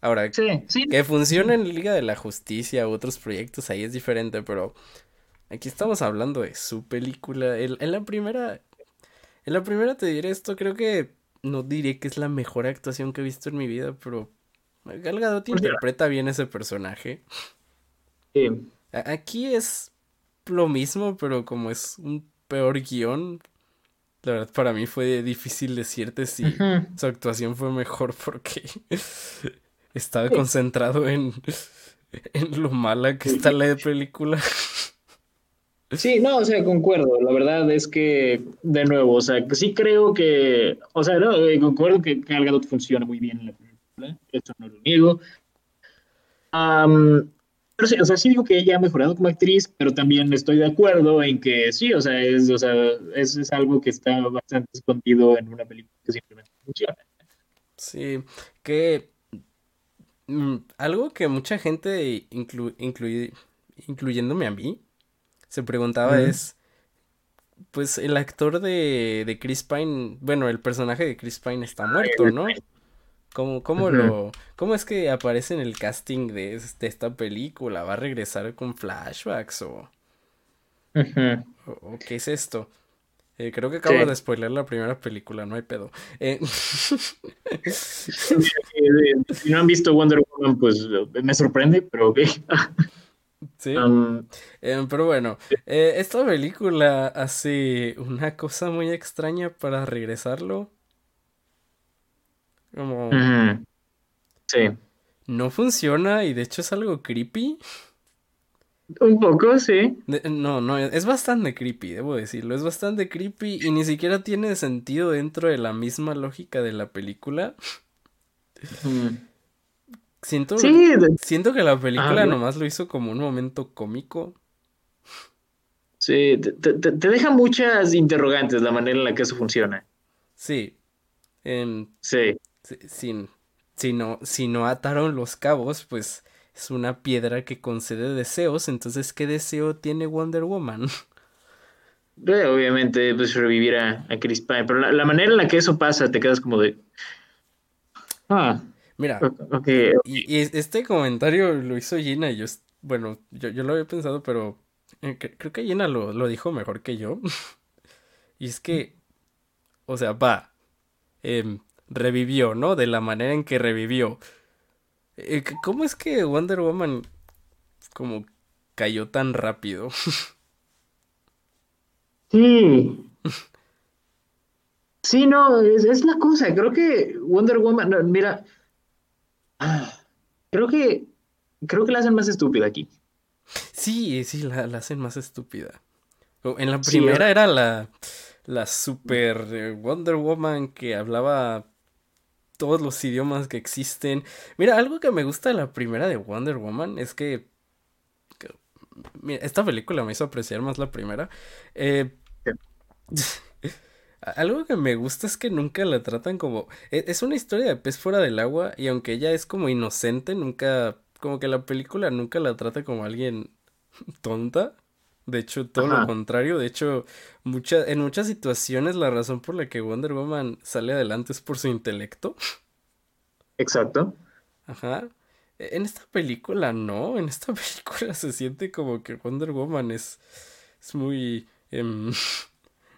Ahora, que funciona en Liga de la Justicia u otros proyectos, ahí es diferente, pero aquí estamos hablando de su película. en la primera en la primera te diré esto, creo que no diré que es la mejor actuación que he visto en mi vida, pero Gal Gadot pues interpreta bien ese personaje. Sí. Aquí es lo mismo, pero como es un peor guion, la verdad para mí fue difícil decirte si su actuación fue mejor porque estaba concentrado en, en lo mala que está la película.
Sí, no, o sea, concuerdo. La verdad es que, de nuevo, o sea, sí creo que, o sea, no, eh, concuerdo que Gal Gadot funciona muy bien en la película, esto no lo niego. pero sí, o sea, sí digo que ella ha mejorado como actriz, pero también estoy de acuerdo en que sí, o sea, es, o sea, es, es algo que está bastante escondido en una película que simplemente funciona.
Sí, que mm, algo que mucha gente, inclu, incluyéndome a mí, se preguntaba es, pues el actor de, de, Chris Pine, bueno, el personaje de Chris Pine está muerto, ¿no? ¿Cómo, cómo lo, cómo es que aparece en el casting de, esta película? ¿Va a regresar con flashbacks o, o, qué es esto? Eh, creo que acabo de spoiler la primera película, no hay pedo. Eh...
si no han visto Wonder Woman, pues me sorprende, pero ok.
Sí. Em, pero bueno, eh, esta película hace una cosa muy extraña para regresarlo. Como. Sí. No funciona y de hecho es algo creepy.
Un poco, sí.
no, no, es bastante creepy, debo decirlo. Es bastante creepy y ni siquiera tiene sentido dentro de la misma lógica de la película. Siento, siento que la película nomás lo hizo como un momento cómico.
Sí, te, deja muchas interrogantes la manera en la que eso funciona.
Sí. sí. Sin, si, no, si no ataron los cabos, pues es una piedra que concede deseos. Entonces, ¿qué deseo tiene Wonder Woman?
Obviamente, pues revivir a, Chris Pine. Pero la, manera en la que eso pasa, te quedas como de.
Ah. Mira, Y, este comentario lo hizo Gina y yo, bueno, yo, lo había pensado, pero eh, creo que Gina lo, dijo mejor que yo. y es que, o sea, va, em, revivió, ¿no? De la manera en que revivió. Eh, ¿Cómo es que Wonder Woman como cayó tan rápido?
sí. Sí, no, es, es, la cosa. Creo que Wonder Woman, mira, creo que creo que la hacen más estúpida aquí.
Sí, sí, la, hacen más estúpida. En la primera era la, la super eh, Wonder Woman que hablaba todos los idiomas que existen. Mira, algo que me gusta de la primera de Wonder Woman es que, mira, esta película me hizo apreciar más la primera. Eh, Algo que me gusta es que nunca la tratan como... E, es una historia de pez fuera del agua y aunque ella es como inocente, nunca... Como que la película nunca la trata como alguien tonta. De hecho, todo lo contrario. De hecho, mucha, en muchas situaciones la razón por la que Wonder Woman sale adelante es por su intelecto.
Exacto.
Ajá. E, en esta película no. En esta película se siente como que Wonder Woman es, es muy... Em,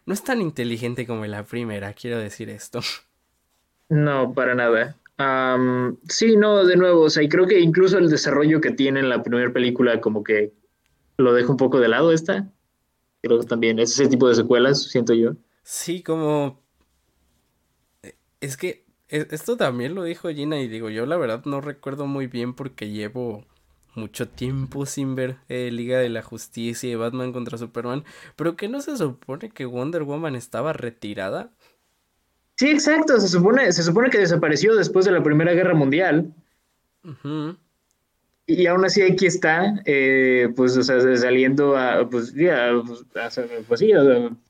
no es tan inteligente como la primera, quiero decir esto.
No, para nada. sí, no, de nuevo, o sea, y creo que incluso el desarrollo que tiene en la primera película como que lo deja un poco de lado esta. Creo que también es ese tipo de secuelas, siento yo.
Sí, como... Es que e, esto también lo dijo Gina y digo, yo la verdad no recuerdo muy bien porque llevo mucho tiempo sin ver eh, Liga de la Justicia y Batman contra Superman, pero que no se supone que Wonder Woman estaba retirada.
Sí, exacto, se supone, se supone que desapareció después de la Primera Guerra Mundial. Y aún así aquí está, eh, pues, o sea, saliendo a, pues, ya, pues, pues sí,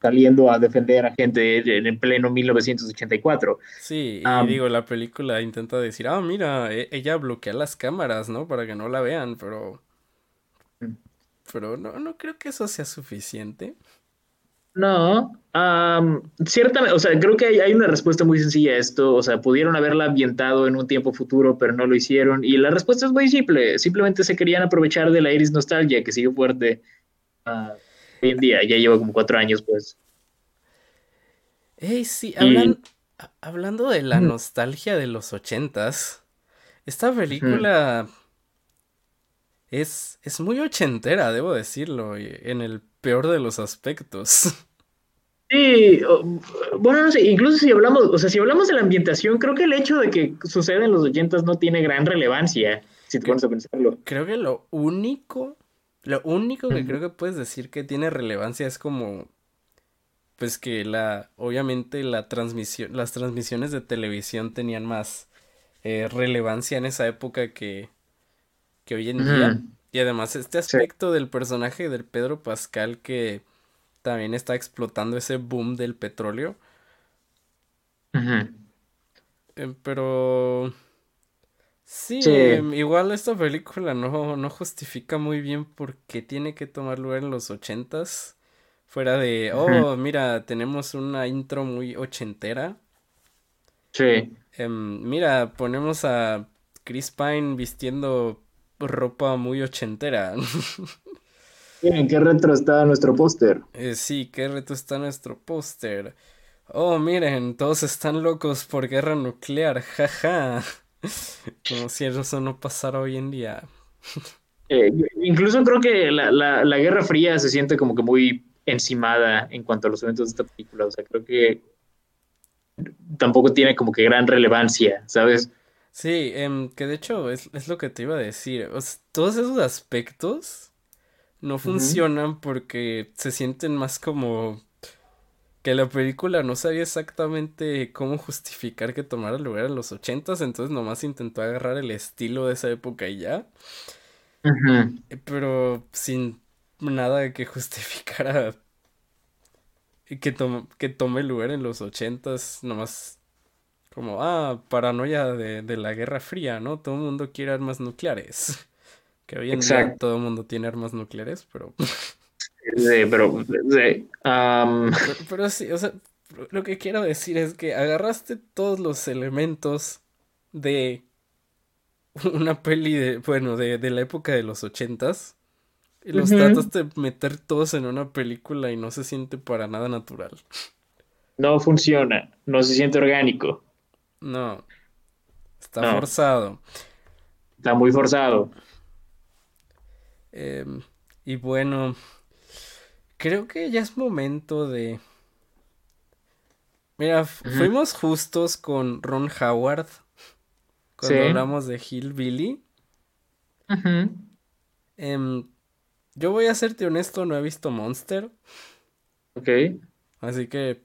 saliendo a defender a gente en, pleno 1984.
Sí, y digo, la película intenta decir, ah, mira, e, ella bloquea las cámaras, ¿no? Para que no la vean, pero... Mm. Pero no, no creo que eso sea suficiente.
No, ciertamente, o sea, creo que hay, una respuesta muy sencilla a esto, o sea, pudieron haberla ambientado en un tiempo futuro, pero no lo hicieron, y la respuesta es muy simple, simplemente se querían aprovechar de la Iris nostalgia que sigue fuerte uh, hoy en día, ya lleva como cuatro años, pues.
Hey, sí, hablando de la nostalgia de los ochentas, esta película es, es muy ochentera, debo decirlo, en el peor de los aspectos.
Sí, bueno, no sé, incluso si hablamos, o sea, si hablamos de la ambientación, creo que el hecho de que suceda en los ochentas no tiene gran relevancia, si te pones a pensarlo.
Creo que lo único, lo único que creo que puedes decir que tiene relevancia es como, pues que la, obviamente la transmisión, las transmisiones de televisión tenían más eh, relevancia en esa época que, que hoy en día. Y además este aspecto del personaje del Pedro Pascal que también está explotando ese boom del petróleo. Eh, pero... Sí, em, igual esta película no, no justifica muy bien por qué tiene que tomar lugar en los ochentas. Fuera de, oh, mira, tenemos una intro muy ochentera.
Sí.
Em, mira, ponemos a Chris Pine vistiendo ropa muy ochentera.
¿En qué retro está nuestro póster?
Eh, sí, qué retro está nuestro póster. Oh, miren, todos están locos por guerra nuclear, jaja. Como si eso no pasara hoy en día.
Eh, incluso creo que la, la, Guerra Fría se siente como que muy encimada en cuanto a los eventos de esta película. O sea, creo que tampoco tiene como que gran relevancia, ¿sabes?
Sí, em, que de hecho es, es, lo que te iba a decir. todos esos aspectos no funcionan porque se sienten más como que la película no sabía exactamente cómo justificar que tomara lugar en los ochentas, entonces nomás intentó agarrar el estilo de esa época y ya. Pero sin nada que justificara que, que tome lugar en los ochentas, nomás como, ah, paranoia de, de la Guerra Fría, ¿no? Todo el mundo quiere armas nucleares. Que hoy en día todo el mundo tiene armas nucleares, pero.
Sí, pero.
pero, sí, o sea, lo que quiero decir es que agarraste todos los elementos de una peli de. Bueno, de, de la época de los ochentas. Y los trataste de meter todos en una película y no se siente para nada natural.
No funciona, no se siente orgánico.
No. Está forzado.
Está muy forzado.
Em, y bueno, creo que ya es momento de... Mira, fuimos justos con Ron Howard cuando hablamos de Hillbilly. Em, yo voy a serte honesto, no he visto Monster.
Ok.
Así que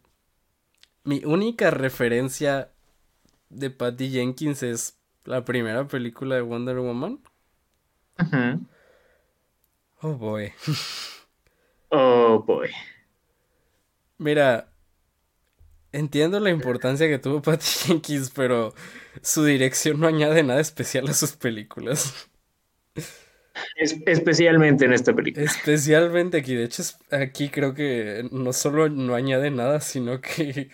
mi única referencia de Patty Jenkins es la primera película de Wonder Woman. Ajá. Oh boy.
oh boy.
Mira, entiendo la importancia que tuvo Patty Jenkins, pero su dirección no añade nada especial a sus películas.
especialmente en esta película.
Especialmente aquí. De hecho, aquí creo que no solo no añade nada, sino que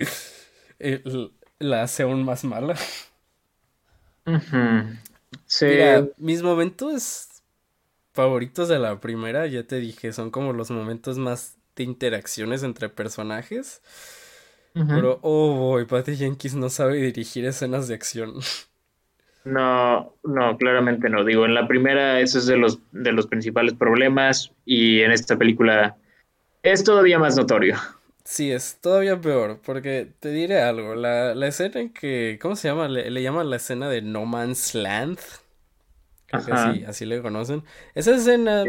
la hace aún más mala. sí. Mira, mis momentos favoritos de la primera, ya te dije, son como los momentos más de interacciones entre personajes. Pero, oh boy, Patty Jenkins no sabe dirigir escenas de acción.
No, no, claramente no. Digo, en la primera eso es de los, de los principales problemas y en esta película es todavía más notorio.
Sí, es todavía peor, porque te diré algo, la, la escena en que, ¿cómo se llama? Le, le llaman la escena de No Man's Land. Creo que así, así le conocen. Esa escena,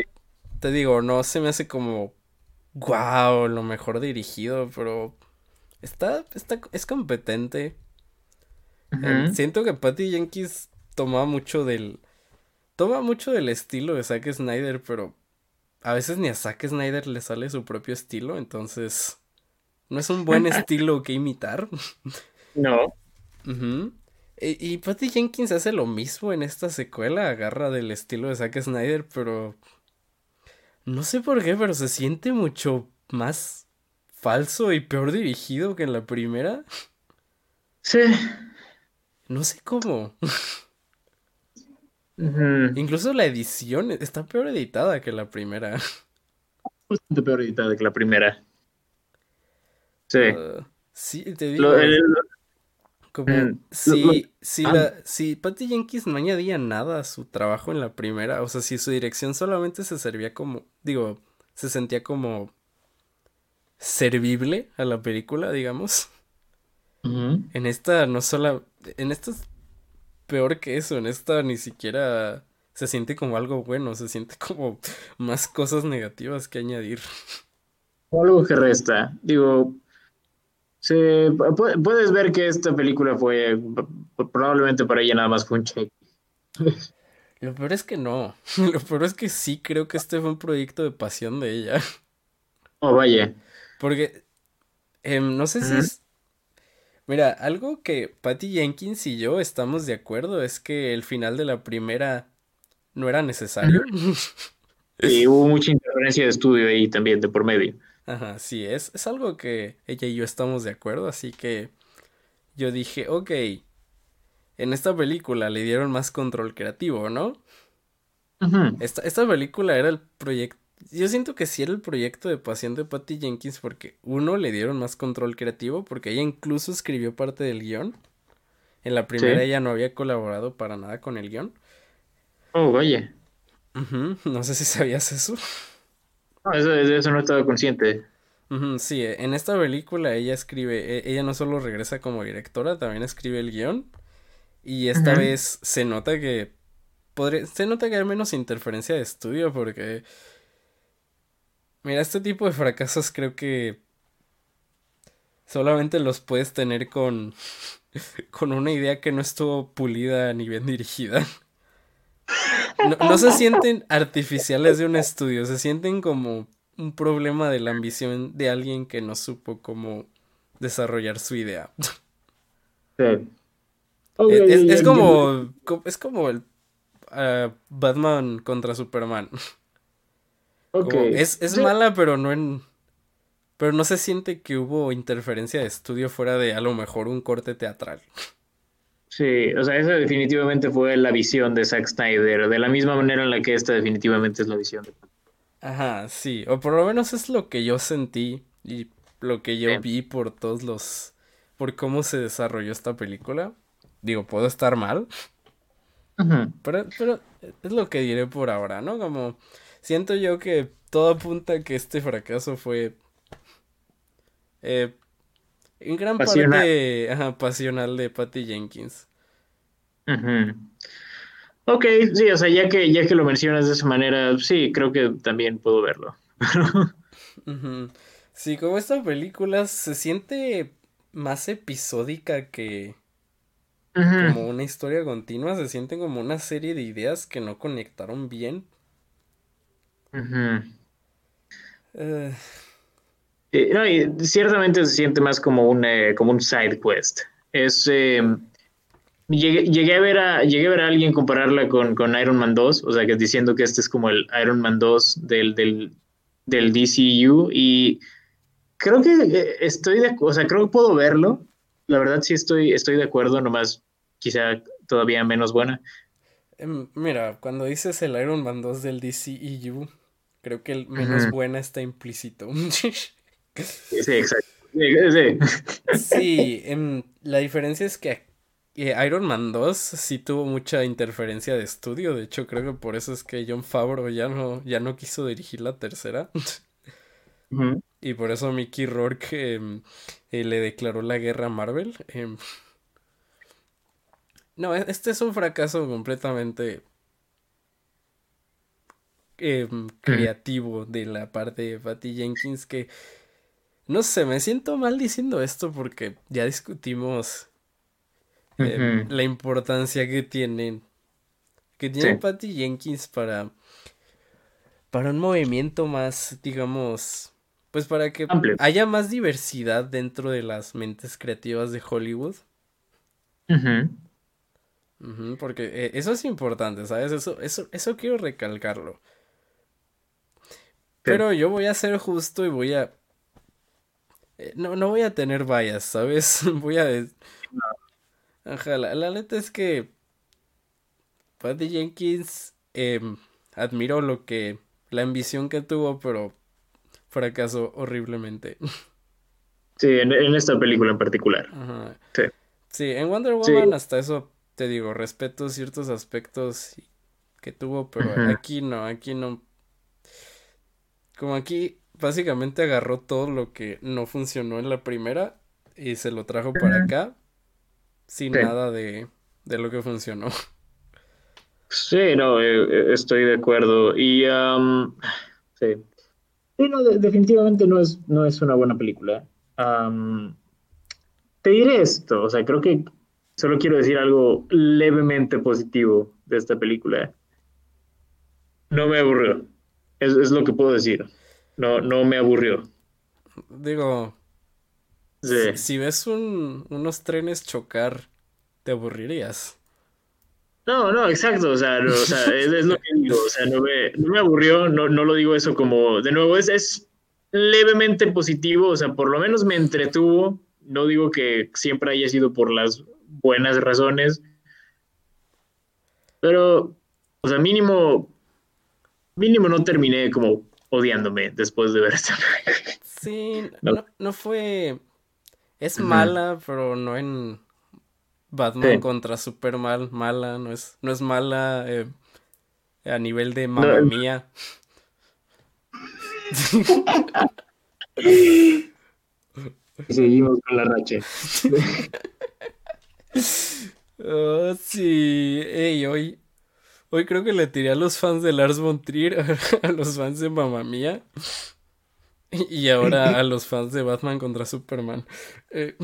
te digo, no se me hace como wow, lo mejor dirigido, pero está, está es competente. Siento que Patty Jenkins tomaba mucho del toma mucho del estilo de Zack Snyder, pero a veces ni a Zack Snyder le sale su propio estilo, entonces no es un buen estilo que imitar.
No.
Y, y, Patty Jenkins hace lo mismo en esta secuela, agarra del estilo de Zack Snyder, pero no sé por qué, pero se siente mucho más falso y peor dirigido que en la primera.
Sí.
No sé cómo. Incluso la edición está peor editada que la primera.
Bastante peor editada que la primera. Sí. Ah,
sí, te digo. Como mm, si, si, ah. la, si Patty Jenkins no añadía nada a su trabajo en la primera, o sea, si su dirección solamente se servía como, digo, se sentía como servible a la película, digamos. En esta no solo, en esta peor que eso. En esta ni siquiera se siente como algo bueno, se siente como más cosas negativas que añadir.
Algo que resta. Digo, se, puedes ver que esta película fue probablemente para ella nada más fue un check.
Lo peor es que no. Lo peor es que sí creo que este fue un proyecto de pasión de ella.
Oh, vaya.
Porque em, no sé si es Mira, algo que Patty Jenkins y yo estamos de acuerdo es que el final de la primera no era necesario.
Y hubo mucha interferencia de estudio ahí también, de por medio.
Ajá, sí, es, es algo que ella y yo estamos de acuerdo, así que yo dije, ok, en esta película le dieron más control creativo, ¿no? esta, esta película era el proyecto yo siento que sí era el proyecto de pasión de Patty Jenkins porque uno le dieron más control creativo porque ella incluso escribió parte del guion. En la primera ella no había colaborado para nada con el guion.
Oh, vaya.
No sé si sabías eso.
No, eso, eso no estaba consciente.
sí, en esta película ella escribe, e, ella no solo regresa como directora, también escribe el guion. Y esta vez se nota que podría, se nota que hay menos interferencia de estudio porque Mira, este tipo de fracasos creo que solamente los puedes tener con, con una idea que no estuvo pulida ni bien dirigida. No, se sienten artificiales de un estudio, se sienten como un problema de la ambición de alguien que no supo cómo desarrollar su idea. Sí. es, como, es como el ah, Batman contra Superman es, mala, pero no en. Pero no se siente que hubo interferencia de estudio fuera de a lo mejor un corte teatral.
Sí, o sea, esa definitivamente fue la visión de Zack Snyder, de la misma manera en la que esta definitivamente es la visión de.
Ajá, sí, o por lo menos es lo que yo sentí y lo que yo vi por todos los. por cómo se desarrolló esta película. Digo, puedo estar mal. pero, pero es lo que diré por ahora, ¿no? Como siento yo que todo apunta a que este fracaso fue eh, en gran parte pasional de Patty Jenkins.
Ok, sí, o sea, ya que, ya que lo mencionas de esa manera, sí, creo que también puedo verlo.
Sí, como esta película se siente más episódica que como una historia continua, se siente como una serie de ideas que no conectaron bien,
eh. ciertamente se siente más como un, eh, como un side quest. Es, eh, llegué, a ver a, llegué a ver a alguien compararla con, Iron Man 2, o sea, que diciendo que este es como el Iron Man 2 del, del, del DCU y creo que estoy de o sea, creo que puedo verlo. La verdad sí estoy, estoy de acuerdo, nomás quizá todavía menos buena.
Em, mira, cuando dices el Iron Man 2 del DCEU, creo que el menos buena está implícito.
sí, exacto. Sí,
sí em, la diferencia es que Iron Man 2 sí tuvo mucha interferencia de estudio. De hecho, creo que por eso es que John Favreau ya no, ya no quiso dirigir la tercera. Y por eso Mickey Rourke em, eh, le declaró la guerra a Marvel. No, e-, este es un fracaso completamente em, creativo de la parte de Patty Jenkins que no sé, me siento mal diciendo esto porque ya discutimos em, la importancia que tienen que tiene Patty Jenkins para para un movimiento más, digamos, pues para que haya más diversidad dentro de las mentes creativas de Hollywood. porque eh, eso es importante, ¿sabes? Eso, eso, eso quiero recalcarlo. Pero yo voy a ser justo y voy a... Eh, no, no voy a tener vallas, ¿sabes? voy a... Ajá, la, la neta es que... Patty Jenkins eh, admiro lo que... La ambición que tuvo, pero fracasó horriblemente.
Sí, en, esta película en particular. Sí.
Sí, en Wonder Woman hasta eso te digo, respeto ciertos aspectos que tuvo, pero aquí no, aquí no como aquí básicamente agarró todo lo que no funcionó en la primera y se lo trajo para acá sin nada de, de, lo que funcionó.
Sí, no, eh, eh, estoy de acuerdo. Y sí. sí no, definitivamente no es, no es una buena película. te diré esto, o sea, creo que solo quiero decir algo levemente positivo de esta película. No me aburrió. Es, es, lo que puedo decir. No, no me aburrió.
Digo, si, ves un, unos trenes chocar, te aburrirías.
No, no, exacto, o sea, o sea es, lo que digo, o sea, no me, no me aburrió, no, no, lo digo eso como, de nuevo, es, es levemente positivo, o sea, por lo menos me entretuvo, no digo que siempre haya sido por las buenas razones, pero, o sea, mínimo mínimo no terminé como odiándome después de ver esta
Sí, no, no fue... Es mala, pero no en Batman contra Superman, mala, no es, no es mala eh, a nivel de mamá mía.
Seguimos con la racha.
oh, sí, Ey, hoy, Hoy creo que le tiré a los fans de Lars von Trier, a, los fans de Mamma Mía. Y ahora a los fans de Batman contra Superman. Eh.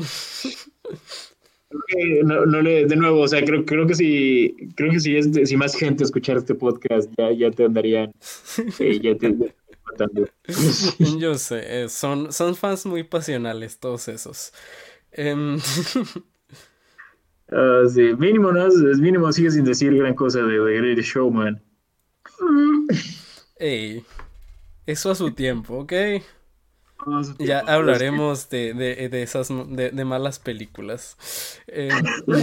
No, no le, de nuevo, o sea, creo, creo que si, creo que si, es si más gente escuchara este podcast, ya, ya te andarían, ya te.
Yo sé, eh, son, son fans muy pasionales todos esos.
Ah, sí, mínimo, ¿no? Es mínimo, sigue sin decir gran cosa de The Great Showman.
Ey, eso a su tiempo, ¿ok? ya hablaremos de, de, de, esas de, malas películas. Eh,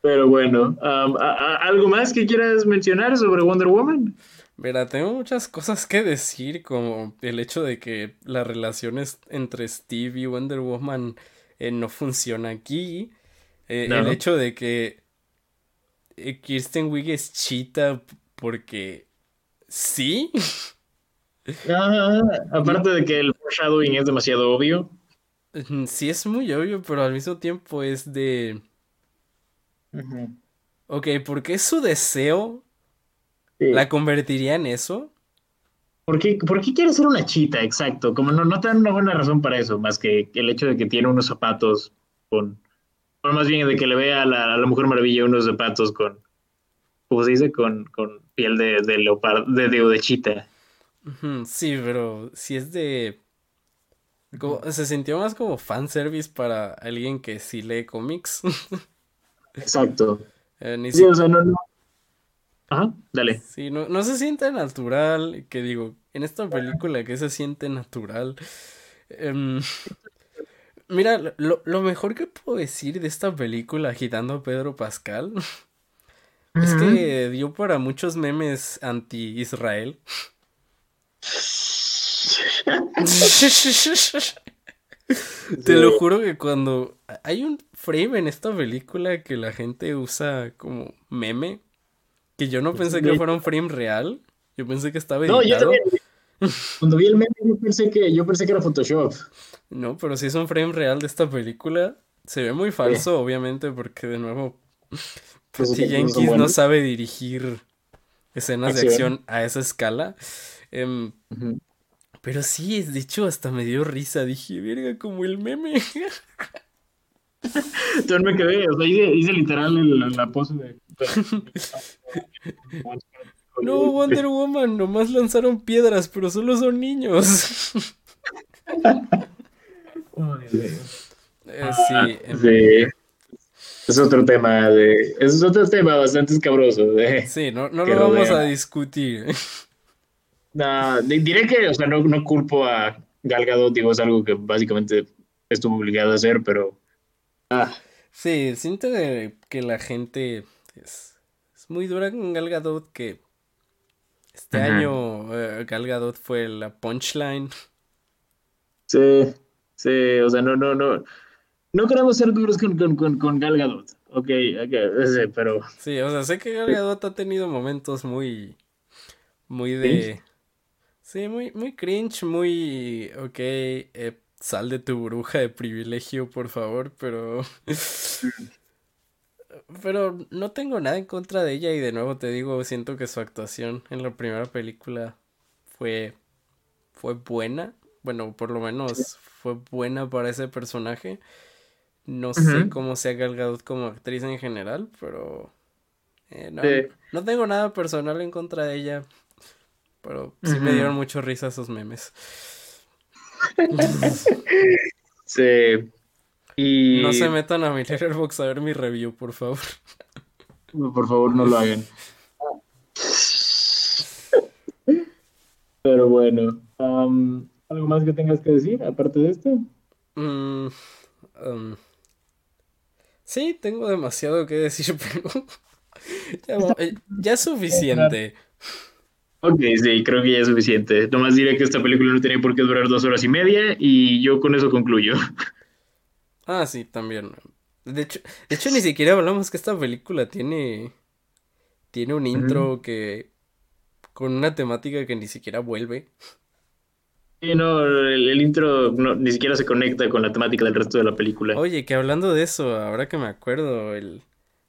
Pero bueno, ¿algo más que quieras mencionar sobre Wonder Woman?
Mira, tengo muchas cosas que decir, como el hecho de que las relaciones entre Steve y Wonder Woman eh, no funciona aquí. Eh, el hecho de que eh, Kirsten Wig es chita porque sí.
aparte de que el foreshadowing es demasiado obvio.
Sí, es muy obvio, pero al mismo tiempo es de. Ok, ¿por qué su deseo la convertiría en eso?
¿Por qué, quiere ser una chita? Exacto. Como no, no te dan una buena razón para eso, más que el hecho de que tiene unos zapatos con. O más bien de que le vea a la, a la Mujer Maravilla unos zapatos con. ¿Cómo se dice? Con, con piel de, de leopardo, de, de, chita.
Sí, pero si es de. se sintió más como fanservice para alguien que sí lee cómics.
Exacto. Eh, sí, o sea, no, no, Ajá, dale.
Sí, no, no se siente natural, que digo, en esta película que se siente natural. Em, mira, lo, mejor que puedo decir de esta película agitando a Pedro Pascal es que dio para muchos memes anti-Israel. Te lo juro que cuando hay un frame en esta película que la gente usa como meme, que yo no pensé que fuera un frame real. Yo pensé que estaba editado. No, yo también.
Cuando vi el meme, yo pensé que, yo pensé que era Photoshop.
No, pero si es un frame real de esta película. Se ve muy falso, obviamente, porque de nuevo. Pues Jenkins no sabe dirigir escenas de acción a esa escala. Em, pero sí, de hecho, hasta me dio risa. Dije, verga, como el meme.
Yo me quedé, o sea, hice, literal la pose de
No, Wonder Woman, nomás lanzaron piedras, pero solo son niños.
Eh, sí, em, Es otro tema de. Es otro tema bastante escabroso.
sí, no, no lo vamos a discutir.
No, diré que, o sea, no, no culpo a Galgado, digo, es algo que básicamente estuvo obligado a hacer, pero. Ah.
Sí, siento que la gente es, muy dura con Galgadot que este año eh, Galgadot fue la punchline.
Sí, sí, o sea, no, no, no. No queremos ser duros con, con, con, Gal Gadot. Ok, ok, pero.
Sí, o sea, sé que Gal Gadot ha tenido momentos muy. Muy de. Sí, muy, muy cringe, muy. Ok, eh, sal de tu bruja de privilegio, por favor, pero. Pero no tengo nada en contra de ella y de nuevo te digo, siento que su actuación en la primera película fue. fue buena. Bueno, por lo menos fue buena para ese personaje. No sé cómo sea Gal Gadot como actriz en general, pero eh, no, tengo nada personal en contra de ella. Pero sí me dieron mucho risa esos memes.
sí. Y...
No se metan a mi Letterboxd a ver mi review, por favor.
Por favor, no lo hagan. Pero bueno, ¿algo más que tengas que decir aparte de esto?
Mm, Sí, tengo demasiado que decir, pero eh, ya, es suficiente.
Ok, sí, creo que ya es suficiente. Nomás diré que esta película no tenía por qué durar dos horas y media y yo con eso concluyo.
Ah, sí, también. De hecho, de hecho ni siquiera hablamos que esta película tiene tiene un intro que con una temática que ni siquiera vuelve.
Sí, no, el, intro ni siquiera se conecta con la temática del resto de la película.
Oye, que hablando de eso, ahora que me acuerdo, el...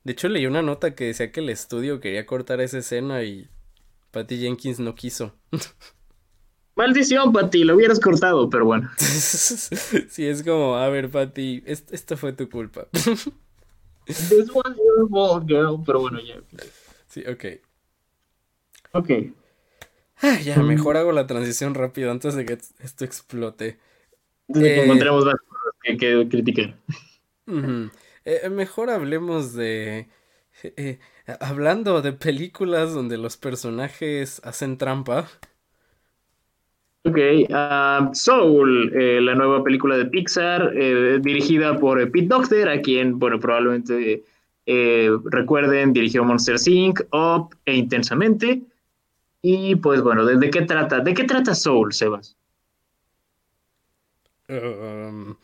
De hecho leí una nota que decía que el estudio quería cortar esa escena y Patty Jenkins no quiso.
Maldición, Patty, lo hubieras cortado, pero bueno.
sí, es como, a ver, Patty, esto fue tu culpa.
This was your fault, girl, pero bueno, ya.
Sí, ok.
Ok.
Ah, ya, mejor hago la transición rápido antes de que esto explote.
Antes que eh, encontremos más cosas que, criticar.
Eh, mejor hablemos de... Eh, hablando de películas donde los personajes hacen trampa.
Ok, ah, Soul, la nueva película de Pixar, dirigida por Pete Docter, a quien, bueno, probablemente recuerden, dirigió Monster Inc., Up e Intensamente. Y pues bueno, ¿de, qué trata? ¿De qué trata Soul, Sebas?
Um,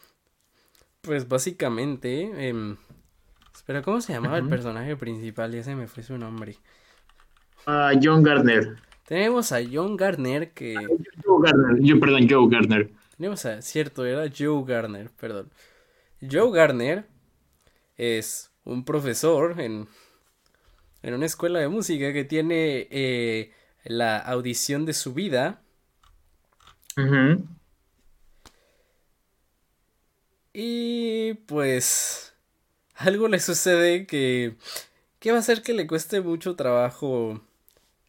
pues básicamente, em, espera, ¿cómo se llamaba el personaje principal? Ya se me fue su nombre.
Ah, John Gardner.
Tenemos a John Gardner que...
Joe Gardner, yo, perdón, Joe Gardner.
Tenemos a, cierto, era Joe Gardner, perdón. Joe Gardner es un profesor en, en una escuela de música que tiene eh, la audición de su vida. Y pues algo le sucede que, que va a hacer que le cueste mucho trabajo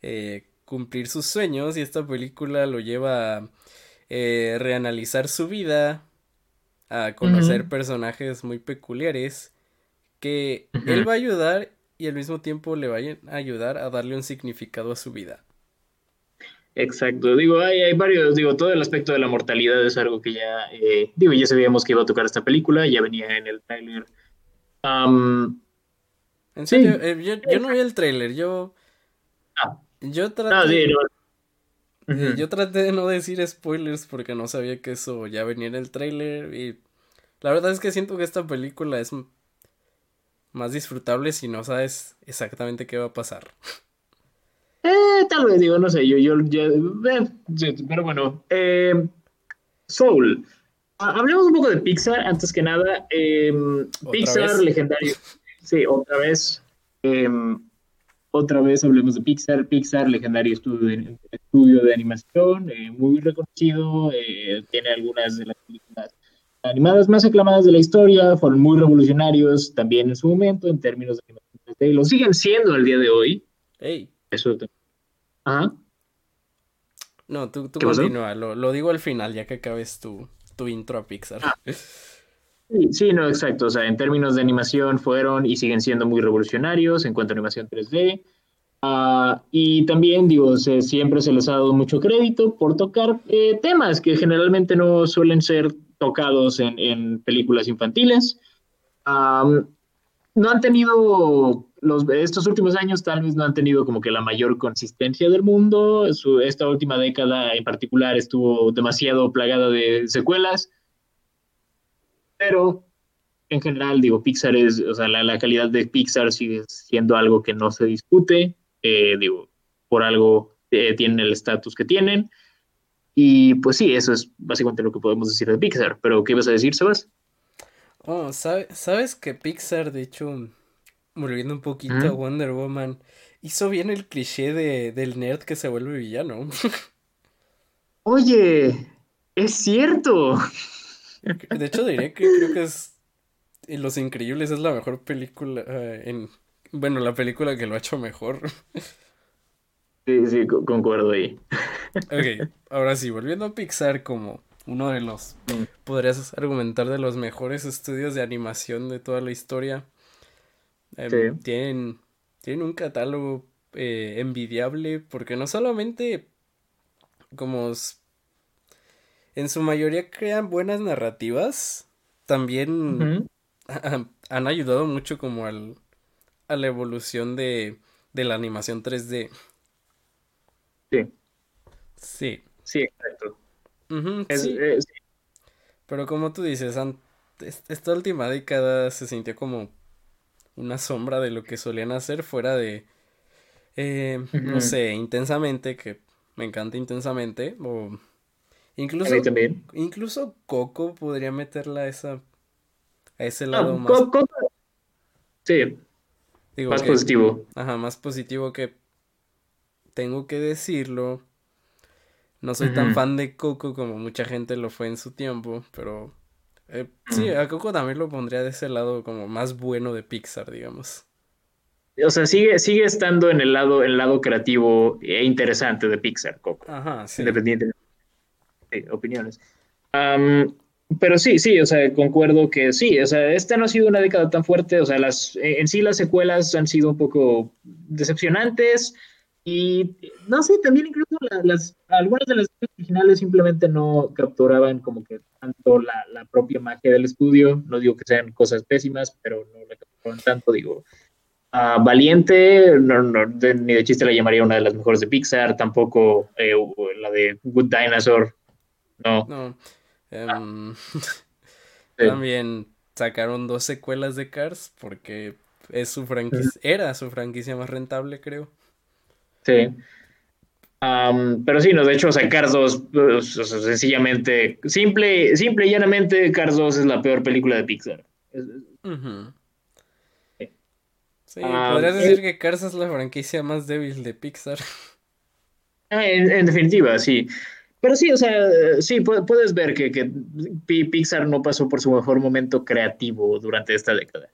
eh, cumplir sus sueños y esta película lo lleva a eh, reanalizar su vida, a conocer personajes muy peculiares que él va a ayudar y al mismo tiempo le va a ayudar a darle un significado a su vida.
Exacto, digo, hay, hay varios, digo, todo el aspecto de la mortalidad es algo que ya, eh, digo, ya sabíamos que iba a tocar esta película, ya venía en el tráiler.
en serio, eh, yo, no vi el tráiler, yo... Ah. Yo traté... Eh, yo traté de no decir spoilers porque no sabía que eso ya venía en el tráiler y la verdad es que siento que esta película es más disfrutable si no sabes exactamente qué va a pasar.
Eh, tal vez, digo, no sé, yo, yo, eh, pero bueno. Eh, Soul. Hablemos un poco de Pixar, antes que nada. Em, Pixar, legendario. Sí, otra vez. Otra vez hablemos de Pixar. Pixar, legendario estudio de, estudio de animación, muy reconocido. tiene algunas de las películas animadas más aclamadas de la historia. Fueron muy revolucionarios también en su momento en términos de animación Lo siguen siendo el día de hoy.
Ey.
Eso. Ajá.
No, tú, tú continúa. Lo, lo, digo al final, ya que acabes tu, tu intro a Pixar. Ah.
Sí, sí, no, exacto. O sea, en términos de animación fueron y siguen siendo muy revolucionarios en cuanto a animación 3D. Ah, y también, digo, siempre se les ha dado mucho crédito por tocar eh, temas que generalmente no suelen ser tocados en, películas infantiles. no han tenido, los, estos últimos años tal vez no han tenido como que la mayor consistencia del mundo. esta última década en particular estuvo demasiado plagada de secuelas. Pero en general, digo, Pixar es, o sea, la, la calidad de Pixar sigue siendo algo que no se discute. Eh, digo, por algo eh, tienen el estatus que tienen. Y pues sí, eso es básicamente lo que podemos decir de Pixar. Pero, ¿qué ibas a decir, Sebas?
Oh, ¿sabes que Pixar, de hecho, volviendo un poquito a Wonder Woman, hizo bien el cliché de, del nerd que se vuelve villano?
Oye, es cierto.
De hecho, diré que creo que es. Los Increíbles es la mejor película eh, en, bueno, la película que lo ha hecho mejor.
Sí, sí, concuerdo ahí.
Ok, ahora sí, volviendo a Pixar como uno de los, mm. podrías argumentar de los mejores estudios de animación de toda la historia. Em, tienen, tienen un catálogo eh, envidiable porque no solamente como en su mayoría crean buenas narrativas, también han ayudado mucho como al, a la evolución de, la animación 3D.
Sí.
Sí.
Sí, exacto.
Eh, Pero como tú dices, esta última década se sintió como una sombra de lo que solían hacer fuera de, eh, no sé, intensamente, que me encanta intensamente, o incluso, incluso Coco podría meterla a esa, a ese ah, lado más.
Sí, más positivo.
Ajá, más positivo que tengo que decirlo. No soy tan fan de Coco como mucha gente lo fue en su tiempo, pero eh, sí, a Coco también lo pondría de ese lado como más bueno de Pixar, digamos.
O sea, sigue, sigue estando en el lado, el lado creativo e interesante de Pixar, Coco.
Ajá, sí.
Independiente de opiniones. Pero sí, sí, o sea, concuerdo que sí, o sea, esta no ha sido una década tan fuerte, o sea, las, en sí las secuelas han sido un poco decepcionantes y no sé, también incluso las, algunas de las originales simplemente no capturaban como que tanto la, la, propia magia del estudio, no digo que sean cosas pésimas, pero no la capturaban tanto, digo, Valiente, no, no, ni de chiste la llamaría una de las mejores de Pixar, tampoco eh, la de Good Dinosaur, no.
No. Em, también sacaron dos secuelas de Cars porque es su franquicia, era su franquicia más rentable, creo.
Sí. pero sí, no, de hecho, o sea, Cars 2, sencillamente, simple, simple y llanamente, Cars 2 es la peor película de Pixar.
Sí, podrías decir que Cars es la franquicia más débil de Pixar.
En definitiva, sí. Pero sí, o sea, sí, puedes ver que, que Pixar no pasó por su mejor momento creativo durante esta década.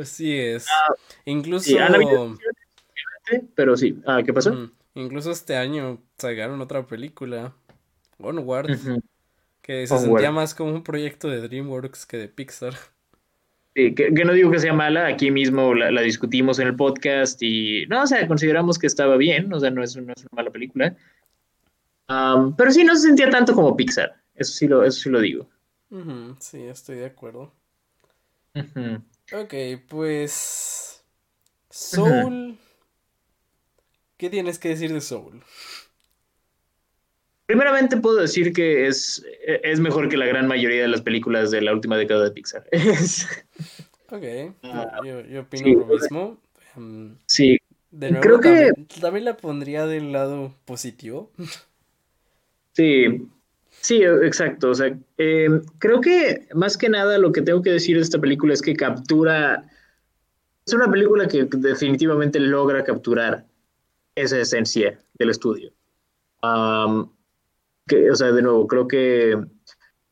Así es. Ah, Incluso.
pero sí. Ah, ¿Qué pasó?
Incluso este año sacaron otra película, Onward, que se sentía más como un proyecto de DreamWorks que de Pixar.
Sí, que, no digo que sea mala, aquí mismo la, discutimos en el podcast y no, o sea, consideramos que estaba bien, o sea, no es, una mala película. pero sí, no se sentía tanto como Pixar, eso sí lo, eso sí lo digo.
sí, estoy de acuerdo. Ok, pues... Soul... ¿Qué tienes que decir de Soul?
Primeramente puedo decir que es, es mejor que la gran mayoría de las películas de la última década de Pixar.
ok, ah, yo, opino lo mismo.
Em, sí.
De nuevo, Creo que... También, la pondría del lado positivo.
Sí, sí, exacto. O sea, em, creo que más que nada lo que tengo que decir de esta película es que captura... Es una película que definitivamente logra capturar esa esencia del estudio. Um, o sea, de nuevo, creo que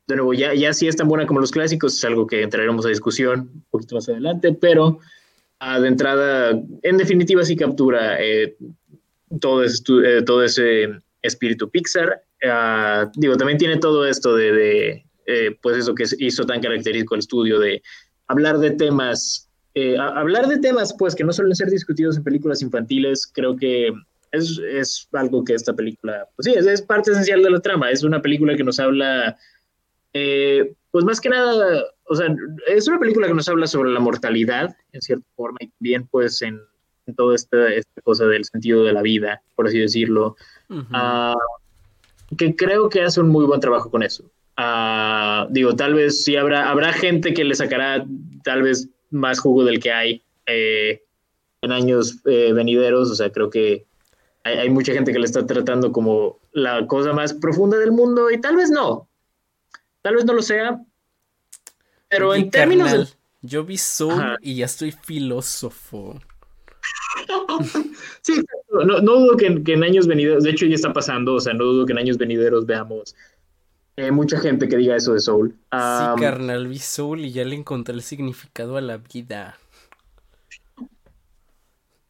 de nuevo, ya, ya si es tan buena como los clásicos, es algo que entraremos a discusión un poquito más adelante, pero uh, de entrada, en definitiva, sí captura eh, todo, eh, todo ese espíritu Pixar. Uh, digo, también tiene todo esto de, de eh, pues eso que hizo tan característico el estudio de hablar de temas, hablar de temas pues que no suelen ser discutidos en películas infantiles, creo que es, es algo que esta película, pues sí, es, es, parte esencial de la trama, es una película que nos habla, eh, pues más que nada, o sea, es una película que nos habla sobre la mortalidad, en cierta forma, y también pues en, en toda esta, esta, cosa del sentido de la vida, por así decirlo, uh -huh. uh, que creo que hace un muy buen trabajo con eso. Uh, digo, tal vez sí habrá, habrá gente que le sacará tal vez más jugo del que hay eh, en años eh, venideros, o sea, creo que hay, hay, mucha gente que le está tratando como la cosa más profunda del mundo y tal vez no, tal vez no lo sea, pero
Oye,
en términos...
carnal,
De...
Yo vi Soul Ajá. y ya estoy filósofo.
sí, no, no dudo que, que, en años venideros, de hecho ya está pasando, o sea, no dudo que en años venideros veamos eh, mucha gente que diga eso de Soul.
Um, sí, carnal, vi Soul y ya le encontré el significado a la vida.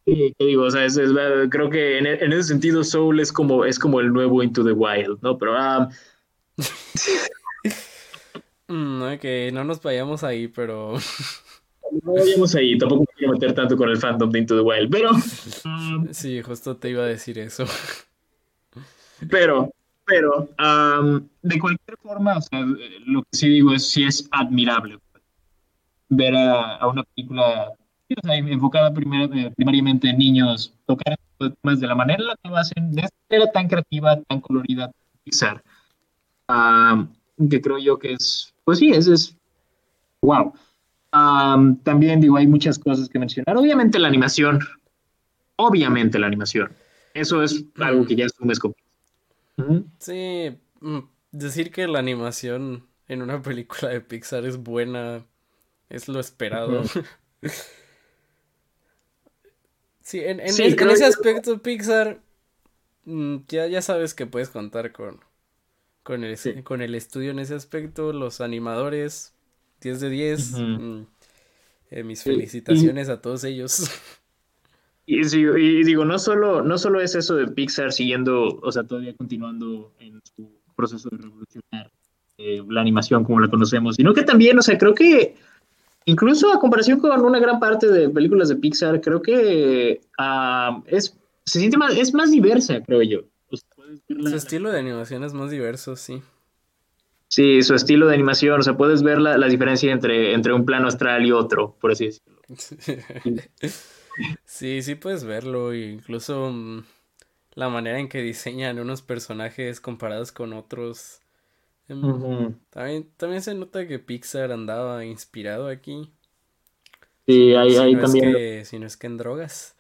Sí, ¿qué digo? O sea, es, es, creo que en, en, ese sentido Soul es como, es como el nuevo Into the Wild, ¿no? Pero... Um...
mm, ok, no nos vayamos ahí, pero...
no vayamos ahí, tampoco me quiero meter tanto con el fandom de Into the Wild, pero...
Um... Sí, justo te iba a decir eso.
Pero, pero um, de cualquier forma, o sea, lo que sí digo es si es admirable ver a, a una película o sea, enfocada primer, eh, primariamente en niños, tocar temas de la manera en la que lo hacen, de esta manera tan creativa, tan colorida, Pixar, um, que creo yo que es, pues sí, es, es wow. Um, también digo, hay muchas cosas que mencionar. Obviamente la animación, obviamente la animación, eso es algo que ya asumes como
Sí, mm, decir que la animación en una película de Pixar es buena es lo esperado. sí, en, en, sí, en, en ese aspecto Pixar mm, ya, ya sabes que puedes contar con, con, el, sí. con el estudio en ese aspecto, los animadores, 10 de 10. Uh -huh. mm, eh, mis felicitaciones y... a todos ellos.
Y, y, digo, no solo, no solo es eso de Pixar siguiendo, o sea, todavía continuando en su proceso de revolucionar eh, la animación como la conocemos, sino que también, o sea, creo que incluso a comparación con una gran parte de películas de Pixar, creo que uh, es, se siente más, es más diversa, creo yo. O sea,
la, su estilo de animación es más diverso, sí.
Sí, su estilo de animación, o sea, puedes ver la, la diferencia entre, entre un plano astral y otro, por así decirlo.
Sí, sí puedes verlo, incluso um, la manera en que diseñan unos personajes comparados con otros. Uh -huh. también, también se nota que Pixar andaba inspirado aquí.
Sí, ahí,
si
ahí
no
también.
Es que, si no es que en drogas.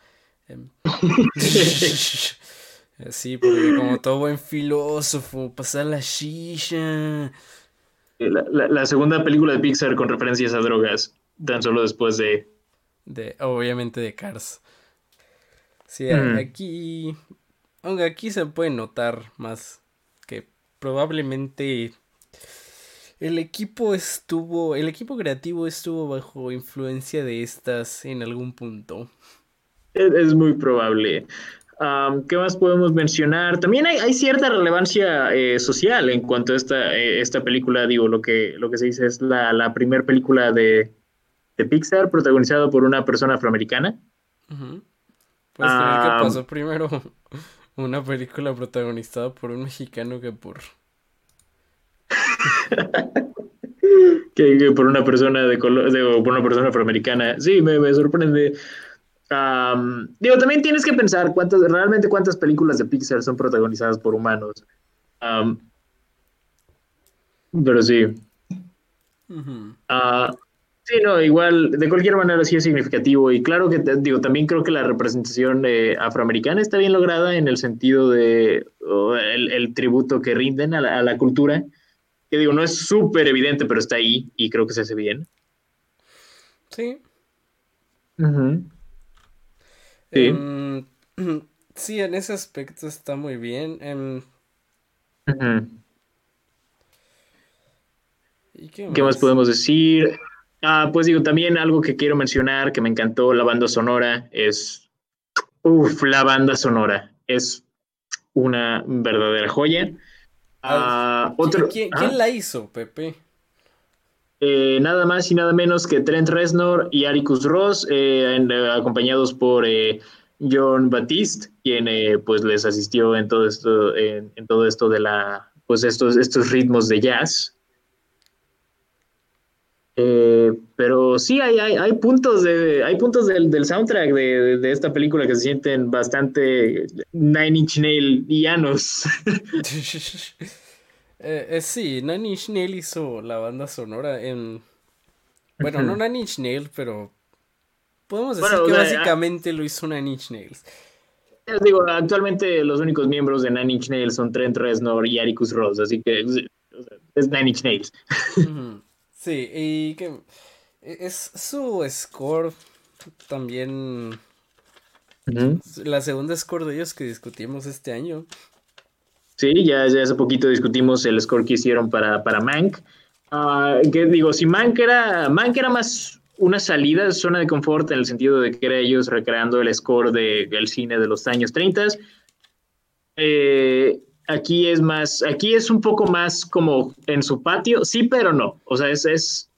Um, sí, porque como todo buen filósofo, pasa la shisha.
La, la, la segunda película de Pixar con referencias a drogas, tan solo después de
de obviamente de Cars. Sí, mm. aquí aunque aquí se puede notar más probablemente el equipo estuvo el equipo creativo estuvo bajo influencia de estas en algún punto.
Es, muy probable. Um, ¿Qué más podemos mencionar? También hay, hay cierta relevancia eh, social en cuanto a esta, eh, esta película. Digo, lo que, lo que se dice es la, la primera película de, de Pixar protagonizado por una persona afroamericana.
Uh -huh. Pues que pasó primero una película protagonizada por un mexicano que por
que, que, por una persona de color, de, por una persona afroamericana. Sí, me, me sorprende. Um, digo, también tienes que pensar cuántas, realmente cuántas películas de Pixar son protagonizadas por humanos. Um, pero sí.
Uh -huh.
uh, Sí, no, igual, de cualquier manera sí es significativo y claro que, digo, también creo que la representación eh, afroamericana está bien lograda en el sentido de oh, el, el, tributo que rinden a la, a la, cultura, que digo, no es súper evidente, pero está ahí y creo que se hace bien.
Sí.
Uh -huh.
Sí. Um, sí, en ese aspecto está muy bien. Um...
Uh -huh. qué, más? podemos decir? Ah, pues digo, también algo que quiero mencionar que me encantó la banda sonora es. Uf, la banda sonora. Es una verdadera joya.
Ah, otro, ¿Quién, la hizo, Pepe?
Eh, nada más y nada menos que Trent Reznor y Aricus Ross, eh, acompañados por eh, John Batiste, quien pues les asistió en todo esto, en, en, todo esto de la, pues estos, estos ritmos de jazz. Eh, pero sí, hay, hay, hay, puntos, de, hay puntos del, del soundtrack de, de, esta película que se sienten bastante Nine Inch Nail llanos.
Eh, eh, sí, Nine Inch Nail hizo la banda sonora en... Bueno, no Nine Inch Nail, pero podemos decir que básicamente lo hizo Nine Inch Nails.
Digo, actualmente los únicos miembros de Nine Inch Nails son Trent Reznor y Aricus Ross, así que es Nine Inch Nails.
Sí, y que es su score también. La segunda score de ellos que discutimos este año.
Sí, ya, hace poquito discutimos el score que hicieron para, para Mank. Ah, que digo, si Mank era, Mank era más una salida, zona de confort, en el sentido de que era ellos recreando el score del de, cine de los años 30. Eh, aquí es más, aquí es un poco más como en su patio, sí, pero no. O sea, es, es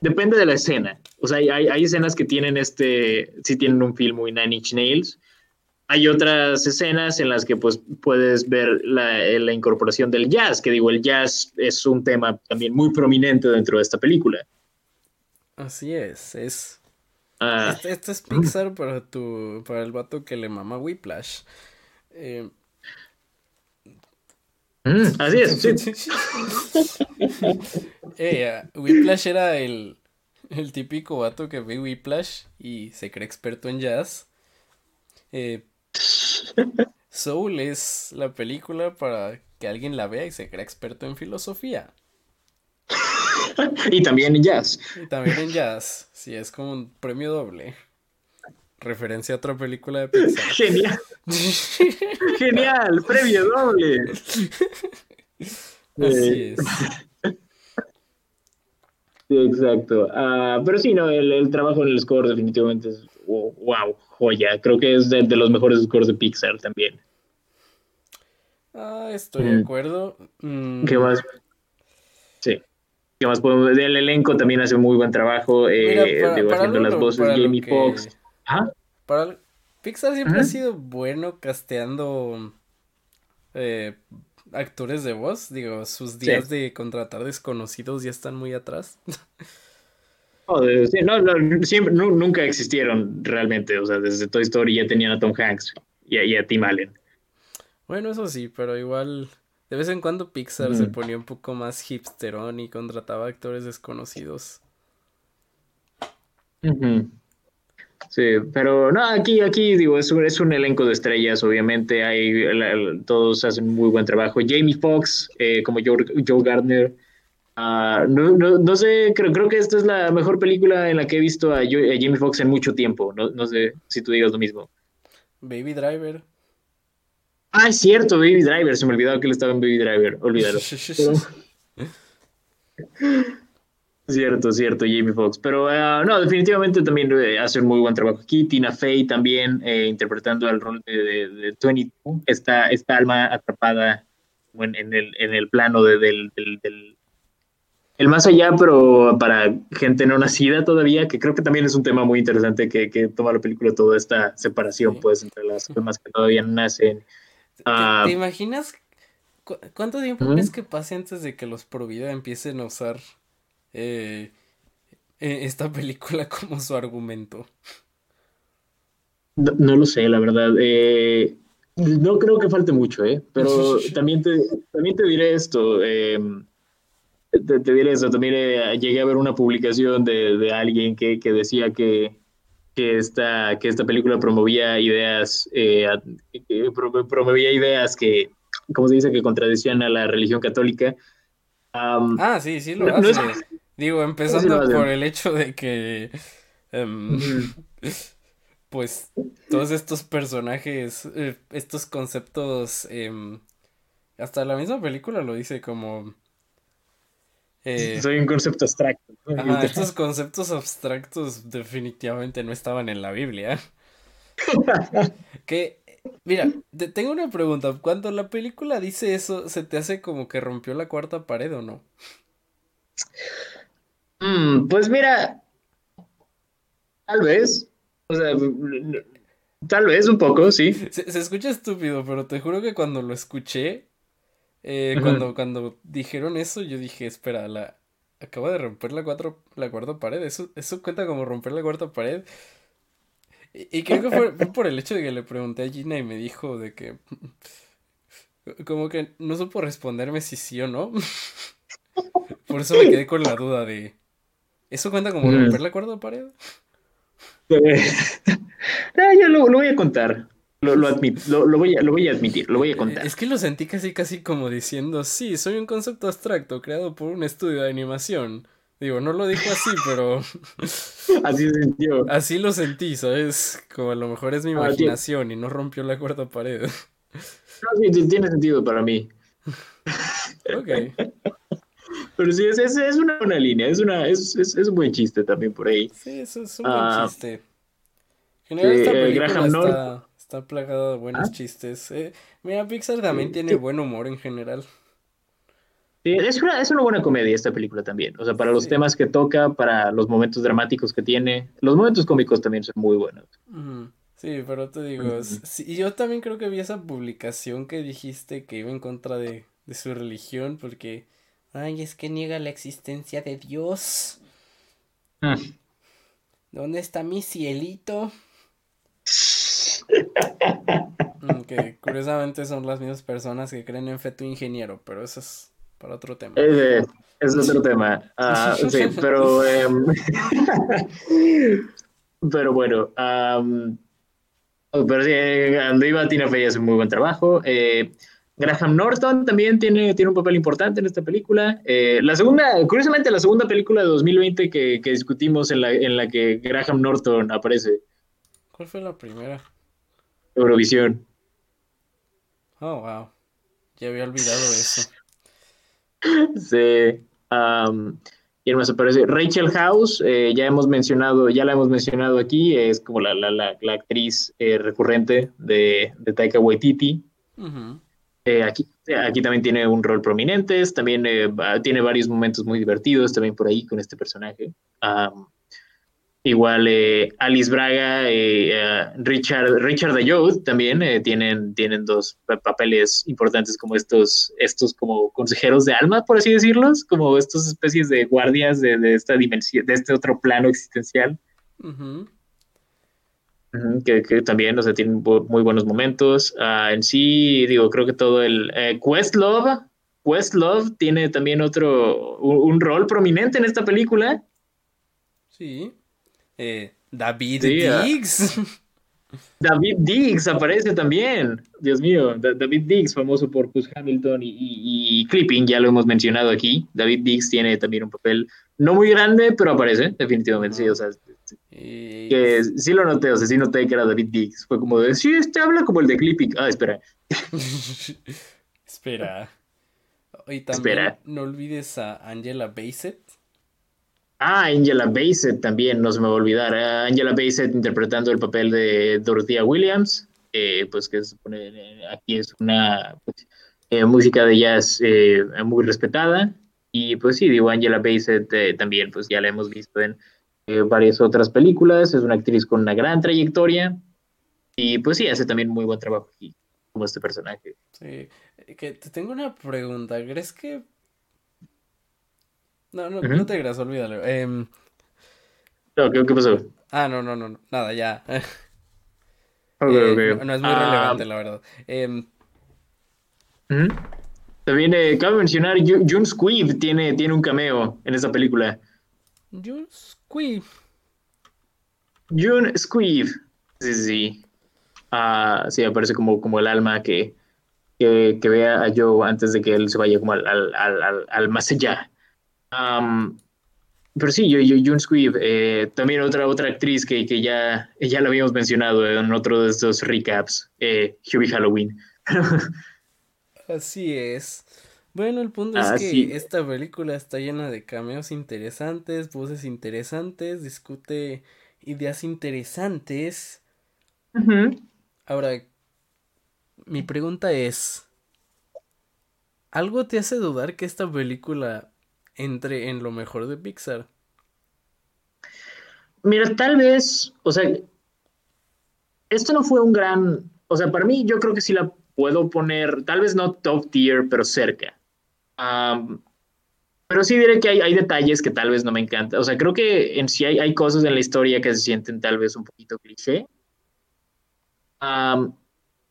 depende de la escena. O sea, hay, hay escenas que tienen este, sí tienen un film muy Nine Inch Nails. Hay otras escenas en las que pues puedes ver la, la, incorporación del jazz, que digo, el jazz es un tema también muy prominente dentro de esta película.
Así es, es... Ah. Este, es Pixar para tu, para el vato que le mama Whiplash. Eh,
Mm, así es, sí.
Eh, Whiplash era el, el típico vato que ve Whiplash y se cree experto en jazz. Eh, Soul es la película para que alguien la vea y se crea experto en filosofía.
y también en jazz.
Y también en jazz. Sí, es como un premio doble. Referencia a otra película de Pixar.
Genial. Genial, premio doble.
Así eh, es.
Sí, exacto. Uh, pero sí, no, el, el, trabajo en el score definitivamente es wow, joya. Creo que es de, de los mejores scores de Pixar también.
Ah, estoy mm. de acuerdo. Mm.
¿Qué más? Sí. ¿Qué más podemos? El elenco también hace muy buen trabajo. Eh, para, digo, para haciendo las voces, Jamie que... Foxx.
Para Pixar siempre ha sido bueno casteando eh, actores de voz. Digo, sus días de contratar desconocidos ya están muy atrás.
sí, no, siempre, nunca existieron realmente. O sea, desde Toy Story ya tenían a Tom Hanks y, a Tim Allen.
Bueno, eso sí, pero igual de vez en cuando Pixar se ponía un poco más hipsterón y contrataba actores desconocidos.
Sí, pero no, aquí, aquí digo, es un, es un elenco de estrellas, obviamente, hay, todos hacen muy buen trabajo. Jamie Foxx, eh, como Joe, Joe Gardner, uh, no, no, no, sé, creo, creo que esta es la mejor película en la que he visto a, Jamie Foxx en mucho tiempo, no, no sé si tú digas lo mismo.
Baby Driver.
Ah, es cierto, Baby Driver, se me olvidaba que él estaba en Baby Driver, olvídalo. Cierto, cierto, Jamie Foxx. Pero uh, no, definitivamente también eh, hace un muy buen trabajo aquí. Tina Fey también eh, interpretando el rol de, de, de 22, esta, esta alma atrapada en, en, el, en el plano de, del, del, del, el más allá, pero para gente no nacida todavía, que creo que también es un tema muy interesante que, que toma la película toda esta separación sí. pues entre las almas que todavía no nacen.
¿Te, uh, ¿Te, imaginas cu cuánto tiempo ¿Mm? crees que pase antes de que los pro vida empiecen a usar eh, eh, esta película como su argumento?
No, no lo sé, la verdad. Eh, no creo que falte mucho, ¿eh? Pero también te, también te diré esto. Eh, te, te, diré esto. También eh, llegué a ver una publicación de, de alguien que, que, decía que, que, esta, que esta película promovía ideas, que promovía ideas que, como se dice, que contradecían a la religión católica.
Um, ah, sí, sí lo hace. No es, Digo, empezando por el hecho de que. Um, pues todos estos personajes, eh, estos conceptos. Eh, hasta la misma película lo dice como. Eh,
Soy un concepto abstracto.
estos conceptos abstractos definitivamente no estaban en la Biblia. Que, mira, te tengo una pregunta. Cuando la película dice eso, ¿se te hace como que rompió la cuarta pared o no?
Mm, pues mira, tal vez. O sea, tal vez un poco, sí.
Se, se escucha estúpido, pero te juro que cuando lo escuché, eh, cuando, cuando dijeron eso, yo dije, espera, la acaba de romper la cuatro, la cuarta pared. Eso, eso cuenta como romper la cuarta pared. Y, y creo que fue, fue por el hecho de que le pregunté a Gina y me dijo de que como que no supo responderme si sí o no. Por eso me quedé con la duda de ¿eso cuenta como
Mm.
romper la cuarta pared?
Ah, yo lo, lo voy a contar. Lo, lo, lo, voy a, lo voy a admitir, lo voy a contar.
Es que lo sentí casi casi como diciendo, sí, soy un concepto abstracto creado por un estudio de animación. Digo, no lo dijo así, pero
Así sintió.
así lo sentí, ¿sabes? Como a lo mejor es mi
Ah,
imaginación y no rompió la cuarta pared.
No, sí, tiene sentido para mí.
Ok.
Pero sí, es, es, es una buena línea, es, una, es, es, es un buen chiste también por ahí.
Sí, es un
Ah,
buen chiste. En general, esta
eh,
película
Graham
está, está plagada de buenos
¿Ah?
chistes. Eh, mira, Pixar también
Sí,
tiene
sí.
buen humor en general.
Sí, es una, es una buena comedia esta película también. O sea, para los temas que toca, para los momentos dramáticos que tiene. Los momentos cómicos también son muy buenos.
Sí, pero te digo, sí, y yo también creo que vi esa publicación que dijiste que iba en contra de, de su religión porque, ay, es que niega la existencia de Dios.
Mm.
¿Dónde está mi cielito? Mm, Que curiosamente son las mismas personas que creen en feto ingeniero, pero eso es para otro tema.
Ese es otro tema. Ah, sí, pero. em, pero bueno. am, pero sí, eh, donde iba Tina Fey hace muy buen trabajo. Eh, Graham Norton también tiene, tiene un papel importante en esta película. Eh, la segunda, curiosamente, la segunda película de 2020 que, que discutimos en la, en la que Graham Norton aparece,
¿Cuál fue la primera?
Eurovisión.
Oh, wow. Ya había olvidado eso.
Sí. am, ¿quién más aparece? Rachel House, eh, ya hemos mencionado, ya la hemos mencionado aquí, es como la, la, la, la actriz eh, recurrente de, de Taika Waititi. Eh, aquí, aquí también tiene un rol prominente, también eh, tiene varios momentos muy divertidos también por ahí con este personaje. Am, igual eh, Alice Braga, eh, eh, Richard, Richard Ayoud también eh, tienen, tienen dos pa- papeles importantes como estos, estos como consejeros de alma, por así decirlos, como estas especies de guardias de, de esta dimensión, de este otro plano existencial.
Ujú.
Ujú, Que, que también, o sea, tienen muy buenos momentos. Ah, en sí, digo, creo que todo el eh, Questlove, Questlove tiene también otro, un, un rol prominente en esta película.
Sí. Eh, David
Sí, ah.
Diggs.
David Diggs aparece también. Dios mío, Da- David Diggs, famoso por Puss Hamilton y, y- y Clipping, ya lo hemos mencionado aquí. David Diggs tiene también un papel no muy grande, pero aparece, definitivamente, sí, o sea,
Y-
que sí lo noté, o sea, sí noté que era David Diggs. Fue como de, sí, este habla como el de Clipping. Ah, espera.
Espera. Y también
Espera.
no olvides a Angela Bassett.
Ah, Angela Bassett también, no se me va a olvidar. Ah, Angela Bassett interpretando el papel de Dorothea Williams, eh, pues que eh, aquí es una pues, eh, música de jazz muy respetada. Y pues sí, digo, Angela Bassett también, pues ya la hemos visto en varias otras películas, es una actriz con una gran trayectoria. Y pues sí, hace también muy buen trabajo aquí, como este personaje.
Sí. Que te tengo una pregunta. ¿Crees que... No, no, no te creas, olvídalo. Em,
No, ¿qué, qué pasó?
ah, no, no, no, nada, ya.
Ok,
Eh,
ok.
no, no es muy
Ah,
relevante, la verdad. Em,
Ujú. También eh, cabe mencionar, Ju- Jun Squibb tiene, tiene un cameo en esta película.
Jules Squibb.
Jun Squibb. Sí, sí, sí. Ah, sí, aparece como, como el alma que, que, que vea a Joe antes de que él se vaya como al, al, al, al- al más allá. Pero sí, yo, yo, Jun Squibb, eh, también otra, otra actriz que, que ya, ya la habíamos mencionado en otro de estos recaps, eh, Hubie Halloween.
Así es. Bueno, el punto es
Ah,
que
sí.
esta película está llena de cameos interesantes, voces interesantes, discute ideas interesantes. Ahora, mi pregunta es, ¿algo te hace dudar que esta película entre en lo mejor de Pixar?
Mira, tal vez, o sea, esto no fue un gran, o sea, para mí yo creo que sí la puedo poner, tal vez no top tier, pero cerca. Pero sí diré que hay, detalles que tal vez no me encantan. O sea, creo que en sí hay, cosas en la historia que se sienten tal vez un poquito cliché.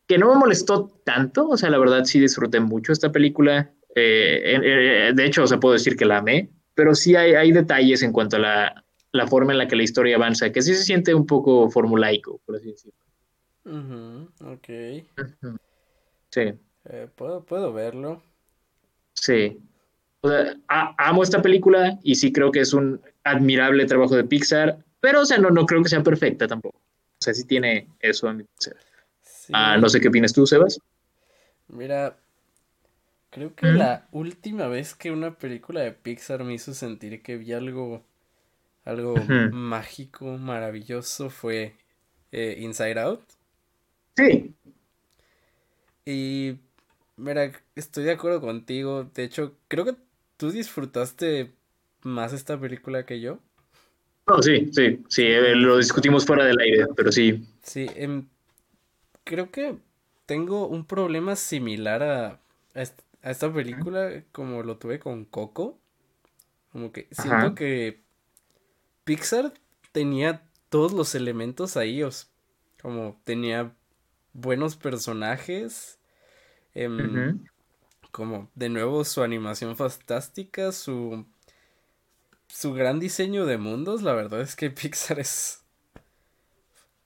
Que no me molestó tanto, o sea, la verdad sí disfruté mucho esta película. Eh, eh, de hecho, o sea, puedo decir que la amé, pero sí hay, hay detalles en cuanto a la, la forma en la que la historia avanza, que sí se siente un poco formulaico, por así decirlo.
Ujú, ok.
Sí,
Eh, puedo, puedo verlo.
sí. O sea, a- amo esta película y sí creo que es un admirable trabajo de Pixar, pero, o sea, no, no creo que sea perfecta tampoco. O sea, sí tiene eso a mi parecer.
Sí.
Ah, no sé qué opinas tú, Sebas.
Mira, creo que
¿Mm?
la última vez que una película de Pixar me hizo sentir que vi algo, algo mágico, maravilloso fue eh, Inside Out.
Sí,
Y mira, estoy de acuerdo contigo. De hecho, creo que tú disfrutaste más esta película que yo.
no, sí, sí, sí, eh, lo discutimos fuera del aire, pero sí.
Sí, em, creo que tengo un problema similar a, a esta película como lo tuve con Coco. Como que siento
Ajá.
que Pixar tenía todos los elementos ahí, os- como tenía buenos personajes, em, como de nuevo su animación fantástica, su, su gran diseño de mundos, la verdad es que Pixar es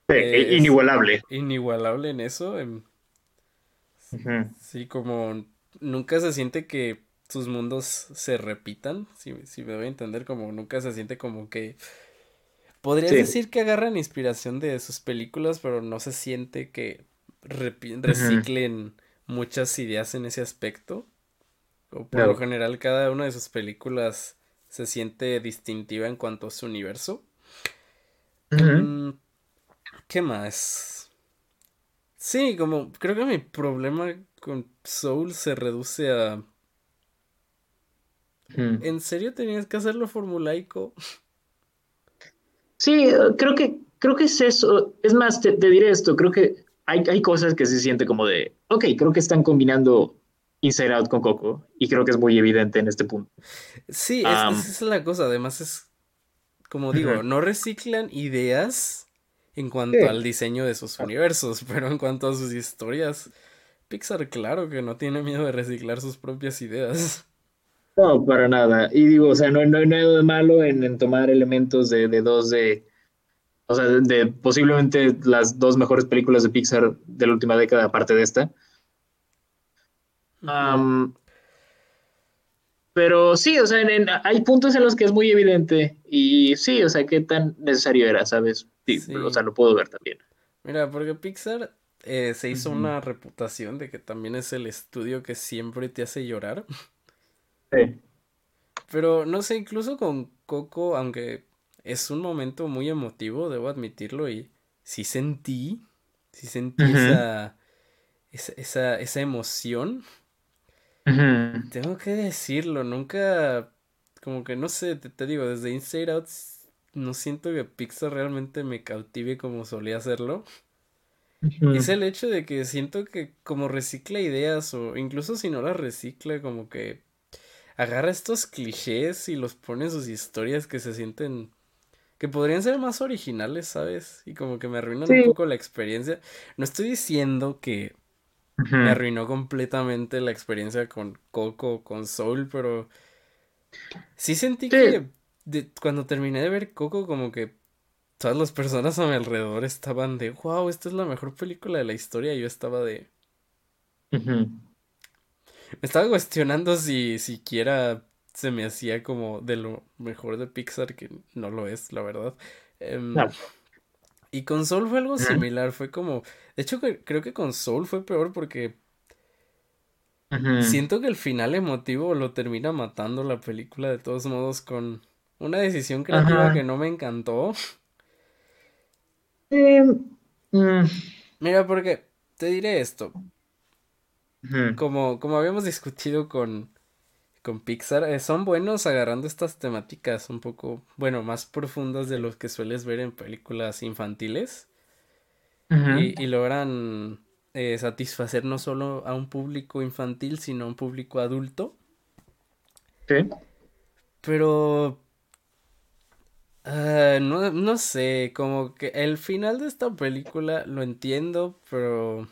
Sí,
Es-
inigualable.
inigualable en eso. Sí, como nunca se siente que sus mundos se repitan, si, si me doy a entender, como nunca se siente como que... Podrías
Sí.
decir que agarran inspiración de sus películas, pero no se siente que reciclen muchas ideas en ese aspecto. O por lo general, cada una de sus películas se siente distintiva en cuanto a su universo. Mm, ¿Qué más? Sí, como creo que mi problema con Soul se reduce a
Ujú.
¿En serio tenías que hacerlo formulaico?
Sí, creo que, creo que es eso. Es más, te, te diré esto, creo que hay, hay cosas que se siente como de, ok, creo que están combinando Inside Out con Coco y creo que es muy evidente en este punto.
Sí, es- esa es la cosa. Además es, como digo, no reciclan ideas en cuanto
Sí.
al diseño de sus universos, pero en cuanto a sus historias, Pixar claro que no tiene miedo de reciclar sus propias ideas.
No, para nada. Y digo, o sea, no, no hay nada de malo en, en tomar elementos de, de dos de, o sea, de, de posiblemente las dos mejores películas de Pixar de la última década, aparte de esta. Pero sí, o sea, en- en- hay puntos en los que es muy evidente y sí, o sea, qué tan necesario era, ¿sabes? Sí,
Sí.
o sea, lo puedo ver también.
Mira, porque Pixar eh, se hizo una reputación de que también es el estudio que siempre te hace llorar.
Sí.
Pero no sé, incluso con Coco, aunque es un momento muy emotivo, debo admitirlo, y sí sentí, sí sentí esa, esa, esa, esa emoción. Tengo que decirlo, nunca, como que no sé, te, te digo, desde Inside Out no siento que Pixar realmente me cautive como solía hacerlo. Es el hecho de que siento que como recicla ideas o incluso si no las recicla, como que agarra estos clichés y los pone en sus historias que se sienten que podrían ser más originales, ¿sabes? Y como que me arruinan un poco la experiencia. No estoy diciendo que me arruinó completamente la experiencia con Coco o con Soul, pero sí sentí
Sí.
que de- cuando terminé de ver Coco, como que todas las personas a mi alrededor estaban de, wow, esta es la mejor película de la historia. Y yo estaba de, me estaba cuestionando si siquiera se me hacía como de lo mejor de Pixar, que no lo es, la verdad. Em,
No.
Y con Soul fue algo similar, fue como, de hecho creo que con Soul fue peor porque siento que el final emotivo lo termina matando la película de todos modos con una decisión creativa que no me encantó. Em, mm. Mira, porque te diré esto. Como, como habíamos discutido con, con Pixar, eh, son buenos agarrando estas temáticas un poco, bueno, más profundas de lo que sueles ver en películas infantiles. y, logran eh, satisfacer no solo a un público infantil, sino a un público adulto. Sí. Pero Ah, no, no sé, como que el final de esta película lo entiendo, pero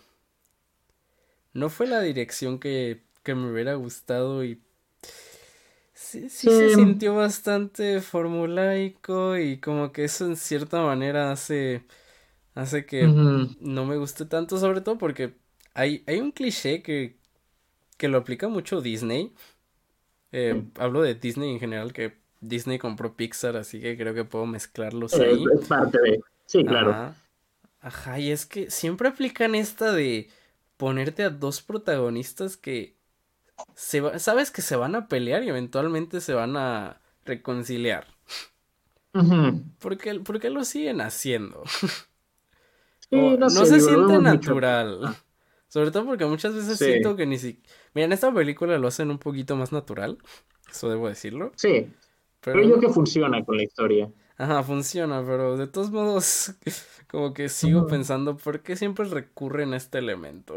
no fue la dirección que, que me hubiera gustado y sí, sí, se sintió bastante formulaico y como que eso en cierta manera hace, hace que no me guste tanto, sobre todo porque hay, hay un cliché que, que lo aplica mucho Disney. Eh, hablo de Disney en general, que Disney compró Pixar, así que creo que puedo mezclarlos ahí.
Es parte de. Sí, claro.
Ajá. y es que siempre aplican esta de ponerte a dos protagonistas que se sabes que se van a pelear y eventualmente se van a reconciliar. ¿Por, qué, lo siguen haciendo? no, se siente natural. Sobre todo porque muchas veces siento que ni siquiera... Mira, en esta película lo hacen un poquito más natural. Eso debo decirlo.
Sí. Pero yo que funciona con la historia.
Ajá, funciona, pero de todos modos, como que sigo pensando, ¿por qué siempre recurren a este elemento?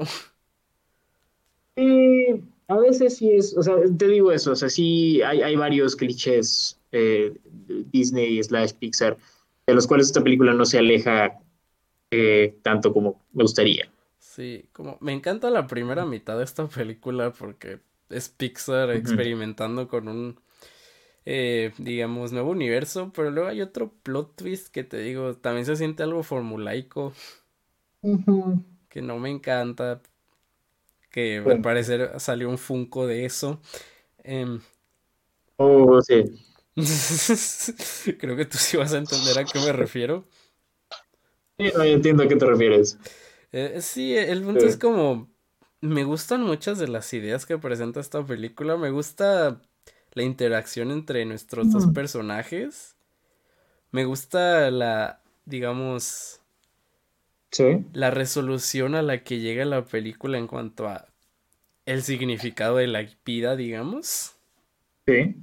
Eh, a veces sí es, o sea, te digo eso, o sea, sí hay, hay varios clichés eh, Disney slash Pixar, de los cuales esta película no se aleja eh, tanto como me gustaría.
Sí, como me encanta la primera mitad de esta película porque es Pixar experimentando con un eh, digamos, nuevo universo, pero luego hay otro plot twist que te digo, también se siente algo formulaico, que no me encanta, que al parecer salió un Funko de eso. Em,
oh, sí.
Creo que tú sí vas a entender a qué me refiero.
Sí, no, entiendo a qué te refieres.
Eh, sí, el punto es como, me gustan muchas de las ideas que presenta esta película, me gusta la interacción entre nuestros dos personajes. Me gusta la, digamos,
¿Sí?
la resolución a la que llega la película en cuanto a el significado de la vida, digamos.
Sí.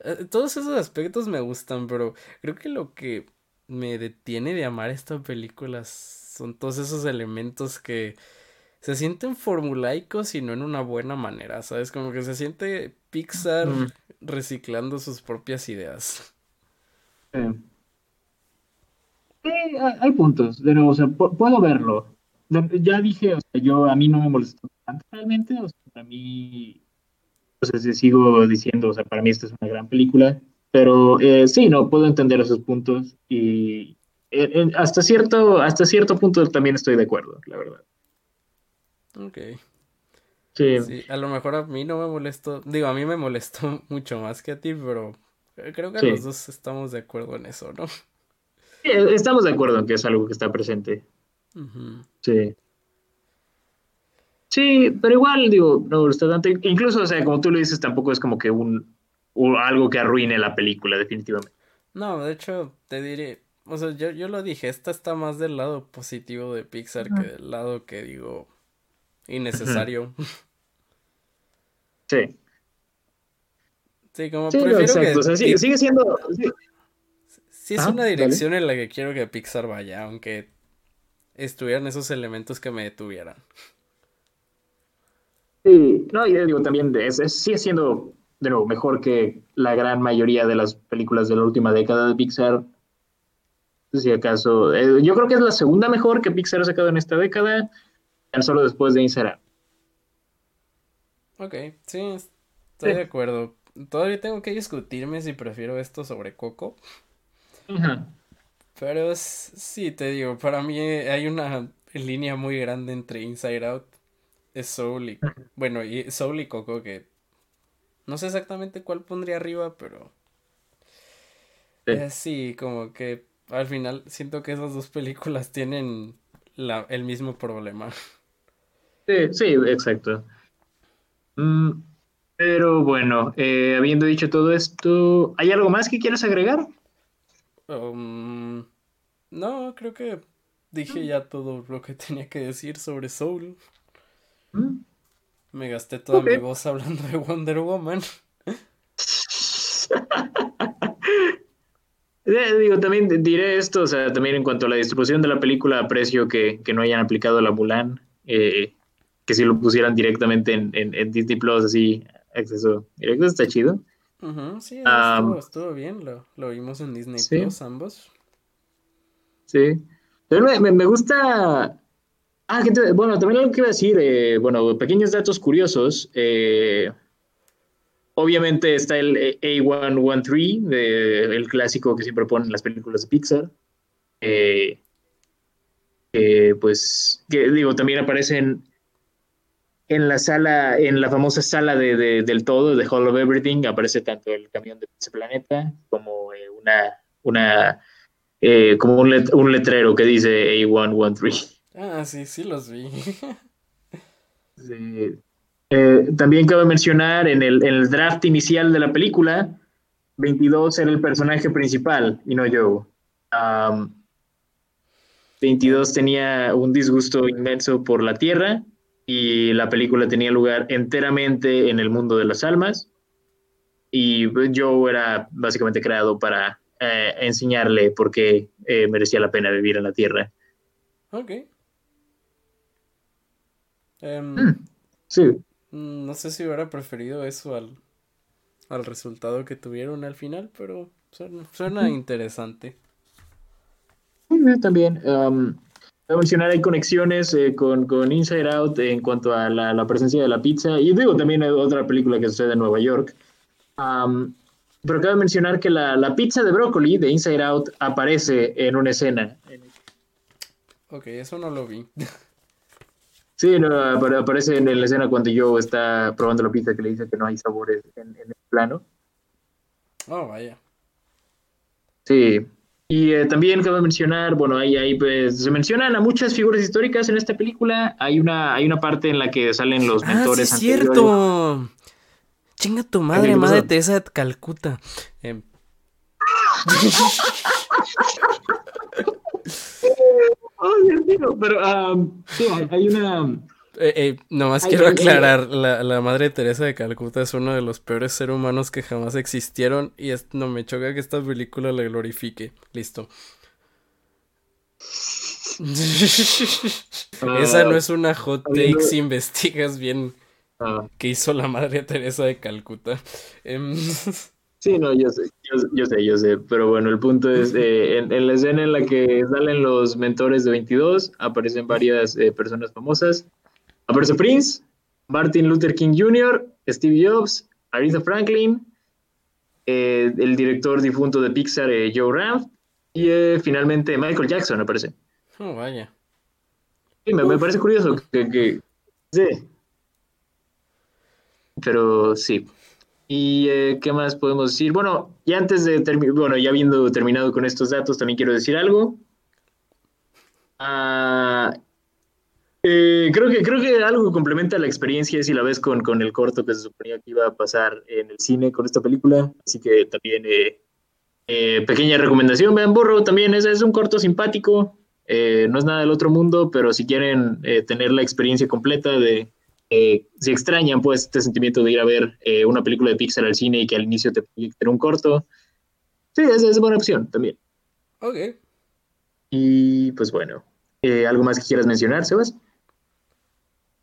Eh, todos esos aspectos me gustan, pero creo que lo que me detiene de amar esta película son todos esos elementos que se sienten formulaicos y no en una buena manera, ¿sabes? Como que se siente Pixar reciclando sus propias ideas.
Sí, hay puntos, pero, o sea, puedo verlo. Ya dije, o sea, yo a mí no me molestó tanto realmente, o sea, para mí, o sea, sigo diciendo, o sea, para mí esta es una gran película, pero eh, sí, no, puedo entender esos puntos y eh, hasta cierto, hasta cierto punto también estoy de acuerdo, la verdad.
Ok. Sí. A lo mejor a mí no me molestó. Digo, a mí me molestó mucho más que a ti, pero creo que los dos estamos de acuerdo en eso, ¿no?
Sí, estamos de acuerdo en que es algo que está presente. Sí. Sí, pero igual, digo, no gusta tanto. Incluso, o sea, como tú lo dices, tampoco es como que un, algo que arruine la película, definitivamente.
No, de hecho, te diré, o sea, yo, yo lo dije, esta está más del lado positivo de Pixar que del lado que digo innecesario.
Sí.
Sí, como prefiero
que... sigue, siendo...
Sí, es una dirección en la que quiero que Pixar vaya, aunque estuvieran esos elementos que me detuvieran.
Sí, no, y digo también, es, sigue siendo, de nuevo, mejor que la gran mayoría de las películas de la última década de Pixar. Si acaso, eh, yo creo que es la segunda mejor que Pixar ha sacado en esta década, tan solo después de Instagram.
Ok, sí, estoy de acuerdo. Todavía tengo que discutirme si prefiero esto sobre Coco. Pero sí, te digo, para mí hay una línea muy grande entre Inside Out, es Soul y, bueno, y Soul y Coco que no sé exactamente cuál pondría arriba, pero sí. como que al final siento que esas dos películas tienen la, el mismo problema.
Sí, sí, exacto. Mm, pero bueno, eh, habiendo dicho todo esto, ¿hay algo más que quieras agregar?
Um, no, creo que dije ya todo lo que tenía que decir sobre Soul.
Mm.
Me gasté toda mi voz hablando de Wonder Woman.
Eh, digo, también diré esto, o sea, también en cuanto a la distribución de la película, aprecio que, que no hayan aplicado la Mulan, eh, que si lo pusieran directamente en, en, en Disney Plus, así, acceso directo, está chido.
Ujú, sí,
Ah,
estuvo, estuvo bien, lo, lo vimos en Disney
sí.
Plus ambos.
Sí. Pero me, me, me gusta. Ah, que te- bueno, también algo que iba a decir, eh, bueno, pequeños datos curiosos. eh, obviamente está el eh, A113, de, el clásico que siempre ponen en las películas de Pixar. eh, pues, que digo, también aparecen en la sala, en la famosa sala de, de- del todo, de Hall of Everything, aparece tanto el camión de Pizza Planeta como eh, una, una eh, como un, let- un letrero que dice A113.
Ah, sí, sí los vi.
Sí. Eh, también cabe mencionar en el, en el draft inicial de la película, 22 era el personaje principal y no yo. Am, 22 tenía un disgusto inmenso por la Tierra y la película tenía lugar enteramente en el mundo de las almas y yo era básicamente creado para eh, enseñarle por qué eh, merecía la pena vivir en la Tierra.
ok. Em,
Mm. Sí,
mm, no sé si hubiera preferido eso al, al resultado que tuvieron al final, pero suena, suena interesante.
También. um, a mencionar, hay conexiones eh, con, con Inside Out en cuanto a la, la presencia de la pizza. Y digo, también hay otra película que sucede en Nueva York. Um, pero cabe mencionar que la, la pizza de brócoli de Inside Out aparece en una escena.
Ok, eso no lo vi.
Sí, no, apare- aparece en la escena cuando Joe está probando la pizza que le dice que no hay sabores en, en el plano.
Oh, vaya.
Sí. Y eh, también cabe mencionar, bueno, ahí, ahí pues, se mencionan a muchas figuras históricas en esta película. Hay una, hay una parte en la que salen los
Ah, sí
mentores
es
anteriores.
cierto. Chinga tu madre,
¿qué
madre? Teresa de Calcuta. Em,
Ay, Dios mío, pero um, sí, hay una...
eh, eh, nomás
Ay,
quiero aclarar, la, la madre Teresa de Calcuta es uno de los peores seres humanos que jamás existieron y es- no me choca que esta película la glorifique. Listo. Esa no es una hot take
habiendo-
si investigas bien
ah,
qué hizo la madre Teresa de Calcuta. Em,
sí, no, yo sé, yo, yo sé, yo sé, pero bueno, el punto es, eh, en, en la escena en la que salen los mentores de 22, aparecen varias eh, personas famosas. Aparece Prince, Martin Luther King Jr., Steve Jobs, Aretha Franklin, eh, el director difunto de Pixar, eh, Joe Ranft, y eh, finalmente Michael Jackson aparece.
oh, vaya.
Sí, me, me parece curioso que, que- sí. Pero sí. ¿Y qué más podemos decir? Bueno, y antes de terminar, bueno, ya habiendo terminado con estos datos, también quiero decir algo. Ah, eh, creo que, creo que algo que complementa la experiencia si la ves con, con el corto que se suponía que iba a pasar en el cine con esta película. Así que también, eh, eh, pequeña recomendación, vean Burro, también es, es un corto simpático. No es nada del otro mundo, pero si quieren tener la experiencia completa de, si extrañan pues este sentimiento de ir a ver una película de Pixar al cine y que al inicio te proyecten un corto, sí, esa es buena opción también.
Ok.
Y pues bueno, ¿algo más que quieras mencionar, Sebas?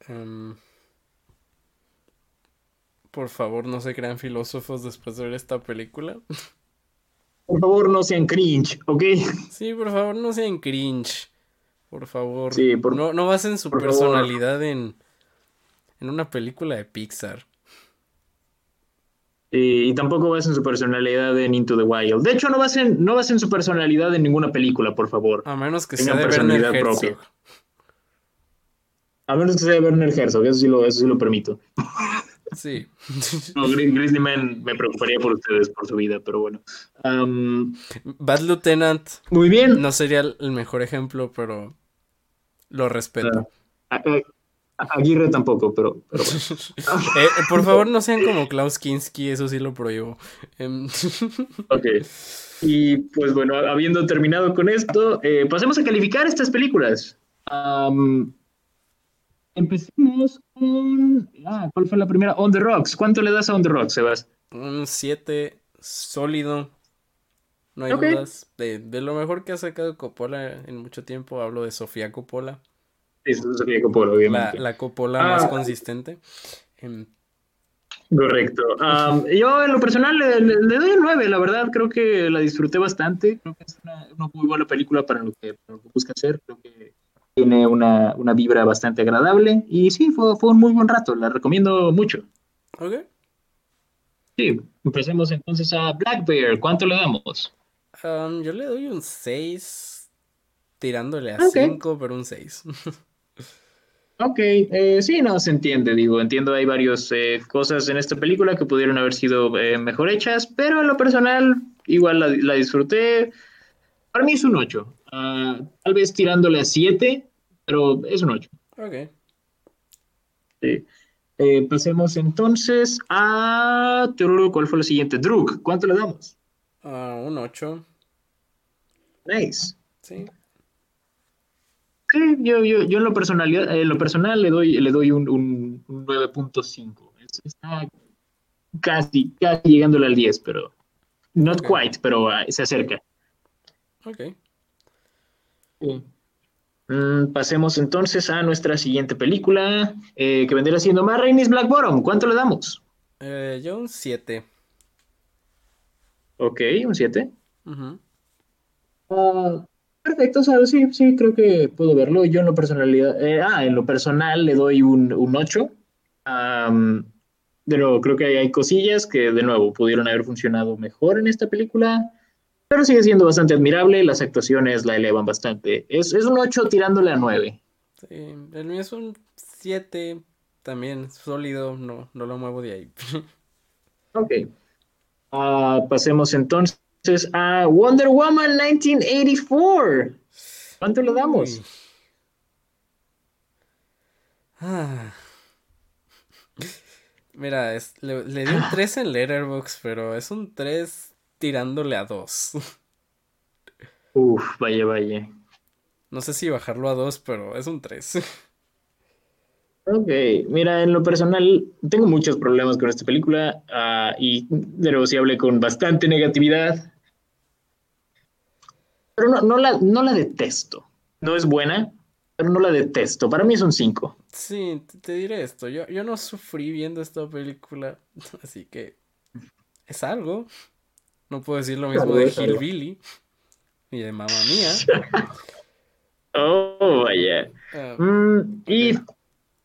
Em, por favor, no se crean filósofos después de ver esta película.
Por favor, no sean cringe, ¿ok?
Sí, por favor, no sean cringe. Por favor.
Sí, por-
no, no basen su personalidad en, en una película de Pixar.
Y, y tampoco basen su personalidad en Into the Wild. De hecho, no basen, no basen su personalidad en ninguna película, por favor.
A menos que
Tengan
sea de Werner
personalidad
Herzog.
A menos que sea Werner Herzog, eso sí lo, eso sí lo permito.
Sí.
No, Grizzly Man me preocuparía por ustedes, por su vida, pero bueno. Am,
Bad Lieutenant
muy bien.
no sería el mejor ejemplo, pero lo respeto.
Ah, ah, Aguirre tampoco, pero, pero
eh, por favor, no sean como Klaus Kinski, eso sí lo prohíbo. Em,
ok. Y pues bueno, habiendo terminado con esto, eh, pasemos a calificar estas películas. Empecemos con. Ah, ¿cuál fue la primera? On the Rocks. ¿Cuánto le das a On the Rocks, Sebas?
Un 7 sólido. No hay dudas. De, lo mejor que ha sacado Coppola en mucho tiempo, hablo de Sofía Coppola.
Sí, Sofía Coppola, obviamente.
La, Coppola más ah. consistente. Em,
Correcto. yo en lo personal le, doy un 9, la verdad, creo que la disfruté bastante. Creo que es una, muy buena película para lo, que, busca hacer. Creo que tiene una, vibra bastante agradable. Y sí, fue, fue un muy buen rato, la recomiendo mucho.
Ok.
Sí, empecemos entonces a Black Bear. ¿Cuánto le damos?
yo le doy un 6, tirándole a 5, pero un 6.
Ok, eh, sí, no, se entiende, digo, entiendo, hay varias eh, cosas en esta película que pudieron haber sido eh, mejor hechas, pero en lo personal igual la, disfruté. Para mí es un 8, ah, tal vez tirándole a 7, pero es un 8.
Ok.
Sí. pasemos entonces a... ¿Cuál fue lo siguiente? Druk, ¿cuánto le damos?
Uh, un 8.
Nice.
Sí.
Sí, yo, yo, yo en lo personal, en lo personal le doy, le doy un, un, 9.5. Está casi, casi llegándole al 10, pero not quite, pero uh, se acerca.
Ok.
Mm, pasemos entonces a nuestra siguiente película, eh, que vendrá siendo más Rainis Black Bottom. ¿Cuánto le damos?
Eh, yo un 7.
Ok, un 7. Uh Perfecto, ¿sabes? Sí, sí, creo que puedo verlo. Yo en lo personalidad, eh, ah, en lo personal le doy un, un 8. pero creo que hay, cosillas que, de nuevo, pudieron haber funcionado mejor en esta película. Pero sigue siendo bastante admirable. Las actuaciones la elevan bastante. Es, es un 8 tirándole a 9.
Sí, el mío es un 7 también sólido. No, no lo muevo de ahí.
ok. Ah, pasemos entonces a Wonder Woman 1984. ¿Cuánto le damos?
Ah. Mira, le, di un 3 en Letterboxd, pero es un 3 tirándole a 2.
Uf, vaya, vaya.
No sé si bajarlo a 2, pero es un 3.
Ok, mira, en lo personal tengo muchos problemas con esta película uh, y de nuevo sí hablé con bastante negatividad. Pero no, no, la, no la detesto. No es buena, pero no la detesto. Para mí es un 5.
Sí, te, diré esto. Yo, yo no sufrí viendo esta película, así que es algo. No puedo decir lo mismo de Hillbilly ni de Mamma Mía.
oh, vaya. Ah. Mm, y.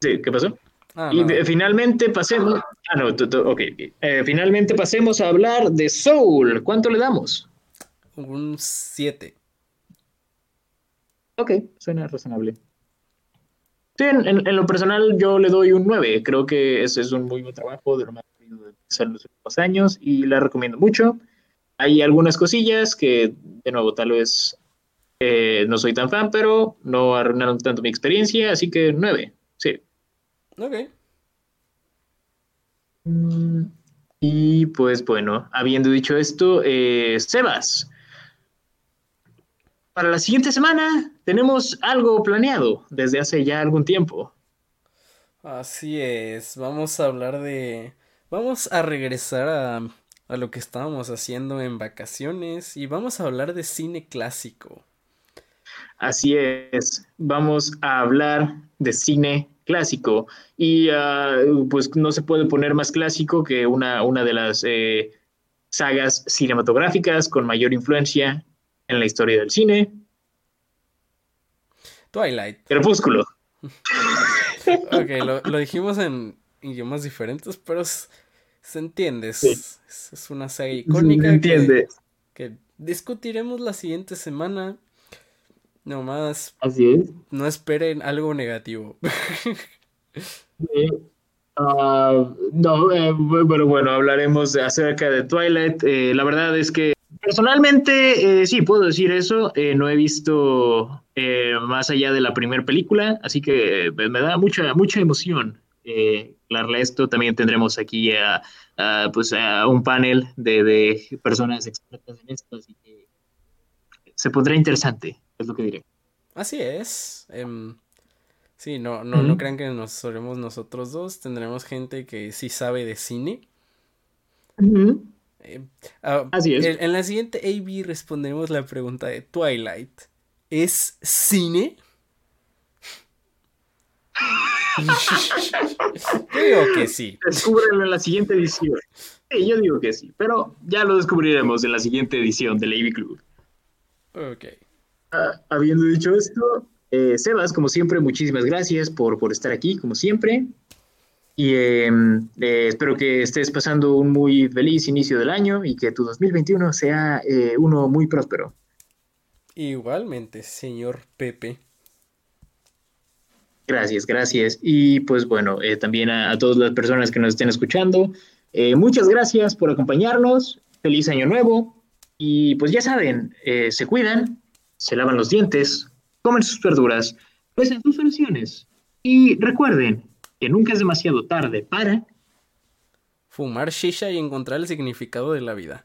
Sí, ¿qué pasó? Ah, y finalmente pasemos. Ah, no, ok. Eh, finalmente pasemos a hablar de Soul. ¿Cuánto le damos?
Un 7.
Ok, suena razonable. Sí, en, lo personal yo le doy un 9. Creo que ese es un muy buen trabajo de lo más de los últimos años y la recomiendo mucho. Hay algunas cosillas que, de nuevo, tal vez eh, no soy tan fan, pero no arruinaron tanto mi experiencia, así que 9. Sí.
Ok.
Mm, y pues bueno, habiendo dicho esto, eh, Sebas, para la siguiente semana tenemos algo planeado desde hace ya algún tiempo.
Así es, vamos a hablar de... Vamos a regresar a, a lo que estábamos haciendo en vacaciones y vamos a hablar de cine clásico.
Así es, vamos a hablar de cine clásico y ah, pues no se puede poner más clásico que una, una de las eh, sagas cinematográficas con mayor influencia en la historia del cine.
Twilight.
Crepúsculo.
ok, lo, dijimos en idiomas diferentes, pero se entiende. Es, una saga icónica.
Se entiende.
Que, discutiremos la siguiente semana. No más.
Así es.
No esperen algo negativo.
Ah, no, eh, bueno, bueno, hablaremos acerca de Twilight. Eh, la verdad es que Personalmente, eh, sí, puedo decir eso. Eh, no he visto eh, más allá de la primera película, así que me da mucha, mucha emoción eh, esto. También tendremos aquí a, pues, a un panel de, de, personas expertas en esto, así que se pondrá interesante, es lo que diré.
Así es. Um, sí, no, no, no crean que nos solemos nosotros dos. Tendremos gente que sí sabe de cine. Eh, uh,
Así es.
En, en, la siguiente AB responderemos la pregunta de Twilight. ¿Es cine? digo que sí.
Descúbrenlo en la siguiente edición. Sí, yo digo que sí, pero ya lo descubriremos en la siguiente edición del AB Club.
Ok.
Uh, habiendo dicho esto, eh, Sebas, como siempre, muchísimas gracias por, por estar aquí, como siempre. Y eh, eh, espero que estés pasando un muy feliz inicio del año y que tu 2021 sea eh, uno muy próspero.
Igualmente, señor Pepe.
Gracias, gracias. Y pues bueno, eh, también a, todas las personas que nos estén escuchando, eh, muchas gracias por acompañarnos. Feliz año nuevo. Y pues ya saben, eh, se cuidan, se lavan los dientes, comen sus verduras, pues en sus oraciones. Y recuerden que nunca es demasiado tarde para
fumar shisha y encontrar el significado de la vida.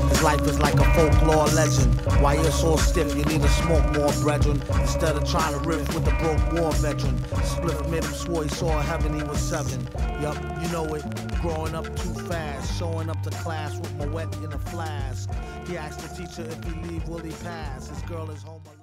life is like a folklore legend. Why you're so stiff, you need to smoke more, brethren. Instead of trying to riff with the broke war veteran. Split made him swore he saw heaven, he was seven. Yup, you know it. Growing up too fast, showing up to class with my wet in a flask. He asked the teacher if he leave, will he pass? His girl is home alone.